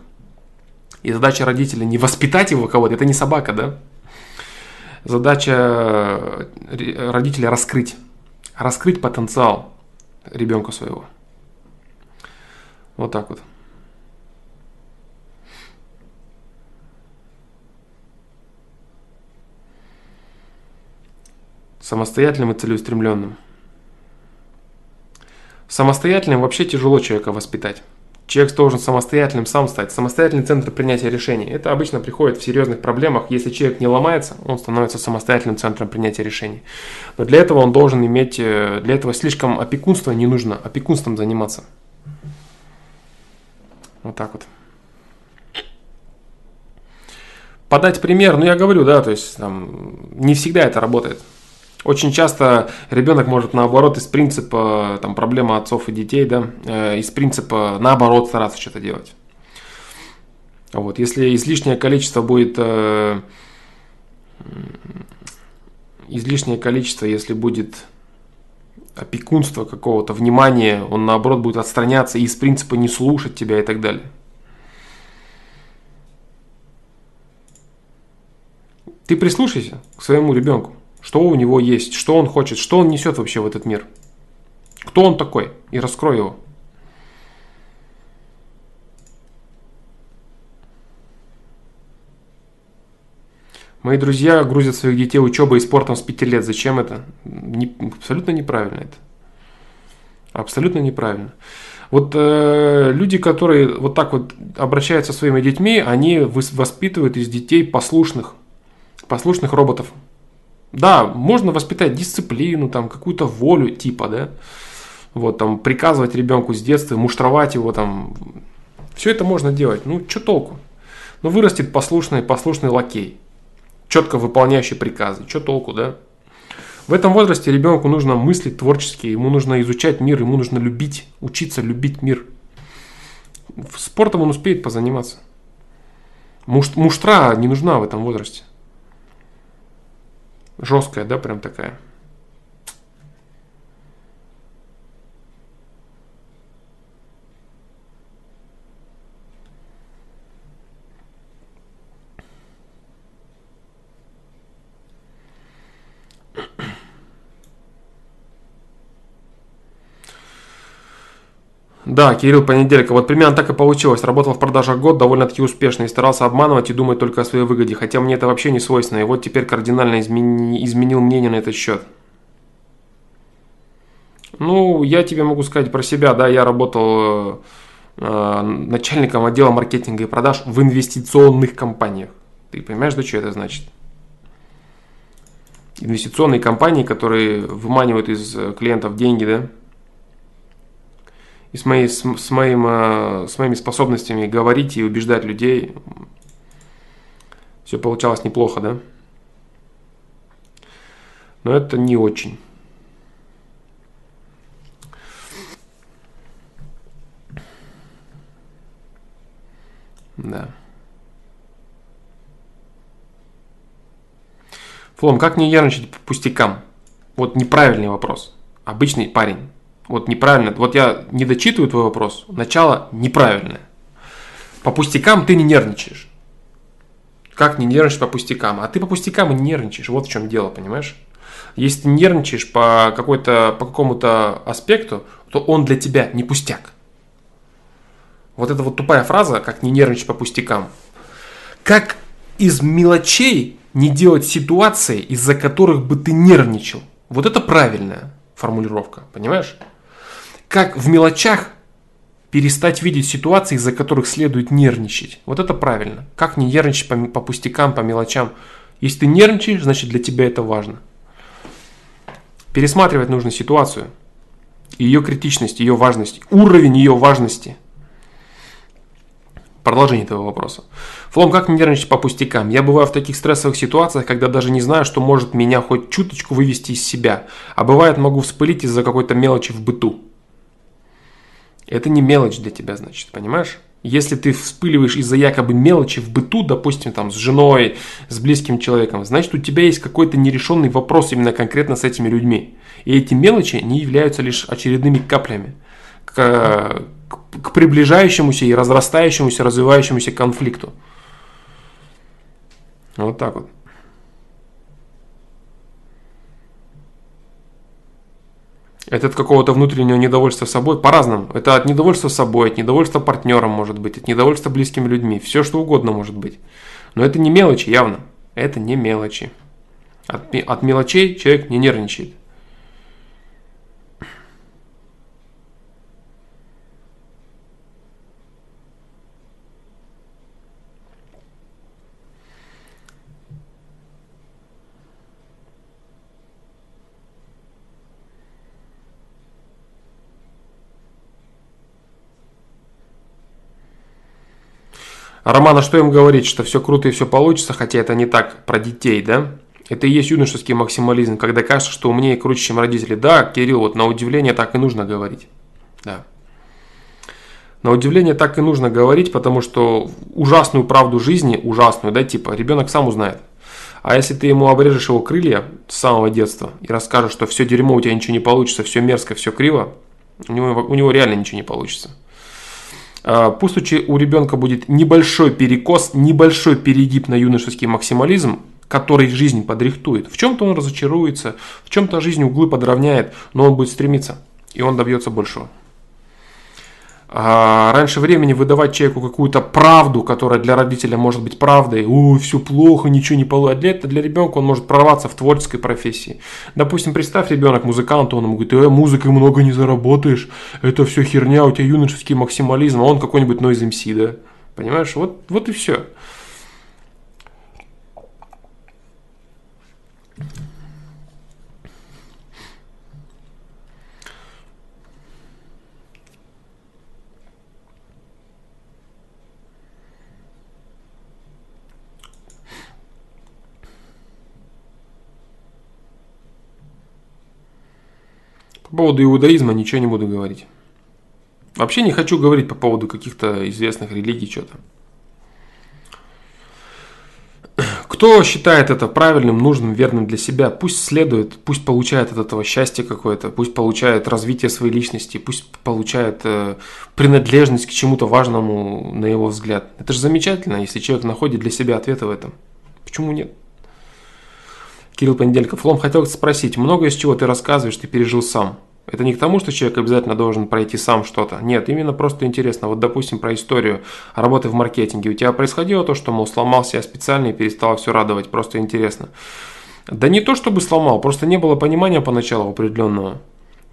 И задача родителя не воспитать его кого-то, это не собака, да? Задача э, родителя раскрыть, раскрыть потенциал ребенка своего. Вот так вот. самостоятельным и целеустремленным. Самостоятельным вообще тяжело человека воспитать. Человек должен самостоятельным сам стать. Самостоятельный центр принятия решений. Это обычно приходит в серьезных проблемах. Если человек не ломается, он становится самостоятельным центром принятия решений. Но для этого он должен иметь, э, для этого слишком опекунство не нужно, опекунством заниматься. Вот так вот. Подать пример, ну я говорю, да, то есть там не всегда это работает. Очень часто ребенок может наоборот из принципа, там проблема отцов и детей, да, э, из принципа наоборот стараться что-то делать. Вот, если излишнее количество будет, э, излишнее количество, если будет опекунство какого-то, внимания, он наоборот будет отстраняться и из принципа не слушать тебя и так далее. Ты прислушайся к своему ребенку что у него есть, что он хочет, что он несет вообще в этот мир. Кто он такой? И раскрой его. Мои друзья грузят своих детей учебой и спортом с 5 лет. Зачем это? Не, абсолютно неправильно это. Абсолютно неправильно. Вот э, люди, которые вот так вот обращаются со своими детьми, они воспитывают из детей послушных, послушных роботов. Да, можно воспитать дисциплину, там, какую-то волю типа, да. Вот, там, приказывать ребенку с детства, муштровать его, там. Все это можно делать. Ну, что толку? Ну, вырастет послушный, послушный лакей, четко выполняющий приказы. Что толку, да? В этом возрасте ребенку нужно мыслить творчески, ему нужно изучать мир, ему нужно любить, учиться любить мир. Спортом он успеет позаниматься. Муш, муштра не нужна в этом возрасте. Жесткая, да, прям такая. Да, Кирилл Понеделька. Вот примерно так и получилось. Работал в продажах год довольно-таки успешно и старался обманывать и думать только о своей выгоде. Хотя мне это вообще не свойственно. И вот теперь кардинально измени... изменил мнение на этот счет. Ну, я тебе могу сказать про себя. Да, я работал э, начальником отдела маркетинга и продаж в инвестиционных компаниях. Ты понимаешь, да, что это значит? Инвестиционные компании, которые выманивают из клиентов деньги, да? И с, моей, с, с, моим, э, с моими способностями говорить и убеждать людей все получалось неплохо, да? Но это не очень. Да. Флом, как не нервничать по пустякам? Вот неправильный вопрос. Обычный парень. Вот неправильно. Вот я не дочитываю твой вопрос. Начало неправильное. По пустякам ты не нервничаешь. Как не нервничать по пустякам? А ты по пустякам и нервничаешь. Вот в чем дело, понимаешь? Если ты нервничаешь по, какой-то, по какому-то аспекту, то он для тебя не пустяк. Вот это вот тупая фраза, как не нервничать по пустякам. Как из мелочей не делать ситуации, из-за которых бы ты нервничал. Вот это правильная формулировка, понимаешь? Как в мелочах перестать видеть ситуации, из-за которых следует нервничать. Вот это правильно. Как не нервничать по, по пустякам, по мелочам. Если ты нервничаешь, значит для тебя это важно. Пересматривать нужно ситуацию, ее критичность, ее важность, уровень ее важности. Продолжение этого вопроса. Флом, как не нервничать по пустякам? Я бываю в таких стрессовых ситуациях, когда даже не знаю, что может меня хоть чуточку вывести из себя. А бывает могу вспылить из-за какой-то мелочи в быту. Это не мелочь для тебя, значит, понимаешь? Если ты вспыливаешь из-за якобы мелочи в быту, допустим, там с женой, с близким человеком, значит у тебя есть какой-то нерешенный вопрос именно конкретно с этими людьми. И эти мелочи не являются лишь очередными каплями к, к приближающемуся и разрастающемуся, развивающемуся конфликту. Вот так вот. Это от какого-то внутреннего недовольства собой. По-разному. Это от недовольства собой, от недовольства партнером может быть, от недовольства близкими людьми. Все что угодно может быть. Но это не мелочи, явно. Это не мелочи. От, от мелочей человек не нервничает. Романа, что им говорить, что все круто и все получится, хотя это не так про детей, да? Это и есть юношеский максимализм, когда кажется, что умнее и круче, чем родители. Да, Кирилл, вот на удивление так и нужно говорить. Да. На удивление так и нужно говорить, потому что ужасную правду жизни, ужасную, да, типа, ребенок сам узнает. А если ты ему обрежешь его крылья с самого детства и расскажешь, что все дерьмо, у тебя ничего не получится, все мерзко, все криво, у него, у него реально ничего не получится. А, пусть у ребенка будет небольшой перекос, небольшой перегиб на юношеский максимализм, который жизнь подрихтует. В чем-то он разочаруется, в чем-то жизнь углы подровняет, но он будет стремиться, и он добьется большего. А раньше времени выдавать человеку какую-то правду, которая для родителя может быть правдой, ой, все плохо, ничего не получится. Для, для ребенка он может прорваться в творческой профессии. Допустим, представь ребенок музыкант, он ему говорит, э, музыкой много не заработаешь, это все херня, у тебя юношеский максимализм, а он какой-нибудь Noise MC, да? Понимаешь, вот, вот и все. По поводу иудаизма ничего не буду говорить. Вообще не хочу говорить по поводу каких-то известных религий что-то. Кто считает это правильным, нужным, верным для себя, пусть следует, пусть получает от этого счастье какое-то, пусть получает развитие своей личности, пусть получает э, принадлежность к чему-то важному на его взгляд. Это же замечательно, если человек находит для себя ответы в этом. Почему нет? Кирилл Понедельников. Лом, хотел спросить, много из чего ты рассказываешь, ты пережил сам? Это не к тому, что человек обязательно должен пройти сам что-то. Нет, именно просто интересно. Вот, допустим, про историю работы в маркетинге. У тебя происходило то, что, мол, сломался я специально и перестал все радовать. Просто интересно. Да не то, чтобы сломал, просто не было понимания поначалу определенного.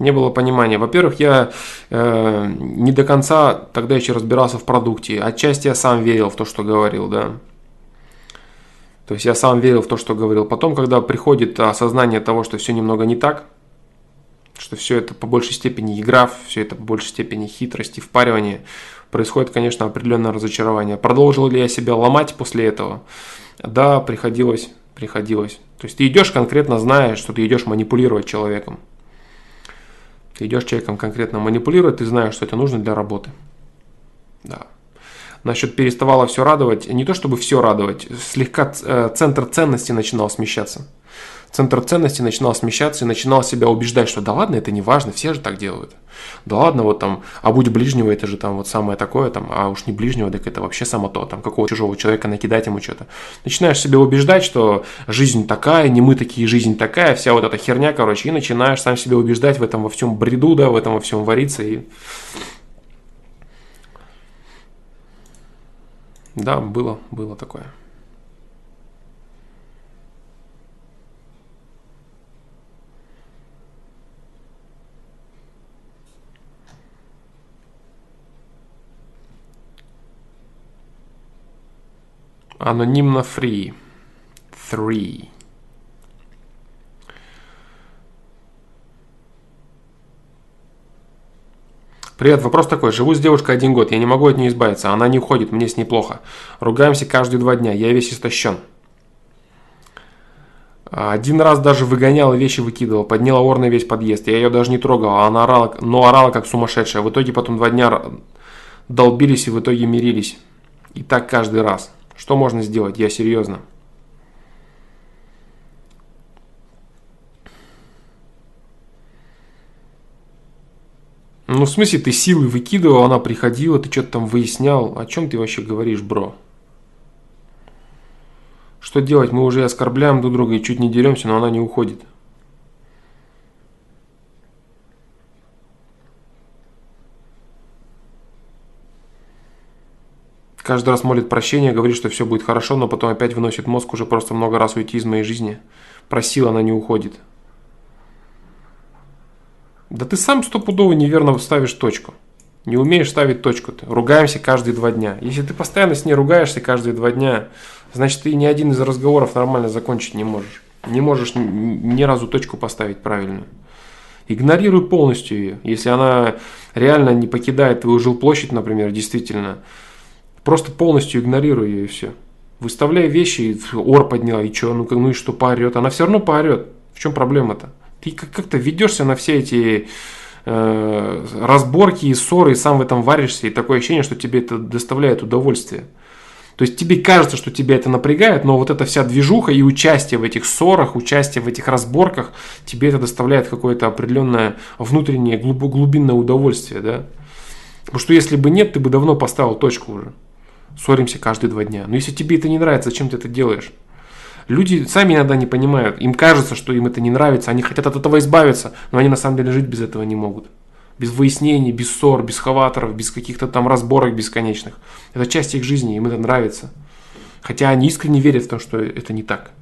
Не было понимания. Во-первых, я э, не до конца тогда еще разбирался в продукте. Отчасти я сам верил в то, что говорил, да. То есть я сам верил в то, что говорил. Потом, когда приходит осознание того, что все немного не так, что все это по большей степени игра, все это по большей степени хитрость и впаривание, происходит, конечно, определенное разочарование. Продолжил ли я себя ломать после этого? Да, приходилось, приходилось. То есть ты идешь конкретно зная, что ты идешь манипулировать человеком. Ты идешь человеком конкретно манипулировать, ты знаешь, что это нужно для работы. Да. Насчет переставало все радовать, не то чтобы все радовать, слегка э, центр ценности начинал смещаться центр ценности начинал смещаться и начинал себя убеждать, что да ладно, это не важно, все же так делают. Да ладно, вот там, а будь ближнего, это же там вот самое такое, там, а уж не ближнего, так это вообще само то, там, какого чужого человека накидать ему что-то. Начинаешь себя убеждать, что жизнь такая, не мы такие, жизнь такая, вся вот эта херня, короче, и начинаешь сам себя убеждать в этом во всем бреду, да, в этом во всем вариться, и да, было, было такое. Анонимно free. Three. Привет, вопрос такой. Живу с девушкой один год, я не могу от нее избавиться, она не уходит, мне с ней плохо. Ругаемся каждые два дня, я весь истощен. Один раз даже выгонял и вещи выкидывал, подняла ор на весь подъезд. Я ее даже не трогал, а она орала, но орала как сумасшедшая. В итоге потом два дня долбились и в итоге мирились. И так каждый раз. Что можно сделать? Я серьезно. Ну, в смысле, ты силы выкидывал, она приходила, ты что-то там выяснял. О чем ты вообще говоришь, бро? Что делать? Мы уже оскорбляем друг друга и чуть не деремся, но она не уходит. Каждый раз молит прощения, говорит, что все будет хорошо, но потом опять выносит мозг уже просто много раз уйти из моей жизни. Просил, она не уходит. Да ты сам стопудово неверно ставишь точку. Не умеешь ставить точку ты. Ругаемся каждые два дня. Если ты постоянно с ней ругаешься каждые два дня, значит ты ни один из разговоров нормально закончить не можешь. Не можешь ни разу точку поставить правильную. Игнорируй полностью ее. Если она реально не покидает твою жилплощадь, например, действительно, Просто полностью игнорируй ее и все. Выставляй вещи, ор подняла, и что, ну, ну и что, поорет. Она все равно поорет. В чем проблема-то? Ты как-то ведешься на все эти э, разборки и ссоры, и сам в этом варишься, и такое ощущение, что тебе это доставляет удовольствие. То есть тебе кажется, что тебя это напрягает, но вот эта вся движуха и участие в этих ссорах, участие в этих разборках, тебе это доставляет какое-то определенное внутреннее глубинное удовольствие, да? Потому что если бы нет, ты бы давно поставил точку уже ссоримся каждые два дня. Но если тебе это не нравится, зачем ты это делаешь? Люди сами иногда не понимают. Им кажется, что им это не нравится, они хотят от этого избавиться, но они на самом деле жить без этого не могут. Без выяснений, без ссор, без хаваторов, без каких-то там разборок бесконечных. Это часть их жизни, им это нравится. Хотя они искренне верят в то, что это не так.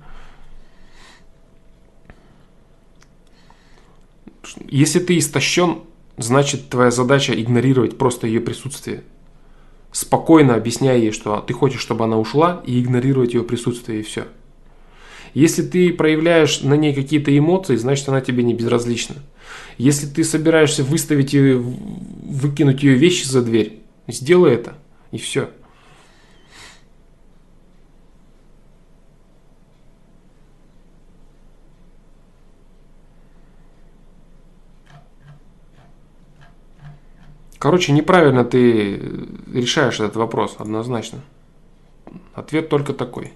Если ты истощен, значит твоя задача игнорировать просто ее присутствие спокойно объясняя ей, что ты хочешь, чтобы она ушла, и игнорировать ее присутствие, и все. Если ты проявляешь на ней какие-то эмоции, значит она тебе не безразлична. Если ты собираешься выставить ее, выкинуть ее вещи за дверь, сделай это, и все. Короче, неправильно ты решаешь этот вопрос, однозначно. Ответ только такой.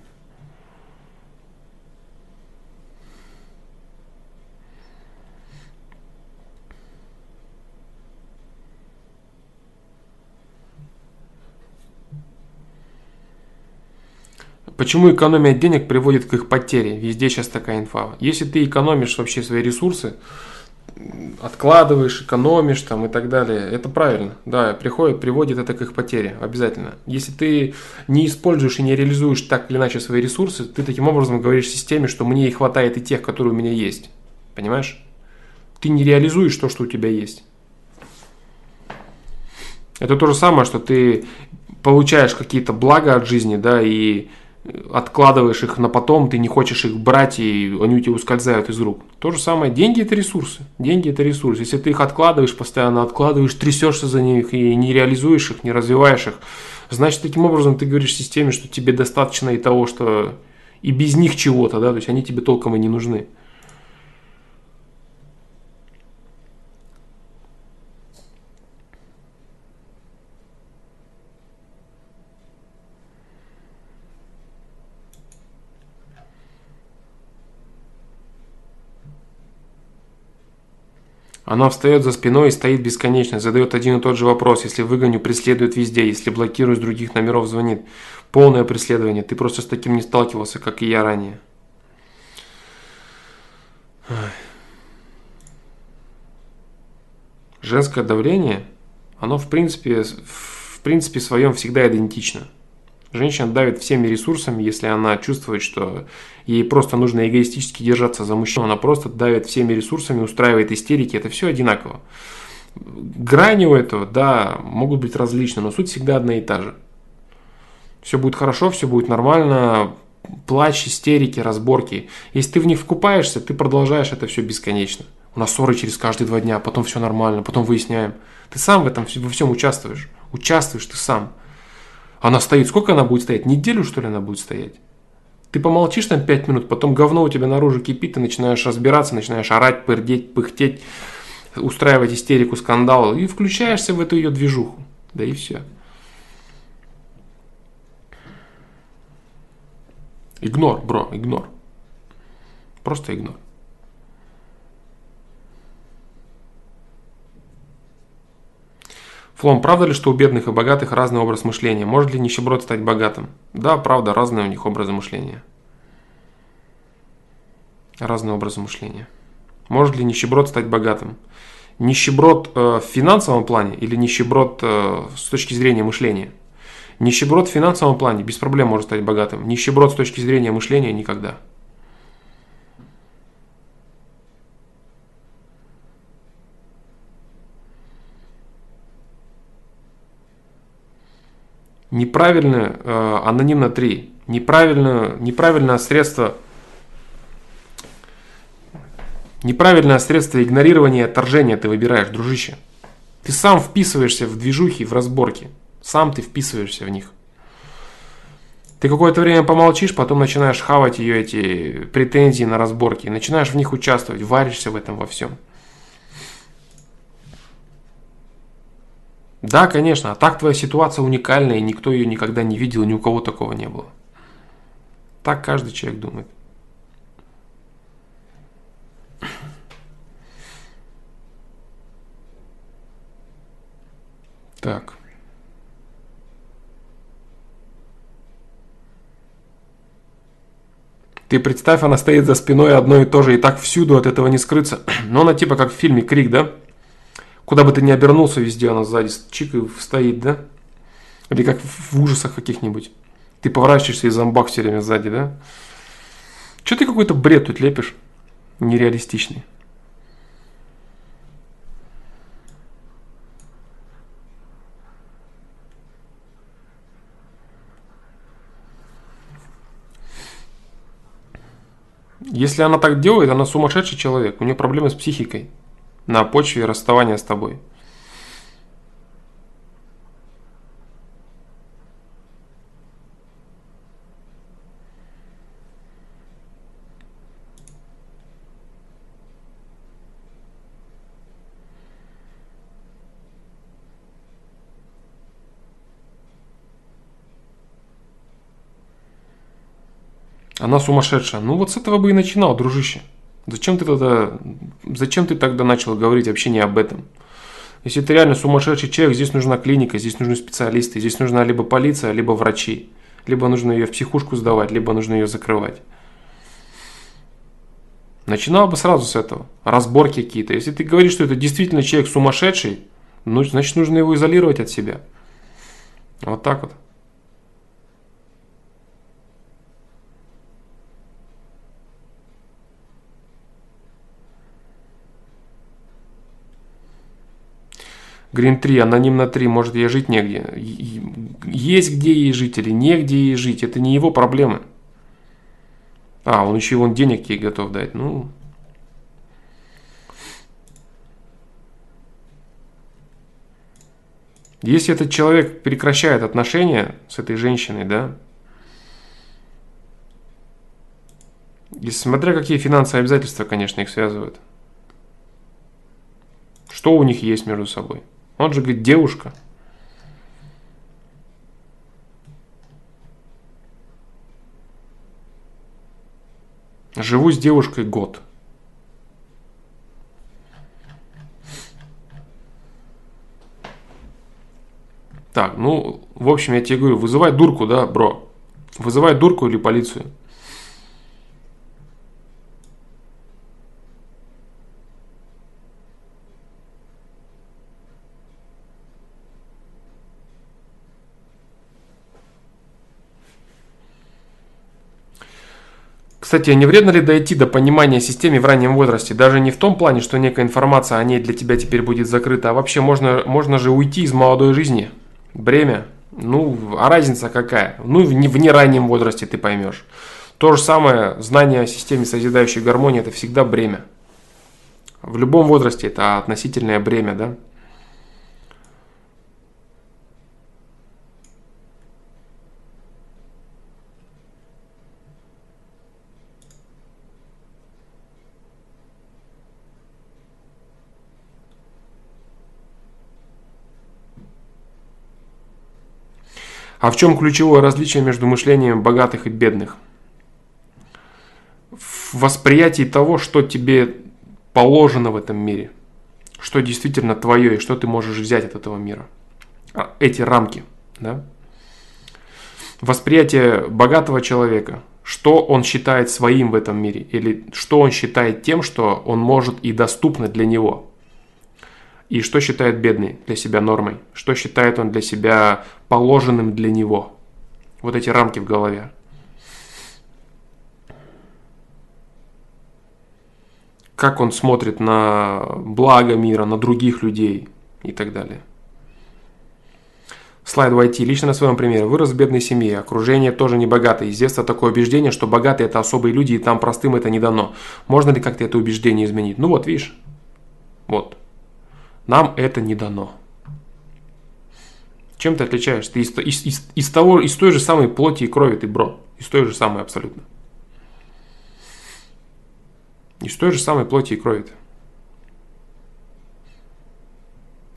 Почему экономия денег приводит к их потере? Везде сейчас такая инфа. Если ты экономишь вообще свои ресурсы, откладываешь, экономишь там и так далее. Это правильно. Да, приходит, приводит это к их потере. Обязательно. Если ты не используешь и не реализуешь так или иначе свои ресурсы, ты таким образом говоришь системе, что мне и хватает и тех, которые у меня есть. Понимаешь? Ты не реализуешь то, что у тебя есть. Это то же самое, что ты получаешь какие-то блага от жизни, да, и откладываешь их на потом, ты не хочешь их брать, и они у тебя ускользают из рук. То же самое, деньги это ресурсы. Деньги это ресурсы. Если ты их откладываешь, постоянно откладываешь, трясешься за них и не реализуешь их, не развиваешь их, значит, таким образом ты говоришь системе, что тебе достаточно и того, что и без них чего-то, да, то есть они тебе толком и не нужны. Она встает за спиной и стоит бесконечно, задает один и тот же вопрос. Если выгоню, преследует везде. Если блокирую, с других номеров звонит. Полное преследование. Ты просто с таким не сталкивался, как и я ранее. Женское давление, оно в принципе, в принципе своем всегда идентично. Женщина давит всеми ресурсами, если она чувствует, что ей просто нужно эгоистически держаться за мужчину, она просто давит всеми ресурсами, устраивает истерики, это все одинаково. Грани у этого, да, могут быть различны, но суть всегда одна и та же. Все будет хорошо, все будет нормально, плач, истерики, разборки. Если ты в них вкупаешься, ты продолжаешь это все бесконечно. У нас ссоры через каждые два дня, потом все нормально, потом выясняем. Ты сам в этом во всем участвуешь. Участвуешь ты сам. Она стоит. Сколько она будет стоять? Неделю, что ли, она будет стоять? Ты помолчишь там 5 минут, потом говно у тебя наружу кипит, ты начинаешь разбираться, начинаешь орать, пердеть, пыхтеть, устраивать истерику, скандал, и включаешься в эту ее движуху. Да и все. Игнор, бро, игнор. Просто игнор. Флом, правда ли, что у бедных и богатых разный образ мышления? Может ли нищеброд стать богатым? Да, правда, разные у них образы мышления. Разные образы мышления. Может ли нищеброд стать богатым? Нищеброд э, в финансовом плане или нищеброд э, с точки зрения мышления? Нищеброд в финансовом плане без проблем может стать богатым. Нищеброд с точки зрения мышления никогда. Неправильное, э, анонимно 3, неправильное, неправильное средство Неправильное средство игнорирования и отторжения ты выбираешь, дружище. Ты сам вписываешься в движухи, в разборки. Сам ты вписываешься в них. Ты какое-то время помолчишь, потом начинаешь хавать ее эти претензии на разборки. Начинаешь в них участвовать, варишься в этом во всем. Да, конечно, а так твоя ситуация уникальная, и никто ее никогда не видел, ни у кого такого не было. Так каждый человек думает. Так. Ты представь, она стоит за спиной одно и то же, и так всюду от этого не скрыться. [CLEARS THROAT] Но она типа как в фильме «Крик», да? Куда бы ты ни обернулся, везде она сзади чик и стоит, да? Или как в ужасах каких-нибудь. Ты поворачиваешься и зомбак все время сзади, да? Че ты какой-то бред тут лепишь? Нереалистичный. Если она так делает, она сумасшедший человек. У нее проблемы с психикой на почве расставания с тобой. Она сумасшедшая. Ну вот с этого бы и начинал, дружище. Зачем ты тогда, зачем ты тогда начал говорить вообще не об этом? Если ты реально сумасшедший человек, здесь нужна клиника, здесь нужны специалисты, здесь нужна либо полиция, либо врачи. Либо нужно ее в психушку сдавать, либо нужно ее закрывать. Начинал бы сразу с этого. Разборки какие-то. Если ты говоришь, что это действительно человек сумасшедший, ну, значит, нужно его изолировать от себя. Вот так вот. Грин 3, аноним 3, может ей жить негде. Есть где ей жить или негде ей жить, это не его проблемы. А, он еще вон денег ей готов дать. Ну, Если этот человек прекращает отношения с этой женщиной, да, и смотря какие финансовые обязательства, конечно, их связывают. Что у них есть между собой? Он же говорит, девушка. Живу с девушкой год. Так, ну, в общем, я тебе говорю, вызывай дурку, да, бро. Вызывай дурку или полицию. Кстати, а не вредно ли дойти до понимания системы в раннем возрасте? Даже не в том плане, что некая информация о ней для тебя теперь будет закрыта, а вообще можно, можно же уйти из молодой жизни – Бремя? Ну, а разница какая? Ну, в, не, в нераннем возрасте ты поймешь. То же самое, знание о системе созидающей гармонии – это всегда бремя. В любом возрасте это относительное бремя, да? А в чем ключевое различие между мышлением богатых и бедных? В восприятии того, что тебе положено в этом мире, что действительно твое и что ты можешь взять от этого мира. А, эти рамки, да? Восприятие богатого человека, что он считает своим в этом мире, или что он считает тем, что он может и доступно для него – и что считает бедный для себя нормой? Что считает он для себя положенным для него? Вот эти рамки в голове. Как он смотрит на благо мира, на других людей и так далее. Слайд войти. Лично на своем примере. Вырос в бедной семье. Окружение тоже не богатое. Из детства такое убеждение, что богатые это особые люди, и там простым это не дано. Можно ли как-то это убеждение изменить? Ну вот, видишь. Вот. Нам это не дано. Чем ты отличаешься? Ты из, из, из, того, из той же самой плоти и крови ты, бро. Из той же самой абсолютно. Из той же самой плоти и крови ты.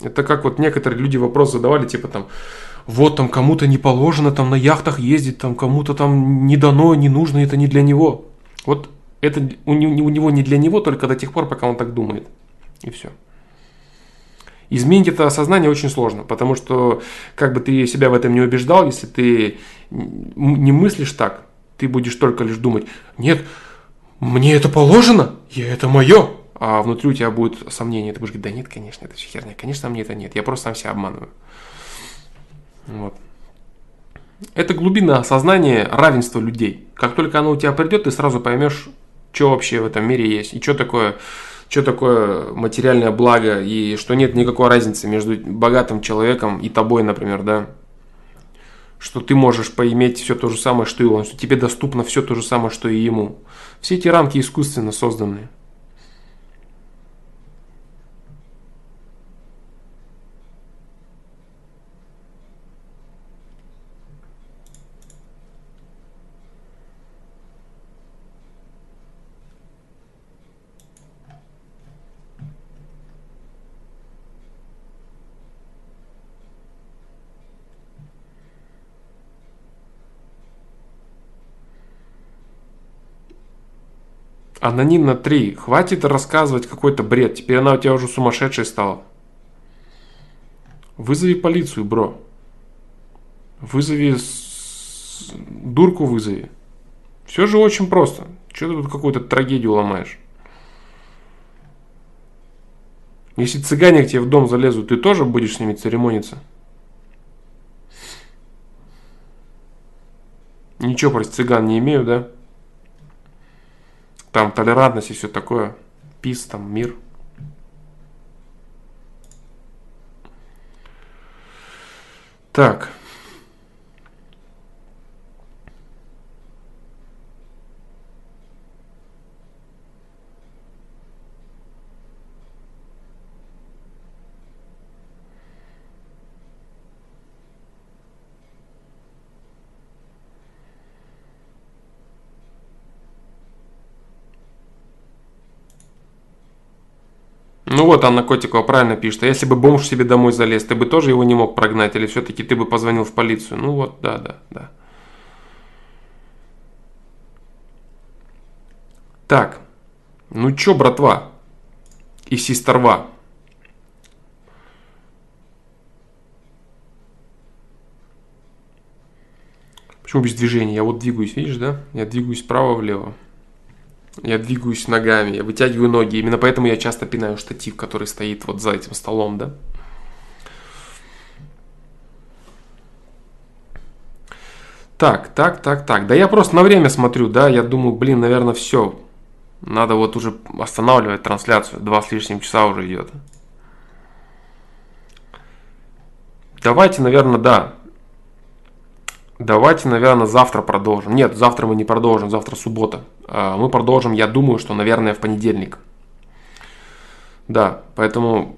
Это как вот некоторые люди вопрос задавали, типа там, вот там кому-то не положено там на яхтах ездить, там кому-то там не дано, не нужно, это не для него. Вот это у него не для него только до тех пор, пока он так думает. И все. Изменить это осознание очень сложно, потому что как бы ты себя в этом не убеждал, если ты не мыслишь так, ты будешь только лишь думать, нет, мне это положено, я это мое, а внутри у тебя будет сомнение, ты будешь говорить, да нет, конечно, это все херня, конечно, мне это нет, я просто сам себя обманываю. Вот. Это глубина осознания равенства людей. Как только оно у тебя придет, ты сразу поймешь, что вообще в этом мире есть, и что такое что такое материальное благо, и что нет никакой разницы между богатым человеком и тобой, например, да. Что ты можешь поиметь все то же самое, что и он, что тебе доступно все то же самое, что и ему. Все эти рамки искусственно созданы. Аноним на 3. Хватит рассказывать какой-то бред. Теперь она у тебя уже сумасшедшей стала. Вызови полицию, бро. Вызови... С... Дурку вызови. Все же очень просто. Че ты тут какую-то трагедию ломаешь? Если цыгане к тебе в дом залезут, ты тоже будешь с ними церемониться? Ничего про цыган не имею, да? Там толерантность и все такое. Пис, там мир. Так. Ну вот Анна Котикова правильно пишет. А если бы бомж себе домой залез, ты бы тоже его не мог прогнать? Или все-таки ты бы позвонил в полицию? Ну вот, да, да, да. Так, ну чё, братва и сестерва? Почему без движения? Я вот двигаюсь, видишь, да? Я двигаюсь вправо-влево. Я двигаюсь ногами, я вытягиваю ноги. Именно поэтому я часто пинаю штатив, который стоит вот за этим столом, да? Так, так, так, так. Да я просто на время смотрю, да, я думаю, блин, наверное, все. Надо вот уже останавливать трансляцию. Два с лишним часа уже идет. Давайте, наверное, да. Давайте, наверное, завтра продолжим. Нет, завтра мы не продолжим, завтра суббота. А, мы продолжим, я думаю, что, наверное, в понедельник. Да, поэтому...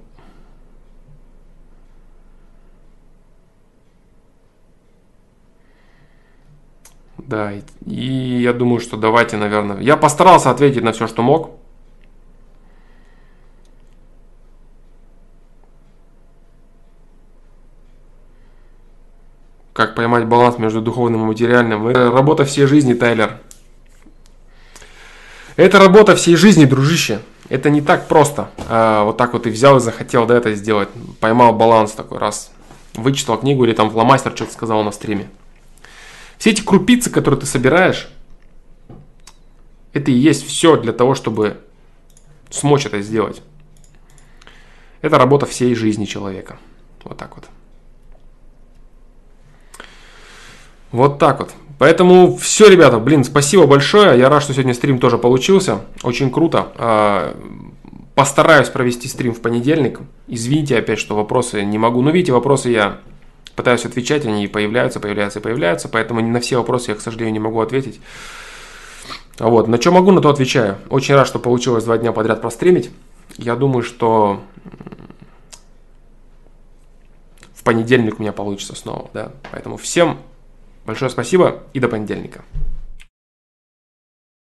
Да, и я думаю, что давайте, наверное... Я постарался ответить на все, что мог. Как поймать баланс между духовным и материальным. Это работа всей жизни, Тайлер. Это работа всей жизни, дружище. Это не так просто. А, вот так вот и взял и захотел да, это сделать. Поймал баланс такой раз. Вычитал книгу или там фломастер что-то сказал на стриме. Все эти крупицы, которые ты собираешь, это и есть все для того, чтобы смочь это сделать. Это работа всей жизни человека. Вот так вот. Вот так вот. Поэтому все, ребята, блин, спасибо большое. Я рад, что сегодня стрим тоже получился. Очень круто. А, постараюсь провести стрим в понедельник. Извините опять, что вопросы не могу. Но видите, вопросы я пытаюсь отвечать, они появляются, появляются появляются. Поэтому на все вопросы я, к сожалению, не могу ответить. Вот, на что могу, на то отвечаю. Очень рад, что получилось два дня подряд простримить. Я думаю, что в понедельник у меня получится снова, да. Поэтому всем Большое спасибо и до понедельника.